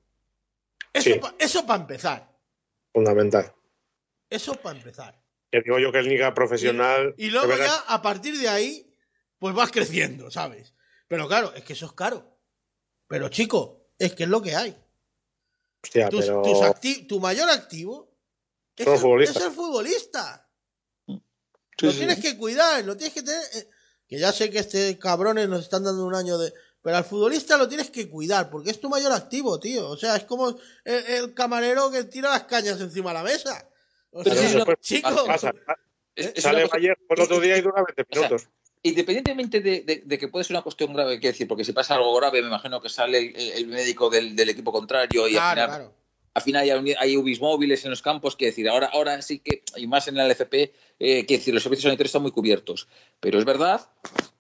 Eso Sí. pa- eso para empezar. Fundamental. Eso para empezar. Que digo yo que es liga profesional. Y luego ya, a partir de ahí, pues vas creciendo, ¿sabes? Pero claro, es que eso es caro. Pero chico, es que es lo que hay. hostia, Tus- pero. tus acti- tu mayor activo es el, futbolistas. es el futbolista. Sí, lo sí. tienes que cuidar, lo tienes que tener. eh, Que ya sé que este cabrones nos están dando un año de. Pero al futbolista lo tienes que cuidar, porque es tu mayor activo, tío. O sea, es como el, el camarero que tira las cañas encima de la mesa. O Pero sea, sí, después chico, pasa, Es- es sale Vallejo el otro día y dura 20 sea, minutos. Independientemente de, de- de que puede ser una cuestión grave, quiero decir, porque si pasa algo grave, me imagino que sale el, el médico del, del equipo contrario y al claro, final claro. Al final hay, un- hay UBIs móviles en los campos, que decir, ahora, ahora sí que, y más en el LFP, eh, que decir, los servicios sanitarios están muy cubiertos. Pero es verdad,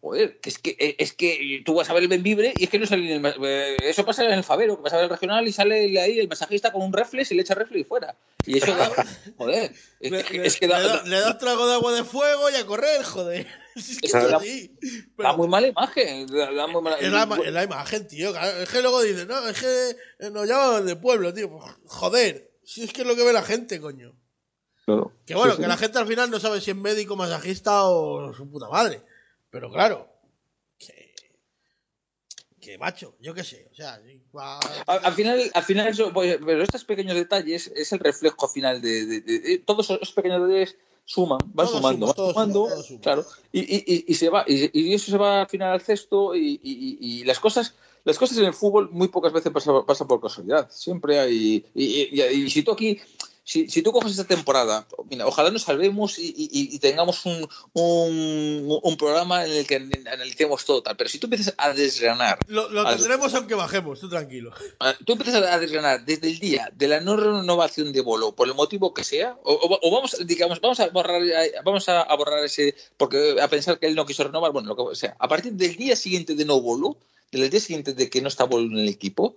joder, que es que, eh, es que tú vas a ver el Benvibre y es que no sale en el, eh, eso pasa en el Favero, que vas a ver el regional y sale ahí el masajista con un reflex y le echa reflex y fuera. Y eso da, joder, es, Le, es que da, le da, da- le da un trago de agua de fuego y a correr, joder. Es que Pero muy mala imagen. da- muy mala- es, la, es la imagen, tío. Es que luego dicen, no, es que eh, nos llaman de pueblo, tío. Pues, joder, si es que es lo que ve la gente, coño. Claro. Que bueno, Sí, sí. que la gente al final no sabe si es médico, masajista o su puta madre. Pero claro, que. Que macho, yo qué sé. O sea, va- Al, al final, al final eso, pero estos pequeños detalles es el reflejo final de, de- de- de- todos esos pequeños detalles suman, van sumando, suma, van sumando, claro, y, y- y- y se va, y, y eso se va al final al cesto y, y- y las cosas, las cosas en el fútbol muy pocas veces pasan, pasan por casualidad, siempre hay, y, y- y- y si tú aquí si, si tú coges esta temporada, mira, ojalá nos salvemos y, y- y tengamos un, un, un programa en el que analicemos todo tal. Pero si tú empiezas a desgranar Lo, lo tendremos aunque bajemos, tú tranquilo. Tú empiezas a desgranar desde el día de la no renovación de bolo, por el motivo que sea, o, o- vamos, digamos, vamos a borrar, vamos a, a borrar ese, porque a pensar que él no quiso renovar, bueno, lo que sea. A partir del día siguiente de no bolo, del día siguiente de que no está bolo en el equipo,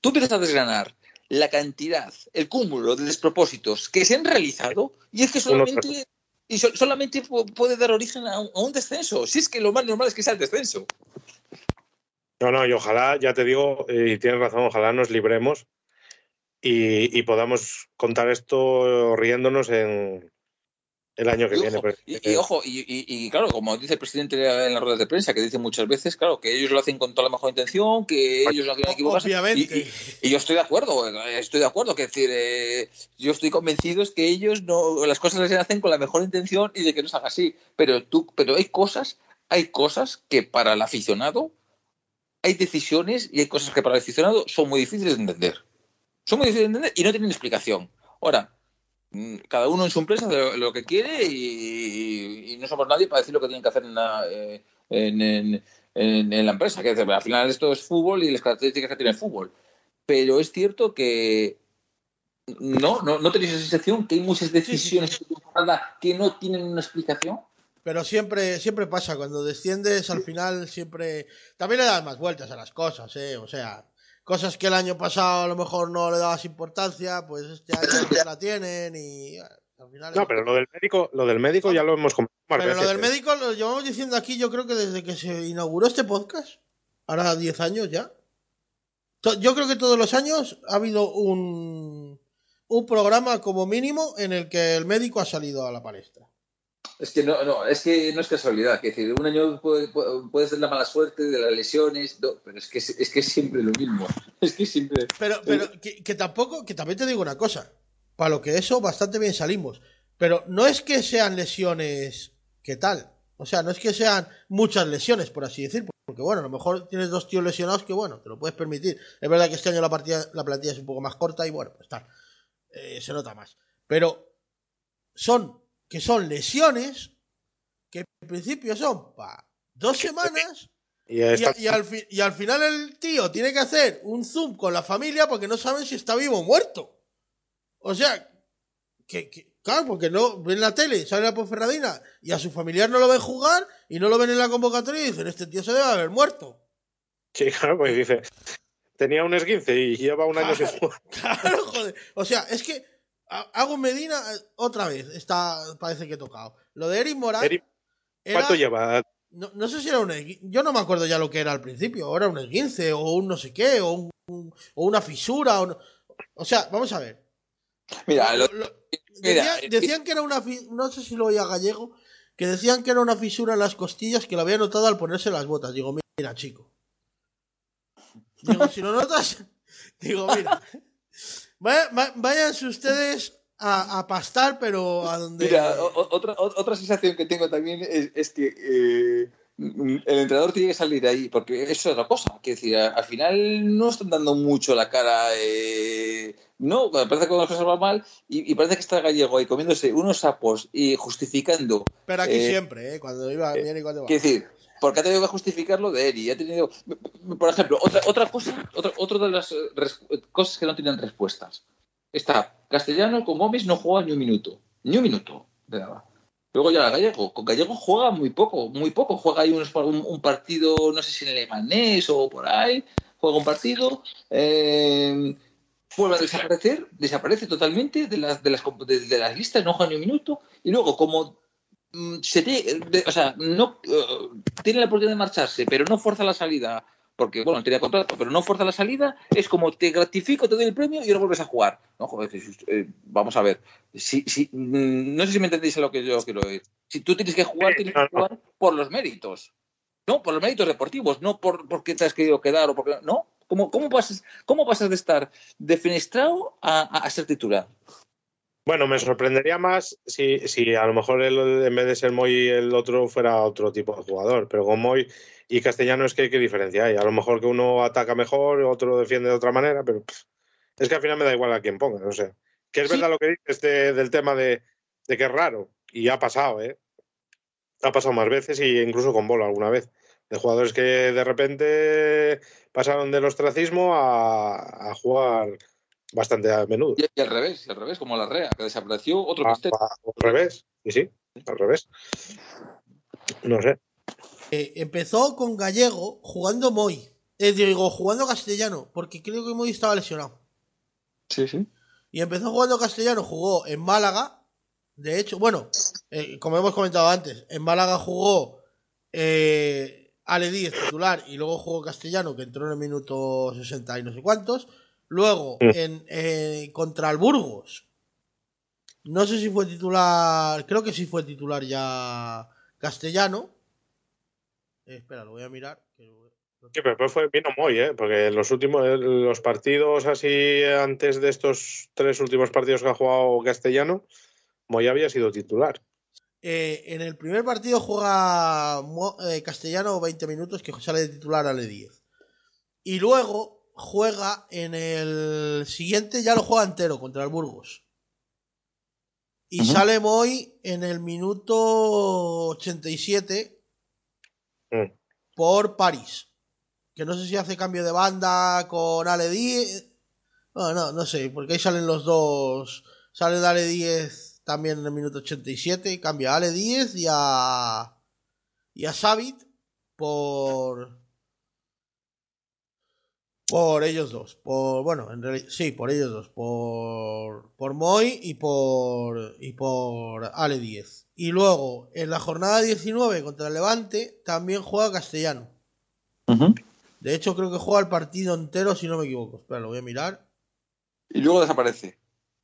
tú empiezas a desgranar la cantidad, el cúmulo de despropósitos que se han realizado y es que solamente y so- solamente pu- puede dar origen a un, a un descenso. Si es que lo más normal es que sea el descenso. No, no, y ojalá, ya te digo, eh, y tienes razón, ojalá nos libremos y, y podamos contar esto riéndonos en el año que Y viene. ojo, pues. y, y ojo, y, y- y claro, como dice el presidente en las ruedas de prensa, que dice muchas veces, claro, que ellos lo hacen con toda la mejor intención, que ellos no quieren equivocarse. Obviamente. Y, y- y yo estoy de acuerdo, estoy de acuerdo, que es decir, eh, yo estoy convencido es que ellos no, las cosas las hacen con la mejor intención y de que no salga así. Pero tú, pero hay cosas, hay cosas que para el aficionado, hay decisiones y hay cosas que para el aficionado son muy difíciles de entender. Son muy difíciles de entender y no tienen explicación. Ahora, cada uno en su empresa lo que quiere y, y no somos nadie para decir lo que tienen que hacer en la, eh, en, en- en- en la empresa. Que al final esto es fútbol y las características que tiene el fútbol. Pero es cierto que no, no, no tenéis esa sensación que hay muchas decisiones que no tienen una explicación. Pero siempre, siempre pasa, cuando desciendes al final siempre... También le das más vueltas a las cosas, ¿eh? O sea, cosas que el año pasado a lo mejor no le dabas importancia, pues este año ya la tienen y... bueno, al final No, pero lo del médico, lo del médico ya lo hemos comentado Pero lo del ¿eh? médico lo llevamos diciendo aquí yo creo que desde que se inauguró este podcast, ahora 10 años ya. Yo creo que todos los años ha habido un, un programa como mínimo en el que el médico ha salido a la palestra. Es que no, no, es que no es casualidad. Es decir, un año puede, puede ser la mala suerte de las lesiones, pero es que es que es siempre lo mismo. Es que siempre. Pero, pero que, que tampoco, que también te digo una cosa. Para lo que eso, bastante bien salimos. Pero no es que sean lesiones. ¿Qué tal? O sea, no es que sean muchas lesiones, por así decir. Porque bueno, a lo mejor tienes dos tíos lesionados que bueno, te lo puedes permitir. Es verdad que este año la, partida, la plantilla es un poco más corta y bueno, pues está. Eh, se nota más. Pero son que son lesiones que en principio son para dos semanas y, y, al y, al final el tío tiene que hacer un zoom con la familia porque no saben si está vivo o muerto. O sea, que, que claro, porque no ven la tele, sale la Ponferradina y a su familiar no lo ven jugar y no lo ven en la convocatoria y dicen, este tío se debe haber muerto. Sí, claro, pues dice, tenía un esguince y lleva un año claro, sin jugar. Claro, joder. O sea, es que Hago Medina otra vez, está, parece que he tocado. Lo de Eric Morán. Eric, ¿Cuánto era, lleva? No, no, sé si era un Yo no me acuerdo ya lo que era al principio. Ahora un esguince, o un no sé qué, o, un, o una fisura. O, no, o, sea, vamos a ver. Mira, lo, lo, mira decían, decían, que era una. No sé si lo oía gallego. Que decían que era una fisura en las costillas que lo había notado al ponerse las botas. Digo, mira, chico. Digo, si lo notas. Digo, mira. Váyanse ustedes a, a, pastar, pero a donde. Mira, o, otra, otra sensación que tengo también es, es que eh, el entrenador tiene que salir ahí, porque eso es otra cosa. Que decir, al final no están dando mucho la cara. Eh, no, parece que las cosas van mal y, y, parece que está Gallego ahí comiéndose unos sapos y justificando. Pero aquí eh, siempre, ¿eh? Cuando iba bien y cuando va. Quiero decir, porque ha tenido que justificarlo de él y ha tenido, por ejemplo, otra, otra cosa, otra, otra de las cosas que no tienen respuestas. Está Castellano con Gómez no juega ni un minuto, ni un minuto de nada. Luego ya Gallego, con Gallego juega muy poco, muy poco, juega ahí un, un, partido, no sé si en el Lemanés o por ahí, juega un partido, eh, vuelve a desaparecer, desaparece totalmente de las, de las, de las listas, no juega ni un minuto, y luego como se tiene, de, o sea, no uh, tiene la oportunidad de marcharse, pero no fuerza la salida, porque bueno, tenía contrato, pero no fuerza la salida, es como te gratifico, te doy el premio y ahora vuelves a jugar. No, joder, eh, vamos a ver. Si, si, no sé si me entendéis a lo que yo quiero decir. Si tú tienes que jugar, tienes que jugar por los méritos. No, por los méritos deportivos, no por porque te has querido quedar o porque no. ¿Cómo, cómo, pasas, cómo pasas de estar defenestrado a, a, a ser titular? Bueno, me sorprendería más si, si a lo mejor el, en vez de ser Moy el otro fuera otro tipo de jugador, pero con Moy y Castellano es que qué diferencia hay. A lo mejor que uno ataca mejor, otro defiende de otra manera, pero pff, es que al final me da igual a quién ponga. O sea, que es sí. verdad lo que dices de, del tema de, de, que es raro y ha pasado, ¿eh? Ha pasado más veces y incluso con bola alguna vez. De jugadores que de repente pasaron del ostracismo a, a jugar bastante a menudo. Y, y, al revés, y al revés, como la REA, que desapareció otro ah, misterio. Al revés, sí, sí, al revés. No sé. Eh, empezó con Gallego jugando Moy. Eh, digo, jugando castellano, porque creo que Moy estaba lesionado. Sí, sí. Y empezó jugando castellano, jugó en Málaga. De hecho, bueno, eh, como hemos comentado antes, en Málaga jugó eh, Ale Díez titular y luego jugó castellano, que entró en el minuto 60 y no sé cuántos. Luego, en, eh, contra el Burgos. No sé si fue titular. Creo que sí fue titular ya castellano. Eh, espera, lo voy a mirar. Sí, pero después fue, vino muy, ¿eh? Porque los últimos, los partidos así, antes de estos tres últimos partidos que ha jugado castellano, Moy había sido titular. Eh, en el primer partido juega eh, castellano 20 minutos, que sale de titular a le 10. Y luego juega en el siguiente, ya lo juega entero contra el Burgos. Y uh -huh. sale Moy en el minuto 87 uh. por París. Que no sé si hace cambio de banda con Ale 10. No, no, no sé, porque ahí salen los dos. Sale Ale 10 también en el minuto 87. Cambia a Ale 10 y a. Y a Savit por por ellos dos, por bueno, en realidad sí, por ellos dos, por por Moy y por y por Ale 10. Y luego en la jornada 19 contra el Levante también juega Castellano. Uh -huh. De hecho creo que juega el partido entero si no me equivoco. Espera, lo voy a mirar. Y luego desaparece.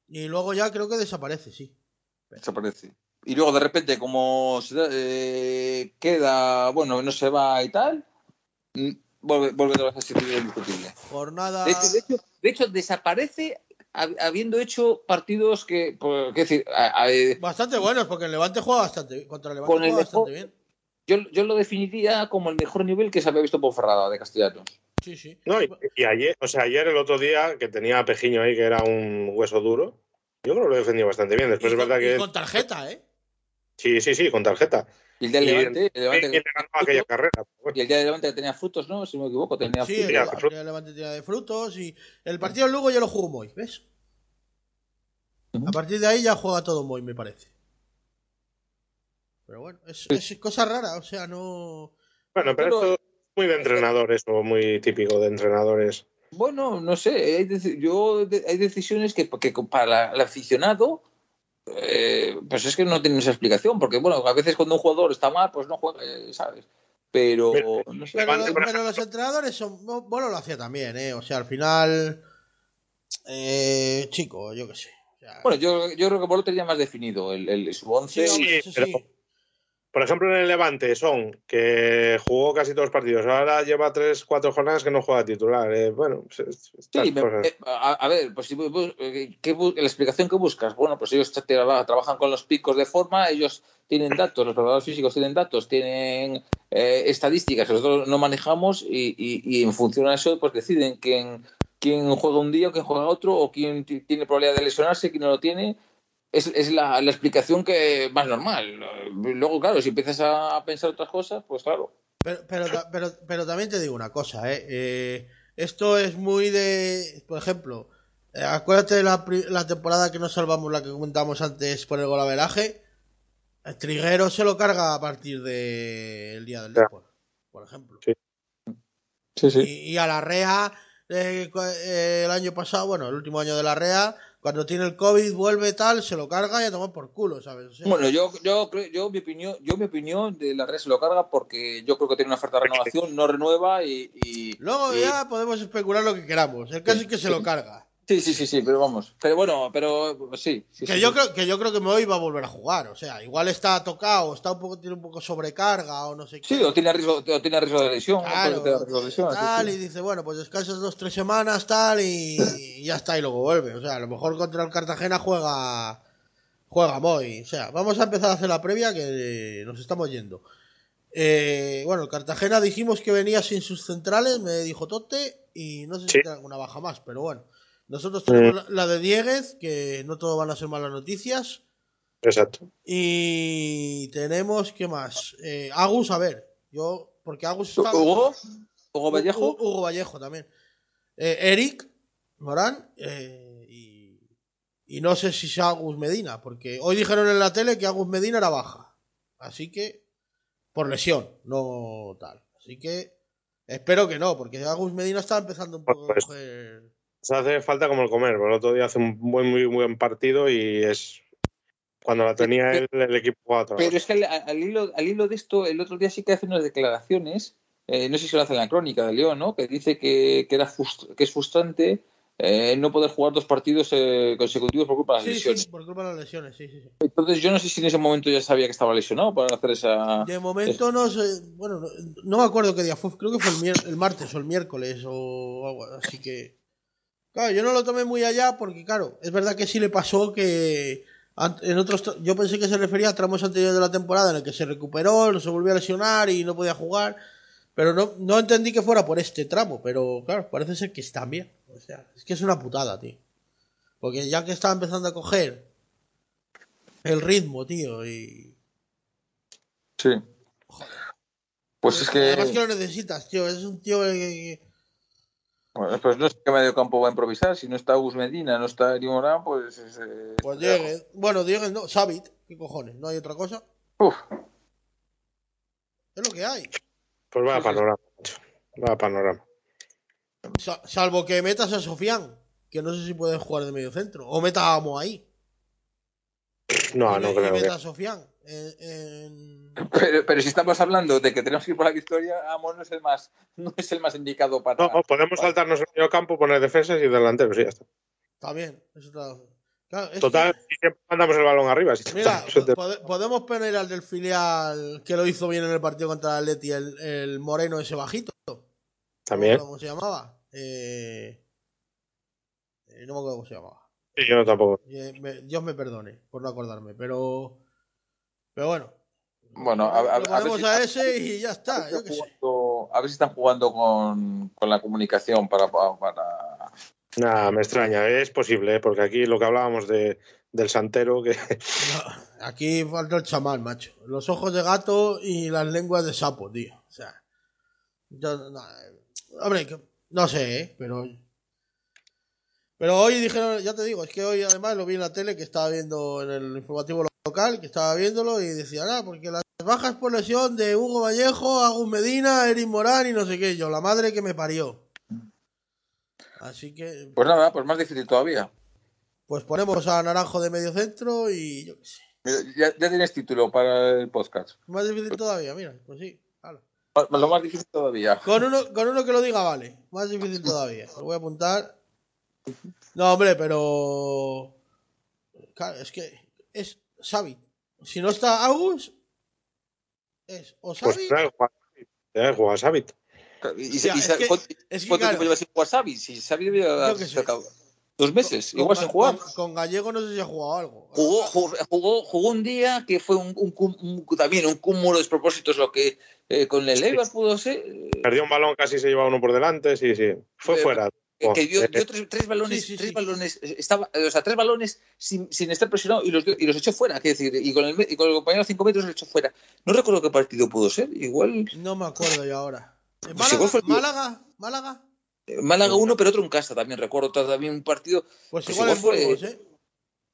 Y luego ya creo que desaparece, sí. Desaparece. y luego de repente como se eh, queda, bueno, no se va y tal, mm, vuelve, vuelve otra vez a ser indiscutible. Jornada. De hecho, de hecho, de hecho, desaparece hab- habiendo hecho partidos que, por, qué decir, a- a- Bastante buenos, porque el Levante juega bastante bien. Contra el Levante Con el juega mejor- bastante bien. yo, yo lo definiría como el mejor nivel que se había visto por Ferrada de Castellanos. Sí, sí. No, y, y ayer, o sea, ayer el otro día que tenía a Pejiño ahí, que era un hueso duro, yo creo que lo defendió bastante bien. Después y, es con, verdad y que. con tarjeta, ¿eh? Sí, sí, sí, con tarjeta. Y el día del Levante, el Levante ¿Quién le ganó aquella carrera? Pero bueno. y el día del Levante que tenía frutos, ¿no? Si no me equivoco, tenía Sí, frutos. el, Mira, el- frutos. el Levante tira de frutos. Y el partido luego ya lo jugó Moy, ¿ves? A partir de ahí ya juega todo Moy, me parece. Pero bueno, es, es cosa rara, o sea, no. Bueno, pero Pero- esto es muy de entrenadores o muy típico de entrenadores. Bueno, no sé, hay, yo, de- hay decisiones que, que para el aficionado, eh, pues es que no tienen esa explicación, porque bueno, a veces cuando un jugador está mal, pues no juega, eh, ¿sabes? Pero, Mira, no sé. Pero, pero los entrenadores son. no, Bueno, lo hacía también, ¿eh? O sea, al final. Eh, chico, yo qué sé. O sea, Bueno, yo, yo creo que Bolo tenía más definido el, el, su once. sí, hombre, sí, pero- sí. Por ejemplo, en el Levante, Son, que jugó casi todos los partidos, ahora lleva tres, cuatro jornadas que no juega titular. eh, bueno, pues, Sí, me- eh, a, a ver, pues eh, ¿qué la explicación que buscas, bueno, pues ellos tra- tra- trabajan con los picos de forma, ellos tienen datos, los preparadores físicos tienen datos, tienen eh, estadísticas que nosotros no manejamos y, y- y en función a eso, pues deciden quién, quién juega un día o quién juega otro, o quién ti- tiene probabilidad de lesionarse, quién no lo tiene. Es, es la, la explicación que más normal. Luego, claro, si empiezas a pensar otras cosas, pues claro. Pero, pero, pero, pero también te digo una cosa, ¿eh? Eh, esto es muy de. Por ejemplo, eh, acuérdate de la, la temporada que nos salvamos, la que comentamos antes por el golaveraje. El Triguero se lo carga a partir del día del. Depor, por ejemplo. Sí. Sí, Y, y a la REA, eh, el año pasado, bueno, el último año de la REA, cuando tiene el COVID, vuelve tal, se lo carga y a tomar por culo, ¿sabes? O sea, Bueno, yo, yo, creo- yo, mi opinión, yo mi opinión de la red se lo carga porque yo creo que tiene una oferta de renovación, no renueva y, y- Luego y- ya podemos especular lo que queramos. El caso es que se lo carga. Sí, sí, sí, sí, pero vamos, pero bueno, pero sí, sí, Que sí, yo sí. creo que yo creo que Moy va a volver a jugar, o sea, igual está tocado, está un poco tiene un poco sobrecarga o no sé qué. Sí, o tiene riesgo, o tiene riesgo de lesión. Claro, Puede tener riesgo de lesión, sí, tal, sí. y dice, bueno, pues descansas dos, tres semanas, tal, y, y ya está, y luego vuelve. O sea, a lo mejor contra el Cartagena juega juega Moy. O sea, vamos a empezar a hacer la previa que nos estamos yendo. Eh, bueno, el Cartagena dijimos que venía sin sus centrales, me dijo Tote, y no sé si tiene alguna baja más, pero bueno. Nosotros tenemos la, la de Dieguez, que no todo van a ser malas noticias. Exacto. Y tenemos, ¿qué más? Eh, Agus, a ver, yo, porque Agus está... Hugo, Hugo Vallejo, Hugo, Hugo Vallejo también. Eh, Eric Morán eh, y, y no sé si sea Agus Medina, porque hoy dijeron en la tele que Agus Medina era baja. Así que, por lesión, no tal. Así que, espero que no, porque Agus Medina está empezando un poco a Pues- coger... Se hace falta como el comer. porque El otro día hace un buen, muy buen partido y es. Cuando la tenía él, el equipo jugaba pero es que al, al hilo, al hilo de esto, el otro día sí que hace unas declaraciones, eh, no sé si lo hace en la crónica de León, ¿no? Que dice que, que, era frust- que es frustrante eh, no poder jugar dos partidos eh, consecutivos por culpa de las Sí, lesiones. sí, por culpa de las lesiones, sí, sí, sí. Entonces yo no sé si en ese momento ya sabía que estaba lesionado para hacer esa... De momento no sé, bueno, no, no me acuerdo qué día fue, creo que fue el, el martes o el miércoles o algo así que... Claro, yo no lo tomé muy allá porque, claro, es verdad que sí le pasó que en otros... Yo pensé que se refería a tramos anteriores de la temporada en el que se recuperó, no se volvió a lesionar y no podía jugar, pero no, no entendí que fuera por este tramo, pero claro, parece ser que está bien. O sea, es que es una putada, tío. Porque ya que está empezando a coger el ritmo, tío, y... Sí. Pues es que... Además que lo necesitas, tío. Es un tío que... Bueno, pues no sé qué medio campo va a improvisar. Si no está Gus Medina, no está Eri Morán, pues... es, eh, Pues Dieguez. Bueno, Dieguez no. Savit. ¿Qué cojones? ¿No hay otra cosa? Uf, Es lo que hay. Pues va a panorama. Va a panorama. Sa- salvo que metas a Sofián. Que no sé si puede jugar de medio centro. O meta a Amo ahí. No, y, no y creo meta que. a Sofián. En, pero, pero si estamos hablando de que tenemos que ir por la victoria, Amos no es el más, no es el más indicado para... No, podemos saltarnos el medio campo, poner defensas y delanteros y ya está. Está bien. Eso está... Claro, es Total, que- siempre mandamos el balón arriba. si Mira, podemos poner al del filial que lo hizo bien en el partido contra el Atleti, el, el moreno ese bajito. También. ¿Cómo se llamaba? Eh, eh, no me acuerdo cómo se llamaba. Sí, yo tampoco. Eh, me- Dios me perdone por no acordarme, pero. Pero bueno. Bueno, a, a- Lo a ver si- a ese y ya está. a Yo ver si están jugando- a ver si están jugando con, con la comunicación para, para, para- Nada, me extraña. Es posible, ¿eh? porque aquí lo que hablábamos de, del santero, que No, aquí falta el chamán, macho. Los ojos de gato y las lenguas de sapo, tío. O sea. yo- no, eh, hombre, no sé, ¿eh? pero. Pero hoy dijeron, ya te digo, es que hoy además lo vi en la tele que estaba viendo en el informativo local, que estaba viéndolo y decía, ah, porque las bajas por lesión de Hugo Vallejo, Agus Medina, Eric Morán y no sé qué, yo, la madre que me parió. Así que, Pues nada, pues más difícil todavía. pues ponemos a Naranjo de medio centro y yo qué sé. Ya, ya tienes título para el podcast. Más difícil todavía, mira, pues sí. Ma- Lo más difícil todavía. Con uno, con uno que lo diga, vale. Más difícil todavía. Lo voy a apuntar. No, hombre, pero. Claro, es que es Xavi. Si no está Agus, es o pues Xavi. trae Juan Savit. Y, y, Hostia, y- es que- ¿cuánto, es que, cuánto claro, tiempo lleva sin jugar Xavi? Si Xavi sacado dos meses, con- igual con- sin jugar. Con, con Gallego no sé si ha jugado algo. Jugó, jugó, jugó, un día que fue un, un cum- un- también un cúmulo de despropósitos, lo que eh, con el Eibar pudo ser. eh, Perdió un balón, casi se lleva uno por delante, sí, sí. Fue Eh, fuera. Que- dio, Eh, dio tres, tres balones, Sí, sí, tres sí. balones, eh, estaba, o sea, tres balones sin, sin estar presionado y los, y los echó fuera, quiero decir, y con el, y con el compañero a cinco metros los echó fuera. No recuerdo qué partido pudo ser, igual No me acuerdo yo ahora. Pues ¿En Málaga? el- Málaga, Málaga. eh, Málaga uno, pero otro en casa también, recuerdo también un partido, Pues, Pues igual, igual fue- Burgos, ¿eh?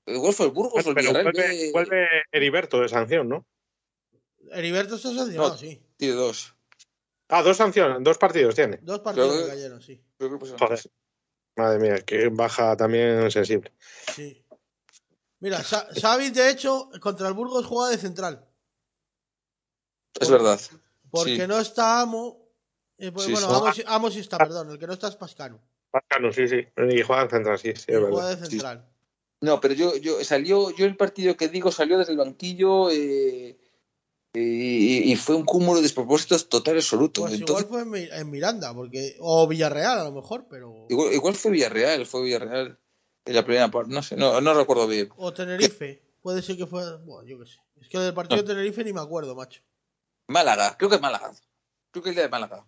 igual fue el Burgos o el pero vuelve, de- vuelve Heriberto de sanción, ¿no? Heriberto está sancionado, No. sí. tiene dos. Ah, dos sanciones, dos partidos tiene. Dos partidos Creo de que- Gallero, sí. Creo que Joder. Madre mía, que baja también sensible. Sí. Mira, Xavi, de hecho, contra el Burgos juega de central. Es verdad. Porque Sí. no está Amo. eh, pues, Sí, bueno. Amo, sí- Amo sí está, perdón. El que no está es Pascano. Pascano, sí, sí. Y juega en central, sí, sí, y es juega verdad. de central. No, pero yo, yo salió, yo el partido que digo salió desde el banquillo eh, y, y fue un cúmulo de despropósitos total y absoluto. Pues Entonces, igual fue en, Mi- en Miranda, porque o Villarreal a lo mejor, pero. igual, igual fue Villarreal, fue Villarreal en la primera parte, no sé, no, no recuerdo bien. O Tenerife. Puede ser que fue. Bueno, yo qué sé. Es que del partido de Tenerife ni me acuerdo, macho. Málaga, creo que es Málaga. Creo que es el día de Málaga.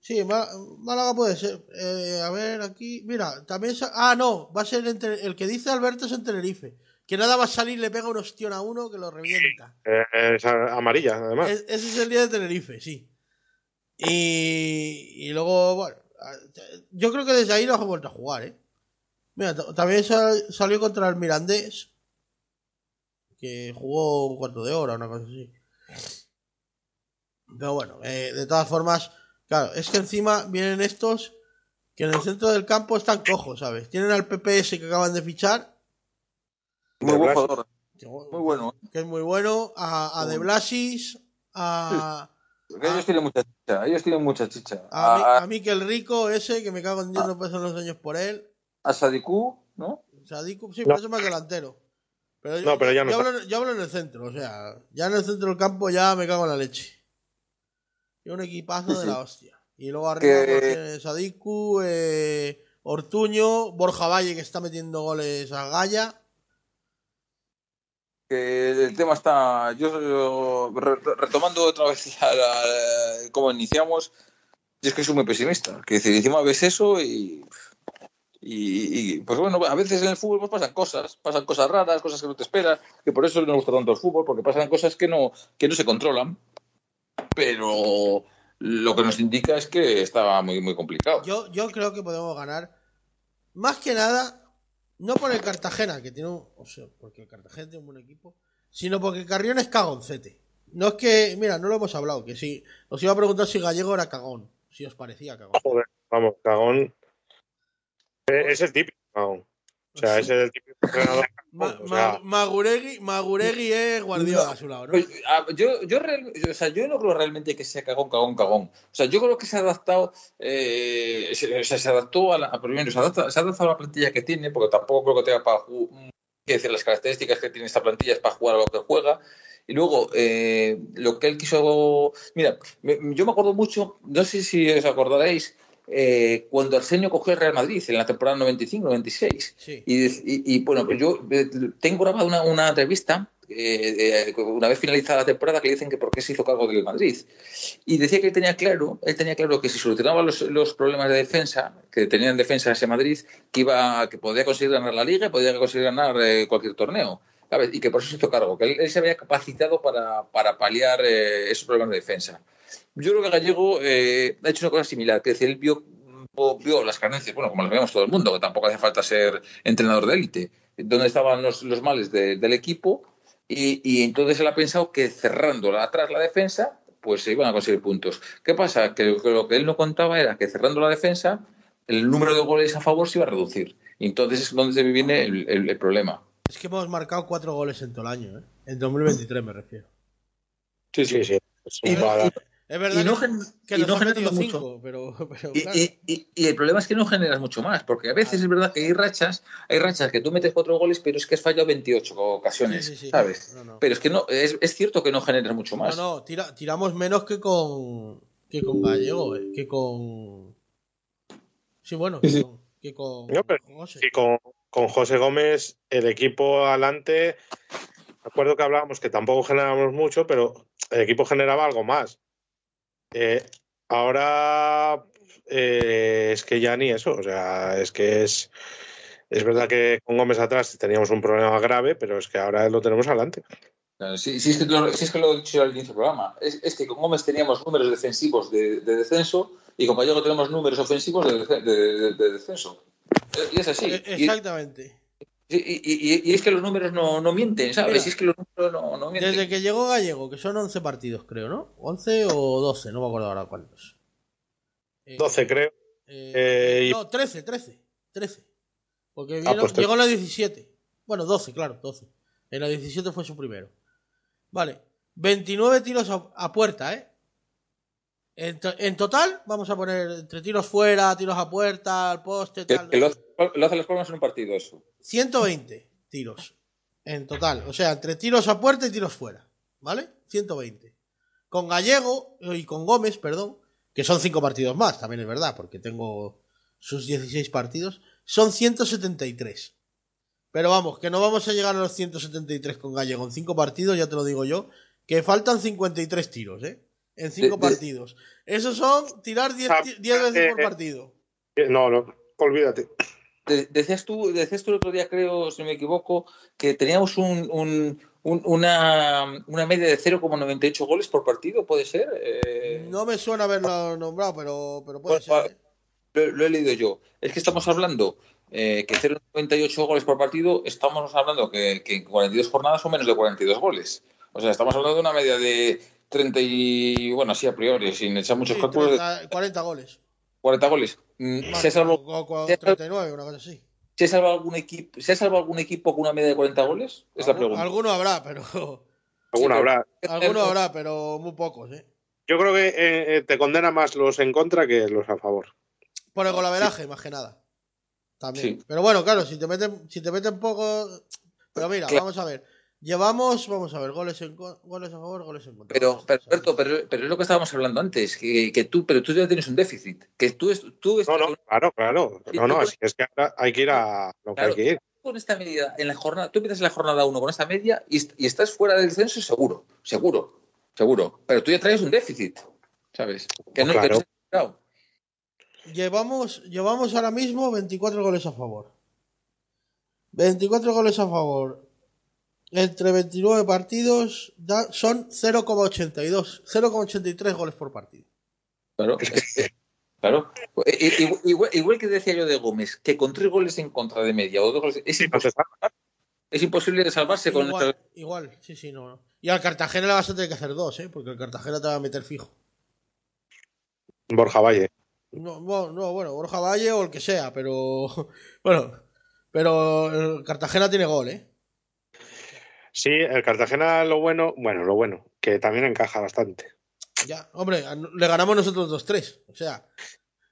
Sí, Má- Málaga puede ser. Eh, a ver, aquí. Mira, también. Ah, no, va a ser en Te- el que dice Alberto es en Tenerife. Que nada va a salir, le pega un ostión a uno que lo revienta. Eh, es amarilla, además. Es- ese es el día de Tenerife, sí. Y, y luego, bueno, yo creo que desde ahí no ha vuelto a jugar, ¿eh? Mira, también sal- salió contra el Mirandés, que jugó un cuarto de hora, una cosa así. Pero bueno, eh, de todas formas, claro, es que encima vienen estos que en el centro del campo están cojos, ¿sabes? Tienen al PPS que acaban de fichar, Muy De buen jugador, que, muy bueno. que es muy bueno, a, a De Blasis, a... Que ellos tienen mucha chicha, ellos tienen mucha chicha. A, Mi- A, a Mikel Rico, ese, que me cago en Dios, no pasan los años por él. a Sadiku, ¿no? Sadiku, sí, No. pero eso es más delantero. Pero No, pero ya no yo, hablo, yo hablo en el centro, o sea, ya en el centro del campo ya me cago en la leche. Y un equipazo Sí, de la hostia. Y luego arriba Que- pues, tiene Sadiku, eh, Ortuño, Borja Valle, que está metiendo goles a Gaya. Que el tema está, yo, yo, re- retomando otra vez la- cómo iniciamos, y es que soy muy pesimista, que decir, encima ves eso y, y, pues bueno, a veces en el fútbol pues pasan cosas, pasan cosas raras, cosas que no te esperas, que por eso no gusta tanto el fútbol, porque pasan cosas que no, que no se controlan, pero lo que nos indica es que estaba muy, muy complicado. Yo, yo creo que podemos ganar. Más que nada, no por el Cartagena, que tiene un. O sea, porque el Cartagena tiene un buen equipo, sino porque Carrión es cagoncete. No es que. Mira, no lo hemos hablado, que si. Os iba a preguntar si Gallego era cagón. Si os parecía cagón. Joder, vamos, cagón. Eh, Es el típico cagón. O sea, Sí. ese es el típico entrenador. Ma- cagón. O sea, Maguregui, Maguregui es Guardiola a su lado, ¿no? Pues, a- yo, yo, real- o sea, yo no creo realmente que sea cagón, cagón, cagón. O sea, yo creo que se ha adaptado, eh, se, o sea, se adaptó a la, a- primero, se adapta- se ha adaptado a la plantilla que tiene, porque tampoco creo que tenga para jugar, decir, las características que tiene esta plantilla es para jugar a lo que juega. Y luego, eh, lo que él quiso. Mira, me- yo me acuerdo mucho, no sé si os acordaréis, eh, cuando Arsenio cogió el Real Madrid en la temporada 95-96. Sí. Y, y- y, bueno, pues yo eh, tengo grabada una, una entrevista, eh, eh, una vez finalizada la temporada, que le dicen que por qué se hizo cargo del Madrid. Y decía que él tenía claro, él tenía claro que si solucionaba los, los problemas de defensa, que tenía en defensa ese Madrid, que iba, que podía conseguir ganar la liga y podía conseguir ganar eh, cualquier torneo. ¿Sabes? Y que por eso se hizo cargo, que él, él se había capacitado para, para paliar eh, esos problemas de defensa. Yo creo que Gallego eh, ha hecho una cosa similar, que es decir, él vio, vio las carencias, bueno, como las vemos todo el mundo, que tampoco hace falta ser entrenador de élite, donde estaban los, los males de- del equipo, y, y entonces él ha pensado que cerrando atrás la defensa, pues se iban a conseguir puntos. ¿Qué pasa? Que, que lo que él no contaba era que cerrando la defensa, el número de goles a favor se iba a reducir. Entonces es donde viene el, el- el problema. Es que hemos marcado cuatro goles en todo el año, ¿eh? En 2023 me refiero. sí, sí, sí. Es Y no- verdad Y no que, gen- que y nos no han metido generando cinco, mucho. pero, pero Y, claro. y- y- y el problema es que no generas mucho más, porque a veces es verdad que hay rachas, hay rachas que tú metes cuatro goles, pero es que has fallado 28 ocasiones, Sí, sí, sí. ¿sabes? No, no. Pero es que no, es, es cierto que no generas mucho No, más. no, tira- tiramos menos que con que con Gallego, eh, que con Sí, bueno, que con, que con, No, pero- con José. Y con, con José Gómez, el equipo adelante, acuerdo que hablábamos que tampoco generábamos mucho, pero el equipo generaba algo más. Eh, ahora eh, es que ya ni eso, o sea, es que es, es verdad que con Gómez atrás teníamos un problema grave, pero es que ahora lo tenemos adelante. Si, es que lo, he dicho al inicio del programa, es, que con Gómez teníamos números defensivos de, de descenso y con Gallego tenemos números ofensivos de- de descenso. Y es así. Eh, Exactamente. Y, y- y- y es que los números no, no mienten, ¿sabes? Mira, Y es que los números no, no mienten. Desde que llegó Gallego, que son 11 partidos, creo, ¿no? 11 o 12, no me acuerdo ahora cuántos. Eh, 12 creo. eh, eh, y- No, 13, 13. 13. Porque Ah, vino- pues llegó en la 17. Bueno, 12, claro, 12. En la 17 fue su primero. Vale. 29 tiros a, a puerta, ¿eh? En, to- en total, vamos a poner entre tiros fuera, tiros a puerta, al poste, tal. que lo, hace- lo hace las palmas en un partido, eso. 120 tiros en total. O sea, entre tiros a puerta y tiros fuera. ¿Vale? 120. Con Gallego y con Gómez, perdón, que son 5 partidos más, también es verdad, porque tengo sus 16 partidos, son 173. Pero vamos, que no vamos a llegar a los 173 con Gallego en 5 partidos, ya te lo digo yo, que faltan 53 tiros, ¿eh? En 5 De- de- partidos. Esos son tirar 10 Ah, 10 veces por eh, partido. Eh, No, no, olvídate. De- decías tú, decías tú el otro día, creo, si no me equivoco, que teníamos un, un- un- una, una media de 0,98 goles por partido, ¿puede ser? Eh, No me suena haberlo nombrado, pero, pero puede Pues, ser. ¿eh? lo, lo he leído yo. Es que estamos hablando eh, que 0,98 goles por partido, estamos hablando que, que en 42 jornadas son menos de 42 goles. O sea, estamos hablando de una media de 30 y, bueno, así a priori, sin echar muchos Sí, cálculos, de 30, 40 goles. 40 goles. Mm, Más, ¿Se ha salvado, o- o- o se ha- 39, una cosa así. se ha salvado algún equipo, ¿Se ha salvado algún equipo con una media de 40 goles? Es la pregunta. Alguno habrá, pero. Alguno habrá. Alguno habrá, pero muy pocos, ¿eh? Yo creo que eh, eh, te condena más los en contra que los a favor. Por el golaveraje, más que nada. También. Sí. Pero bueno, claro, si te meten, si te meten poco. Pero mira, Claro. vamos a ver. Llevamos, vamos a ver, goles, en, goles a favor, goles en contra. Pero, pero. Alberto, pero, pero es lo que estábamos hablando antes, que, que tú, pero tú ya tienes un déficit, que tú, es- tú No, estás no, claro, claro. No, no, así es que ahora hay que ir a lo que Claro. hay que ir. con esta medida en la jornada, tú empiezas en la jornada 1 con esta media y, y estás fuera del descenso seguro, seguro, seguro. Pero tú ya traes un déficit, ¿sabes? Que no, que Claro. no se ha esperado. Llevamos, llevamos ahora mismo 24 goles a favor. 24 goles a favor. Entre 29 partidos da- son 0,82. 0,83 goles por partido. Claro, claro. Igual, igual que decía yo de Gómez, que con tres goles en contra de media o dos goles, es, No se impos- sabe. es imposible de salvarse con Igual, esta- igual, sí, sí, no, no. Y al Cartagena le vas a tener que hacer dos, ¿eh? Porque el Cartagena te va a meter fijo. Borja Valle. No, no, no, bueno, Borja Valle o el que sea, pero. Bueno, pero el Cartagena tiene gol, ¿eh? Sí, el Cartagena lo bueno, bueno, lo bueno, que también encaja bastante. Ya, hombre, le ganamos nosotros 2-3. O sea,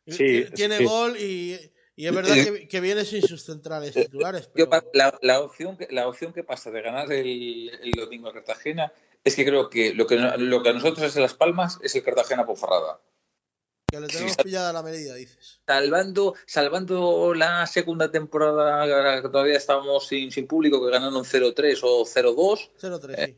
Sí, tiene sí. gol y, y es verdad que, que viene sin sus centrales titulares. Yo, la, la opción que, la opción que pasa de ganar el, el domingo a Cartagena es que creo que lo que, lo que a nosotros es Las Palmas es el Cartagena Ponferrada. Que le tenemos Sí. pillada la medida, dices. Salvando, salvando la segunda temporada que todavía estábamos sin, sin público, que ganaron 0-3 o 0-2, 0-3, Eh, sí.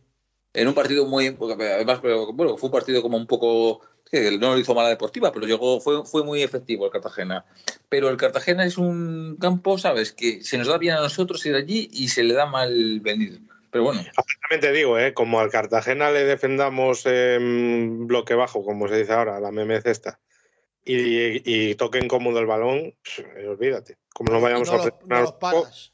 en un partido muy. Además, pero, bueno, fue un partido como un poco. que no lo hizo mala deportiva, pero llegó, fue, fue muy efectivo el Cartagena. Pero el Cartagena es un campo, ¿sabes? Que se nos da bien a nosotros ir allí y se le da mal venir. Pero bueno, También te digo, ¿eh? como al Cartagena le defendamos en bloque bajo, como se dice ahora, la meme esta, y, y toquen cómodo el balón, pff, olvídate. Como no vayamos no, a los, no los paras.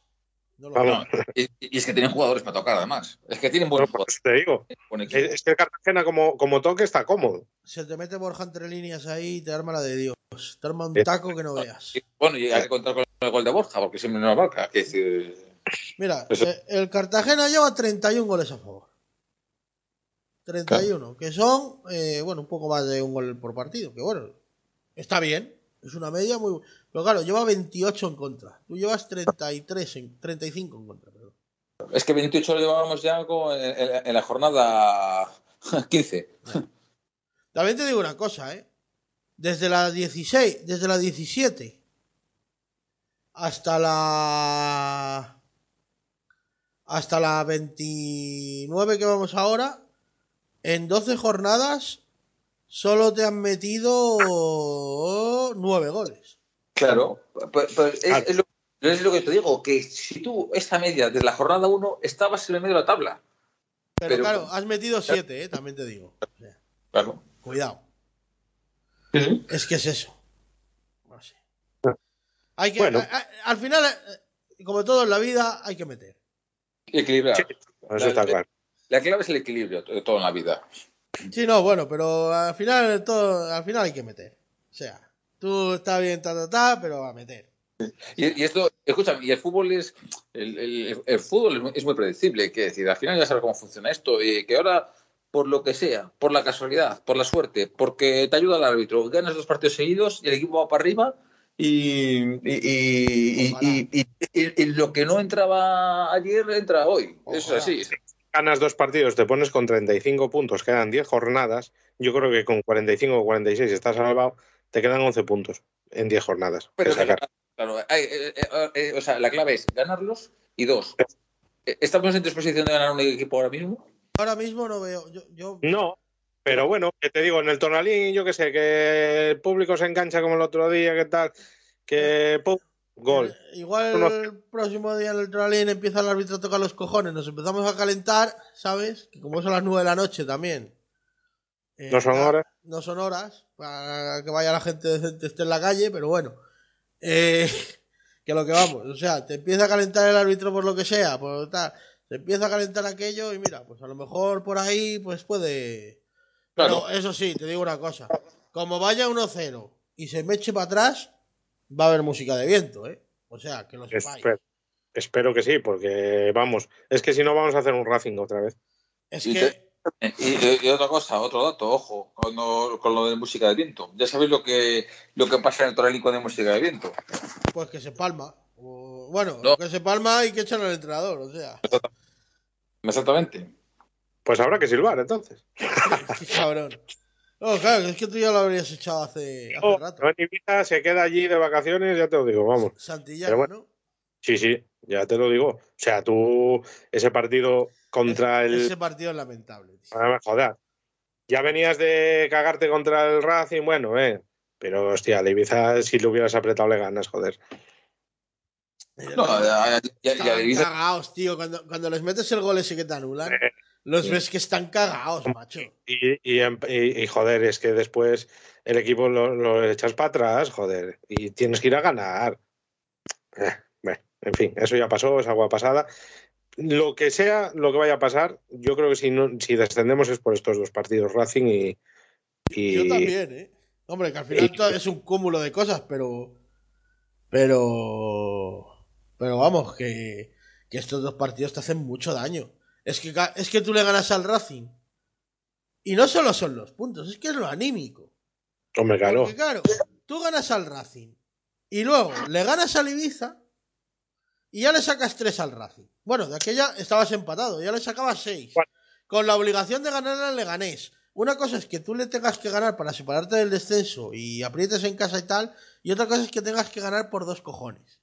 No los Vamos. y, y es que tienen jugadores para tocar, además. Es que tienen no, buenos jugadores. te digo. Es, es que el Cartagena como, como toque está cómodo. Se te mete Borja entre líneas ahí y te arma la de Dios. Te arma un taco que no veas. Y, bueno, y hay que contar con el gol de Borja, porque siempre nos marca. Que decir, Mira, Eso- eh, el Cartagena lleva 31 goles a favor. 31, que son, eh, bueno, un poco más de un gol por partido, que bueno, está bien, es una media muy... Pero claro, lleva 28 en contra. Tú llevas 33, en, 35 en contra. perdón. es que 28 lo llevábamos ya con- en, en- en la jornada 15. También te digo una cosa, ¿eh? Desde la 16, desde la 17 hasta la hasta la 29 que vamos ahora, en 12 jornadas solo te han metido 9 goles. Claro, pues, pues es, Ah. es lo, es lo que te digo, que si tú esta media de la jornada 1 estabas en el medio de la tabla. Pero, Pero- claro, has metido 7, ¿eh? También te digo. O sea, Claro. cuidado. Es que es eso. No sé. Hay que, Bueno. a- a- al final, eh, como todo en la vida, hay que meter. Equilibrar. Sí. Eso está claro. La clave es el equilibrio de todo en la vida. Sí, no, bueno, pero al final todo, al final hay que meter. O sea, tú está bien, ta, ta, ta, pero a meter. Y, y esto, escúchame, y el fútbol es el, el- el fútbol es muy- es muy predecible, que decir, al final ya sabes cómo funciona esto, y que ahora, por lo que sea, por la casualidad, por la suerte, porque te ayuda el árbitro, ganas dos partidos seguidos y el equipo va para arriba y, y, y- y- y- y- y- y lo que no entraba ayer entra hoy. Eso es así. Ganas dos partidos, te pones con 35 puntos, quedan 10 jornadas. Yo creo que con 45 o 46 estás salvado, te quedan 11 puntos en 10 jornadas. que Pero sacar. claro, hay, eh, eh, eh, o sea, la clave es ganarlos y dos. ¿Estamos en disposición de ganar un equipo ahora mismo? Ahora mismo no veo. Yo, yo No, pero bueno, que te digo, en el Tonalín, yo que sé, que el público se engancha como el otro día, que tal, que gol. eh, igual Uno- el próximo día en el trolín empieza el árbitro a tocar los cojones, nos empezamos a calentar, ¿sabes? Que como son las 9 de la noche también. eh, No son horas. No son horas para que vaya la gente decente esté en la calle, pero bueno. Eh, que lo que vamos, o sea, te empieza a calentar el árbitro por lo que sea, por tal, se empieza a calentar aquello y mira, pues a lo mejor por ahí pues puede... Claro. Pero eso sí, te digo una cosa, como vaya 1-0 y se me eche para atrás, va a haber música de viento, ¿eh? O sea, que lo sepáis. Espero, espero que sí, porque vamos, es que si no vamos a hacer un Racing otra vez. Es Y que... te- Y, y otra cosa, otro dato, ojo, con lo, con lo de música de viento. Ya sabéis lo que, lo que pasa en el Toralín con de música de viento. Pues que se palma. O- bueno, No. que se palma y que echan al entrenador, o sea. Exactamente. Pues habrá que silbar entonces. Qué cabrón. No, claro, es que tú ya lo habrías echado hace, hace Oh, rato. no, Ibiza se queda allí de vacaciones, ya te lo digo, vamos. Santillana, Pero bueno, ¿no? Sí, sí, ya te lo digo. O sea, tú, ese partido contra el. Ese partido es lamentable. tío. Ah, joder. Ya venías de cagarte contra el Racing, bueno, eh. Pero, hostia, al Ibiza, si le hubieras apretado, le ganas, joder. No, ya, ya, ya, ya Estaban Ibiza- cagados, tío. Cuando, cuando les metes el gol ese que te anulan, Eh, los sí. ves que están cagados, macho. Y, y, y- y, joder, es que después el equipo lo, lo echas para atrás, joder. Y tienes que ir a ganar. Eh, bueno, en fin, eso ya pasó, es agua pasada. Lo que sea, lo que vaya a pasar, yo creo que si, no, si descendemos es por estos dos partidos, Racing y. Yo también, ¿eh? Hombre, que al final todo es un cúmulo de cosas, pero. Pero. Pero vamos, que, que estos dos partidos te hacen mucho daño. Es que, es que tú le ganas al Racing. Y no solo son los puntos, es que es lo anímico. Hombre, claro. Porque claro, tú ganas al Racing y luego le ganas al Ibiza y ya le sacas tres al Racing. Bueno, de aquella estabas empatado, ya le sacabas seis. Bueno. Con la obligación de ganar al Leganés. Una cosa es que tú le tengas que ganar para separarte del descenso y aprietes en casa y tal, y otra cosa es que tengas que ganar por dos cojones.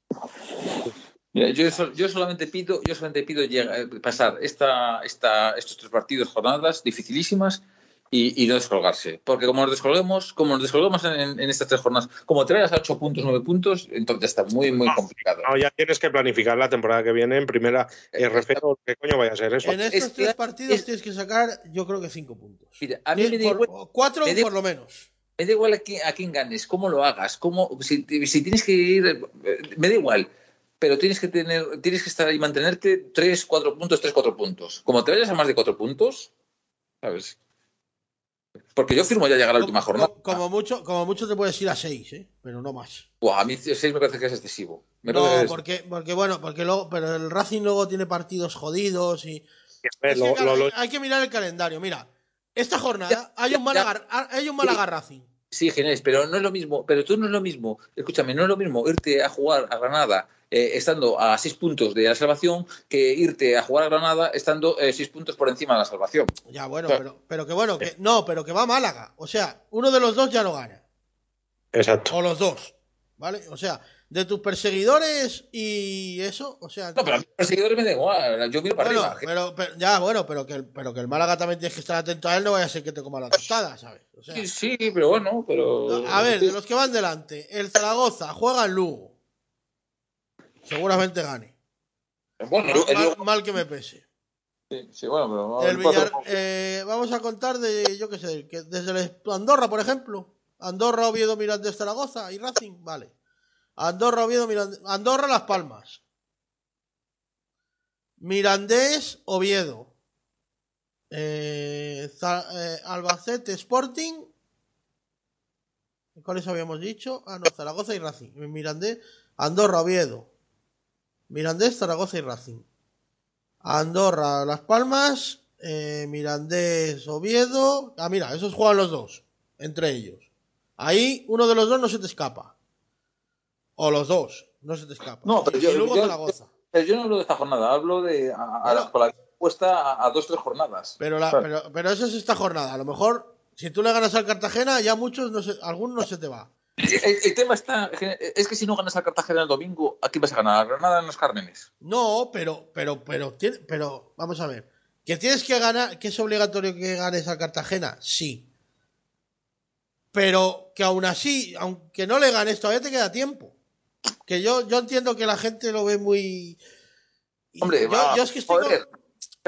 Mira, yo, yo solamente pido, yo solamente pido llega- eh, pasar esta, esta, estos tres partidos, jornadas dificilísimas y, y no descolgarse. Porque como nos descolguemos, como nos descolguemos en, en estas tres jornadas, como te vayas a 8 puntos, 9 puntos, entonces ya está muy, muy complicado. No, ya tienes que planificar la temporada que viene en primera RF o qué coño vaya a ser eso. En estos es- tres partidos es- tienes que sacar, yo creo que cinco puntos. Mira, a mí me da Por- igual, cuatro me por lo menos. me da igual a quién, a quién ganes, cómo lo hagas, cómo, si, si tienes que ir, eh, me da igual, pero tienes que tener, tienes que estar ahí y mantenerte 3, 4 puntos, 3, 4 puntos. Como te vayas a más de 4 puntos, ¿sabes? Porque yo firmo ya llegar a la última jornada. como- como mucho, como mucho te puedes ir a seis, ¿eh? pero no más. Buah, a mí 6 me parece que es excesivo. Me No, es- porque, porque bueno, porque luego, pero el Racing luego tiene partidos jodidos y. Ver, que, lo- hay, lo- hay que mirar el calendario. Mira, esta jornada Ya, hay un ya, Málaga, hay un Málaga Racing. Sí, Ginés, pero no es lo mismo, pero tú no es lo mismo, escúchame, no es lo mismo irte a jugar a Granada eh, estando a 6 puntos de la salvación que irte a jugar a Granada estando 6 puntos por encima de la salvación. Ya, bueno, Claro. pero, pero que bueno, que no, pero que va a Málaga. O sea, uno de los dos ya no gana. Exacto. O los dos. ¿Vale? O sea, de tus perseguidores y eso, o sea. No, pero a mí los seguidores me da igual, yo miro para bueno, arriba. pero, pero- ya, bueno, pero que, el, pero que el Málaga también tienes que estar atento a él, no vaya a ser que te coma la tostada, ¿sabes? O sea, Sí, sí, pero bueno, pero... A ver, de los que van delante, el Zaragoza juega en Lugo. Seguramente gane. Bueno, Mal, el- mal- mal que me pese. sí, sí, bueno, pero... El el cuatro- Villar- eh, vamos a contar de, yo qué sé, que desde el Andorra, por ejemplo. Andorra, Oviedo, Mirandés, Zaragoza y Racing, vale. Andorra, Oviedo, Mirandés. Andorra, Las Palmas. Mirandés, Oviedo. Eh, eh, Albacete, Sporting. ¿Cuáles habíamos dicho? Ah, no, Zaragoza y Racing. Mirandés, Andorra, Oviedo. Mirandés, Zaragoza y Racing. Andorra, Las Palmas, eh, Mirandés, Oviedo. Ah, mira, esos juegan los dos, entre ellos. Ahí uno de los dos no se te escapa. O los dos, no se te escapa. No, pero Y- yo- y luego yo- Zaragoza. Pero yo no hablo de esta jornada, hablo de... A, a- Bueno. la puesta a, a dos, tres jornadas. Pero, la, pero, pero eso es esta jornada. A lo mejor, si tú le ganas al Cartagena, ya muchos, no se, algunos no se te va. El, el tema está, es que si no ganas al Cartagena el domingo, ¿a quién vas a ganar? ¿A Granada en los Cármenes? No, pero, pero, pero, tiene- pero, vamos a ver. ¿Que tienes que ganar, que es obligatorio que ganes al Cartagena? Sí. Pero que aún así, aunque no le ganes, todavía te queda tiempo. Que yo, yo entiendo que la gente lo ve muy. y Hombre, yo, va, yo es que estoy. joder. con-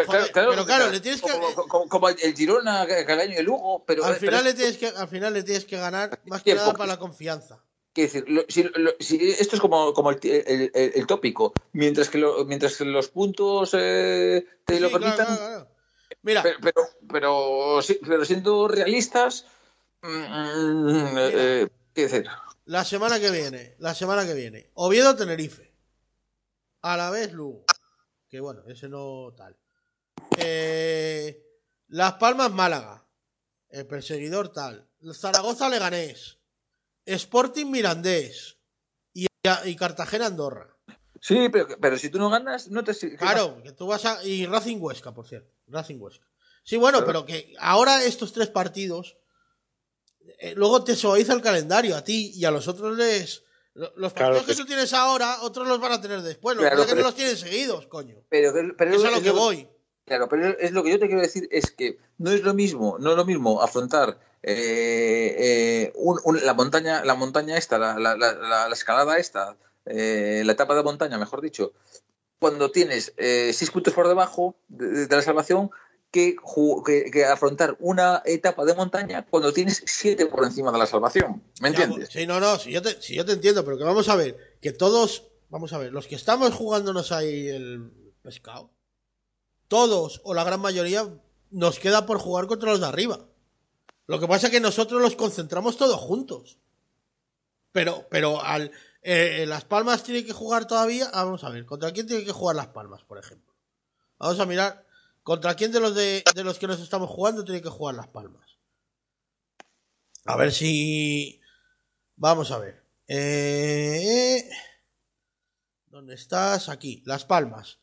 Joder, pero claro, le tienes que- Como, como- como el Girona, que que el año de Lugo, pero... al, pero final le es- tienes que, al final le tienes que ganar más que nada para la confianza. Quiero decir, lo- si- lo- si esto es como, como el, el- el- el tópico. Mientras que, lo- mientras que los puntos eh, te lo Sí, permitan, claro, claro. Mira, Pero, pero, pero, pero siendo realistas, mm, eh, eh, ¿qué decir? La semana que viene, la semana que viene, Oviedo Tenerife. A la vez Lugo. Que bueno, ese no tal. Eh, Las Palmas Málaga. El perseguidor tal. Zaragoza Leganés. Sporting Mirandés. Y, y Cartagena Andorra. Sí, pero, pero si tú no ganas, no te... ¿qué Claro, que tú vas a. Y Racing Huesca, por cierto. Racing Huesca. Sí, bueno, pero que ahora estos tres partidos. Eh, luego te suaviza el calendario a ti y a los otros les. lo- Los Claro, partidos que tú tienes ahora, otros los van a tener después. Lo que Claro, pero- no los tienen seguidos, coño. Pero, pero Eso es a lo que voy. Claro, pero es lo que yo te quiero decir es que no es lo mismo, no es lo mismo afrontar eh, eh, un- un- la montaña, la montaña esta, la, la- la- la- la escalada esta, eh, la etapa de montaña, mejor dicho, cuando tienes eh, seis puntos por debajo de, de la salvación, que, ju- que- que afrontar una etapa de montaña cuando tienes siete por encima de la salvación. ¿Me entiendes? Sí, no, no, si yo, te, si yo te entiendo, pero que vamos a ver, que todos, vamos a ver, los que estamos jugándonos ahí el pescado, todos o la gran mayoría nos queda por jugar contra los de arriba. Lo que pasa es que nosotros los concentramos todos juntos. Pero, pero al, eh, Las Palmas tiene que jugar todavía, ah, vamos a ver, ¿contra quién tiene que jugar Las Palmas, por ejemplo? Vamos a mirar ¿Contra quién de los de, los que nos estamos jugando tiene que jugar Las Palmas? A ver si. Vamos a ver. Eh... ¿Dónde estás? Aquí, Las Palmas.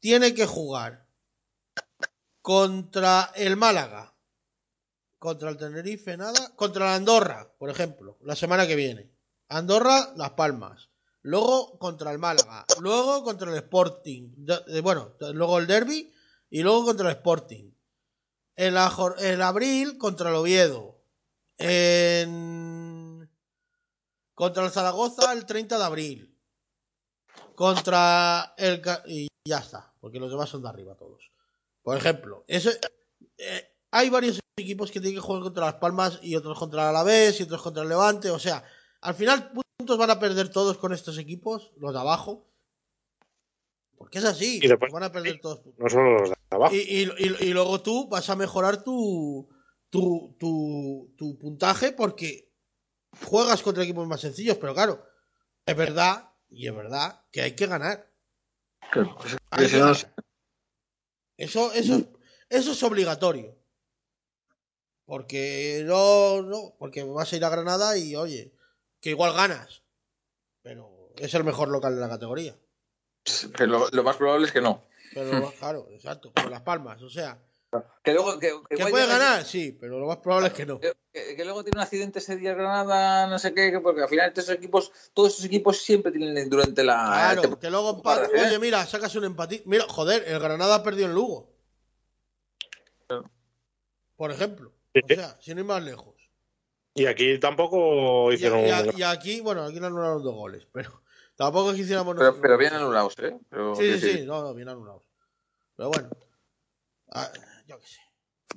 Tiene que jugar contra el Málaga. Contra el Tenerife, nada. Contra la Andorra, por ejemplo, la semana que viene. Andorra, Las Palmas. Luego contra el Málaga. Luego contra el Sporting. De- bueno, luego el Derby. Y luego contra el Sporting. En, abril contra el Oviedo. En... Contra el Zaragoza el 30 de abril. Contra el... Y ya está. Porque los demás son de arriba todos. Por ejemplo, ese, eh, hay varios equipos que tienen que jugar contra Las Palmas y otros contra el Alavés y otros contra el Levante. O sea, al final puntos van a perder todos con estos equipos, los de abajo. Porque es así. Y después- van a perder todos. No solo los de abajo. Y, y- y- y luego tú vas a mejorar tu, tu, tu, tu puntaje porque juegas contra equipos más sencillos. Pero claro, es verdad, y es verdad, que hay que ganar. Claro, pues, Hay que ganar. Eso, eso, eso es obligatorio. Porque no, no, porque vas a ir a Granada y oye, que igual ganas. Pero es el mejor local de la categoría. Pero lo, lo más probable es que no. Pero claro, exacto, con las palmas. O sea, Que luego, que, puede ganar, sí, pero lo más probable es que no. Que, luego tiene un accidente ese día Granada, no sé qué, que porque al final estos equipos, todos esos equipos siempre tienen durante la. Claro, que luego empate. ¿eh? Oye, mira, sacas un empatito. Mira, joder, el Granada perdió en Lugo. Por ejemplo. Sí, O sea, sin ir más lejos. Y aquí tampoco Y, hicieron. y a- y aquí, bueno, aquí le anularon dos goles, pero tampoco es que hiciéramos Pero, pero bien anulados, ¿eh? Pero, Sí, sí, sí, no, no, bien anulados. Pero bueno, ah, yo qué sé.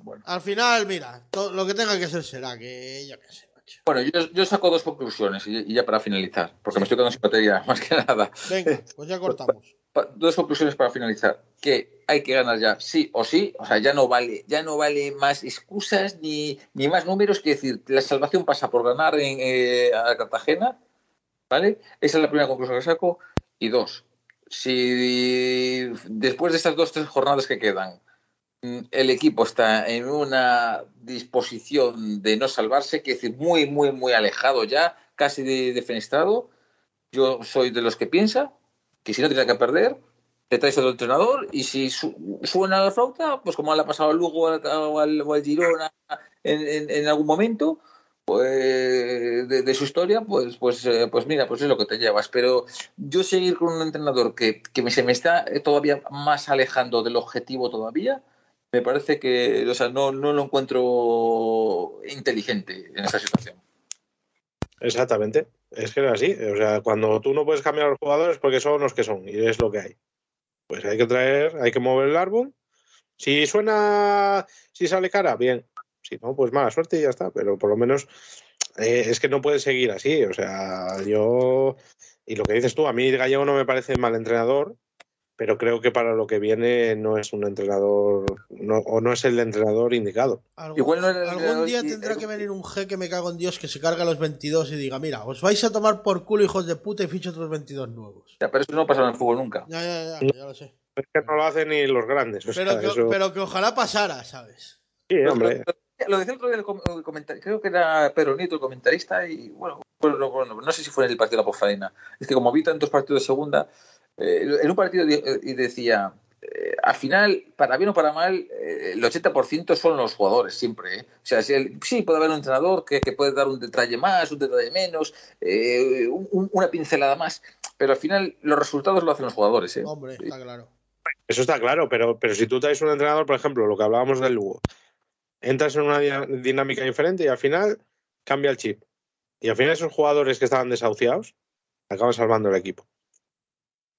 bueno. Al final, mira, todo lo que tenga que ser será, que yo qué sé, macho. Bueno, yo, yo saco dos conclusiones y, y ya para finalizar, porque me estoy quedando sin batería, más que nada. Venga, pues ya cortamos. Dos conclusiones para finalizar. Que hay que ganar ya, sí o sí. O sea, ya no vale, ya no vale más excusas ni, ni más números que decir, la salvación pasa por ganar en, eh, a Cartagena. ¿Vale? Esa es la primera conclusión que saco. Y dos, si después de estas dos tres jornadas que quedan, mm, el equipo está en una disposición de no salvarse, que es decir, muy, muy, muy alejado ya, casi de, defenestrado, yo soy de los que piensa que si no tiene que perder, te traes otro entrenador y si su- suena la flauta, pues como le ha pasado al Lugo o al, al Girona en, en- en algún momento pues de, de su historia, pues, pues, eh, pues mira, pues es lo que te llevas. Pero yo seguir con un entrenador que, que se me está todavía más alejando del objetivo todavía, me parece que, o sea, no, no lo encuentro inteligente en esa situación. Exactamente. Es que es así. O sea, cuando tú no puedes cambiar a los jugadores porque son los que son y es lo que hay. Pues hay que traer, hay que mover el árbol. Si suena, si sale cara, bien. Si no, pues mala suerte y ya está. Pero por lo menos eh, es que no puede seguir así. O sea, yo. Y lo que dices tú, a mí Gallego no me parece mal entrenador, pero creo que para lo que viene no es un entrenador, no, o no es el entrenador indicado. Algún, Igual no era el algún día y- tendrá que venir un jeque me cago en Dios que se carga a los 22 y diga, mira, os vais a tomar por culo hijos de puta y ficho otros 22 nuevos. Ya, pero eso no pasa en el fútbol nunca. Ya, ya, ya, ya lo sé. Es que no lo hacen ni los grandes. o Pero sea, que, eso- pero que ojalá pasara, ¿sabes? Sí, hombre. Lo decía el otro día el, com- el comentario, creo que era Pedro Nieto el comentarista, y bueno, bueno, bueno, no sé si fue en el partido de la Pofaina. Es que como vi tantos partidos de segunda, eh, en un partido eh, y decía, eh, al final, para bien o para mal, eh, el 80% son los jugadores siempre. ¿eh? O sea, si el- sí, puede haber un entrenador que, que puede dar un detalle más, un detalle menos, eh, un- un- una pincelada más, pero al final los resultados lo hacen los jugadores. ¿eh? Hombre, está claro. Eso está claro, pero, pero si tú traes un entrenador, por ejemplo, lo que hablábamos del Lugo, entras en una dinámica diferente y al final cambia el chip. Y al final esos jugadores que estaban desahuciados acaban salvando el equipo.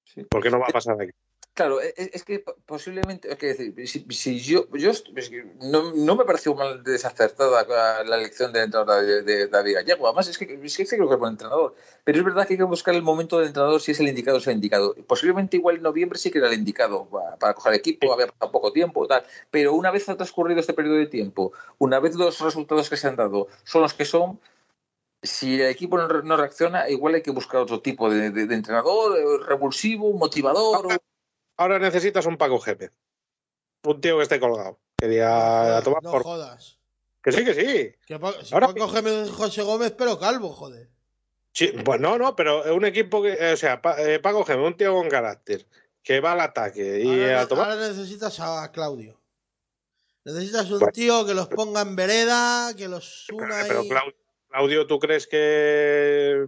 Sí. ¿Por qué no va a pasar aquí? Claro, e- es, es que posiblemente, es que decir, si, si yo, yo es que no, no me pareció mal desacertada la elección de entrenador de, de David Gallego. Además, es que, es que creo que es buen entrenador. Pero es verdad que hay que buscar el momento del entrenador si es el indicado o es el indicado. Posiblemente igual en noviembre sí que era el indicado para, para coger equipo, había pasado poco tiempo, tal. Pero una vez ha transcurrido este periodo de tiempo, una vez los resultados que se han dado son los que son, si el equipo no, re- no reacciona, igual hay que buscar otro tipo de, de- de entrenador, revulsivo, motivador. Ahora necesitas un Paco Gémez. un tío que esté colgado. Que diga a tomar no por. jodas. Que sí, que sí. Que pa- si Ahora- Paco Gémez José Gómez, pero calvo, joder. Sí, pues no, no, pero un equipo que. eh, o sea, Pa- eh, Paco Gémez, un tío con carácter. Que va al ataque y ahora, a tomar. ahora necesitas a Claudio. Necesitas un Bueno. tío que los ponga en vereda, que los una Pero y... Claudio, Claudio, ¿tú crees que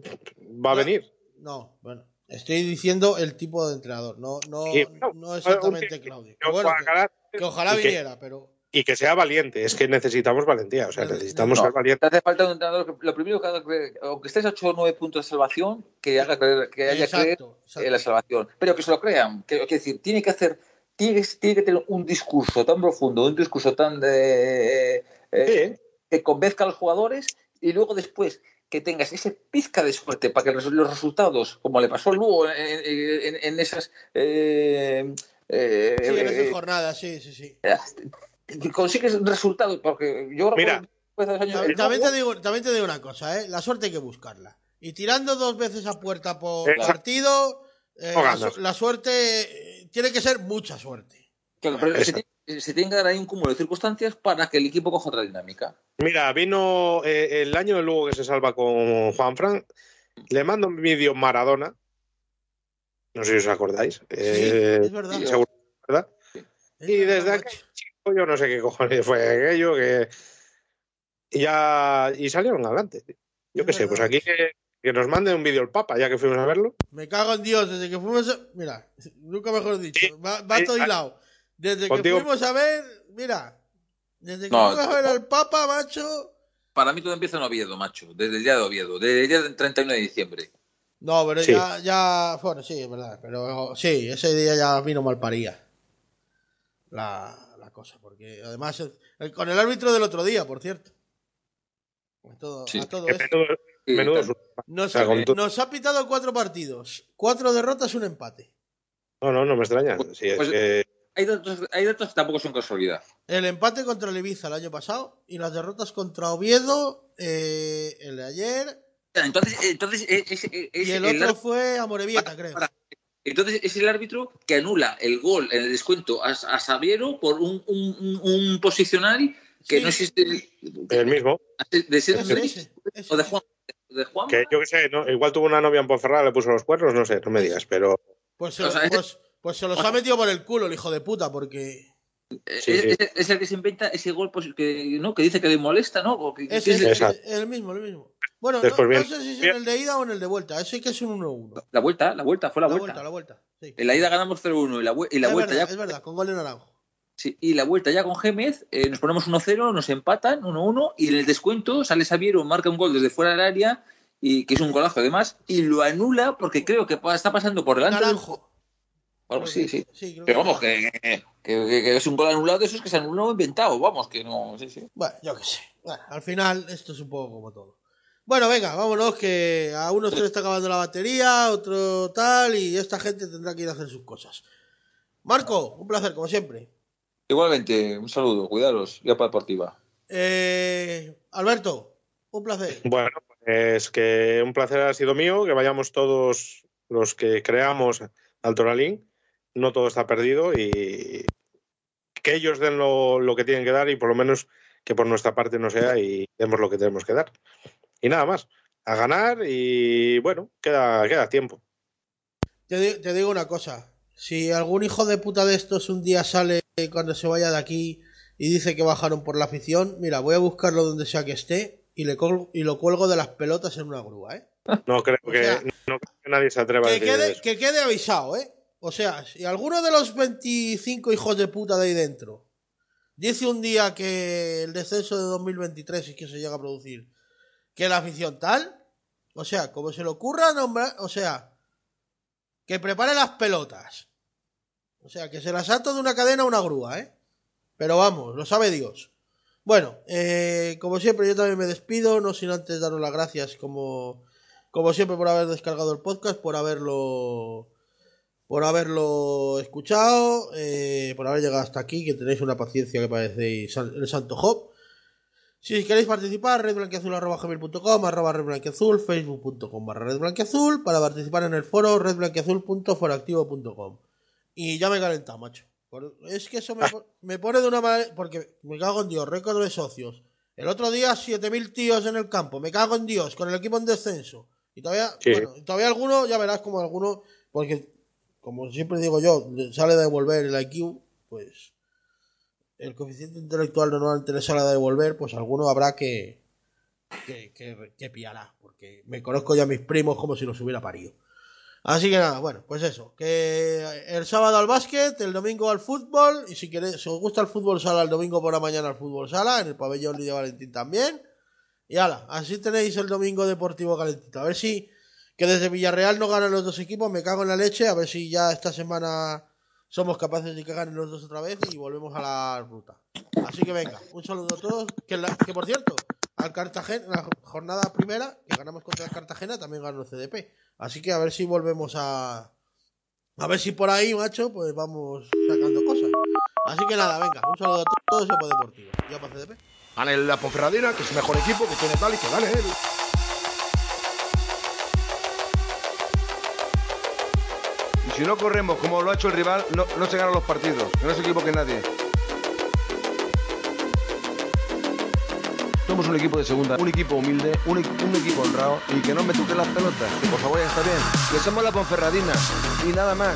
va a No. venir? No, bueno. Estoy diciendo el tipo de entrenador, no, no, Sí, no, no exactamente Claudio. que Bueno, con que, carácter que ojalá que- viniera, pero y que sea valiente. Es que necesitamos valentía. O sea, necesitamos no. ser valientes. Te hace falta un entrenador que lo primero que haga creer, aunque estés a 8 o 9 puntos de salvación, que haga creer, que haya creer exacto, exacto. en la salvación. Pero que se lo crean. Que, que decir, tiene que hacer, tiene, que- tiene que tener un discurso tan profundo, un discurso tan de, eh, Sí, que convenzca a los jugadores y luego después que tengas ese pizca de suerte para que los los resultados, como le pasó al Lugo en, en- en esas eh, eh, Sí, en eh, esas jornadas, sí, sí, sí. que consigues resultados, porque yo Mira, recuerdo de años- También, te digo, también te digo una cosa, ¿eh? La suerte hay que buscarla. Y tirando dos veces a puerta por Exacto. partido, eh, la, suerte eh, tiene que ser mucha suerte. Claro, pero Esa. se tiene, se tiene que dar ahí un cúmulo de circunstancias para que el equipo coja otra dinámica. Mira, vino eh, el año de Lugo que se salva con Juan Fran. Le mando un vídeo Maradona. No sé si os acordáis. Sí, Eh, es verdad. seguro, ¿verdad? Y verdad, desde macho. aquel chico yo no sé qué cojones fue aquello que y ya y salieron adelante. Yo qué sé, pues verdad, aquí que, que nos mande un vídeo el Papa, ya que fuimos a verlo. Me cago en Dios, desde que fuimos a... Mira, nunca mejor dicho, Sí, va, va todo hilado. Desde contigo- que fuimos a ver, mira, desde que No, fuimos a ver al Papa, macho... Para mí todo empieza en Oviedo, macho. Desde el día de Oviedo, desde el día del 31 de diciembre. No, pero Sí. ya, ya, bueno, sí, es verdad, pero sí, ese día ya vino mal paría la, la cosa, porque además, el- el- con el árbitro del otro día, por cierto. A todo, Sí, a todo Que esto. menudo, Sí, menudo Nos, o sea, ha, tu- nos ha pitado cuatro partidos, cuatro derrotas, un empate. No, no, no me extraña. Sí, es Pues- que- Hay datos, hay datos que tampoco son casualidad. El empate contra el Ibiza el año pasado y las derrotas contra Oviedo eh, el de ayer Entonces, entonces es, es- es- y el el otro árbitro- fue Amorebieta, creo. para- entonces es el árbitro que anula el gol en el descuento a, a Sabiero por un, un, un- posicional que Sí. no existe el mismo. de ser Ese, ese, ese. o de Juan. De Juan Que yo qué sé, ¿no? igual tuvo una novia en Ponferrada, le puso los cuernos, no sé, no me digas, pero Pues, O sea, pues, pues se los ha metido por el culo el hijo de puta, porque es, Sí, sí. es- es el que se inventa ese gol pues, que, ¿no? que dice que le molesta, ¿no? O que- que es es Exacto. el, el mismo, el mismo. Bueno, no, Después no bien- sé si es en el de ida o en el de vuelta, ese que es un 1-1. la vuelta, la vuelta, fue la, La vuelta. vuelta, la vuelta. Sí. En la ida ganamos 0-1 y la, y la es, vuelta verdad, ya es verdad, con gol de Naranjo. Sí, y la vuelta ya con Gémez, eh, nos ponemos 1-0, nos empatan 1-1 y en el descuento sale Sabiero, marca un gol desde fuera del área y que es un golazo además y lo anula porque creo que está pasando por delante del- Naranjo. o algo que- sí. creo Pero que- vamos, que, que- que- que es un gol anulado de esos que se han anulado inventado, vamos, que no, sí, sí. Bueno, yo qué sé. Bueno, al final esto es un poco como todo. Bueno, venga, vámonos, que a uno se le está acabando la batería, otro tal, y esta gente tendrá que ir a hacer sus cosas. Marco, un placer, como siempre. Igualmente, un saludo, cuidaros, ya para deportiva. Eh, Alberto, un placer. bueno, pues que un placer ha sido mío, que vayamos todos los que creamos Altoralín, no todo está perdido y que ellos den lo, lo que tienen que dar y por lo menos que por nuestra parte no sea y demos lo que tenemos que dar. Y nada más, a ganar y bueno, queda, queda tiempo. Te, te digo una cosa. Si algún hijo de puta de estos un día sale cuando se vaya de aquí y dice que bajaron por la afición, mira, voy a buscarlo donde sea que esté y, le colgo- y lo cuelgo de las pelotas en una grúa, ¿eh? No creo, O que, no creo que nadie se atreva a decir quede, eso. que quede avisado, ¿eh? O sea, si alguno de los 25 hijos de puta de ahí dentro dice un día que el descenso de 2023 es que se llega a producir, que la afición tal, o sea, como se le ocurra nombrar, o sea, que prepare las pelotas. O sea, que se las ato de una cadena a una grúa, ¿eh? Pero vamos, lo sabe Dios. Bueno, eh, como siempre, yo también me despido, no sin antes daros las gracias, como, como siempre, por haber descargado el podcast, por haberlo, por haberlo escuchado, eh, por haber llegado hasta aquí, que tenéis una paciencia que parecéis el santo Job. Si queréis participar, redblanquiazul.com, arroba redblanquiazul, facebook.com barra redblanquiazul, para participar en el foro redblanquiazul.foractivo.com. Y ya me he calentado, macho. Es que eso me, po- me pone de una manera. Porque me cago en Dios, récord de socios. El otro día 7.000 tíos en el campo. Me cago en Dios, con el equipo en descenso. Y todavía, Sí. bueno, todavía alguno, ya verás como alguno, porque como siempre digo yo, le sale de devolver el IQ, pues el coeficiente intelectual normalmente le sale de devolver, pues alguno habrá que, que, que, que pillará, porque me conozco ya a mis primos como si los hubiera parido. Así que nada, bueno, pues eso, que el sábado al básquet, el domingo al fútbol, y si queréis, si os gusta el fútbol sala, el domingo por la mañana al fútbol sala, en el pabellón Lidia Valentín también. Y ala, así tenéis el domingo deportivo calentito. A ver si, que desde Villarreal no ganan los dos equipos, me cago en la leche, a ver si ya esta semana somos capaces de que ganen los dos otra vez y volvemos a la ruta. Así que venga, un saludo a todos. Que, por cierto, al Cartagena, la jornada primera, que ganamos contra el Cartagena, también ganó el CDP. Así que a ver si volvemos a. A ver si por ahí, macho, pues vamos sacando cosas. Así que nada, venga, un saludo a todos, Sopo Deportivo. Ya para CDP. Gane la Ponferradina, que es mejor equipo, que tiene tal y que gane él. Si no corremos como lo ha hecho el rival, no, no se ganan los partidos. Que no se equivoque nadie. Somos un equipo de segunda, un equipo humilde, un, equ- un equipo honrado y que no me toquen las pelotas. Que por favor ya está bien. Que somos la Ponferradina y nada más.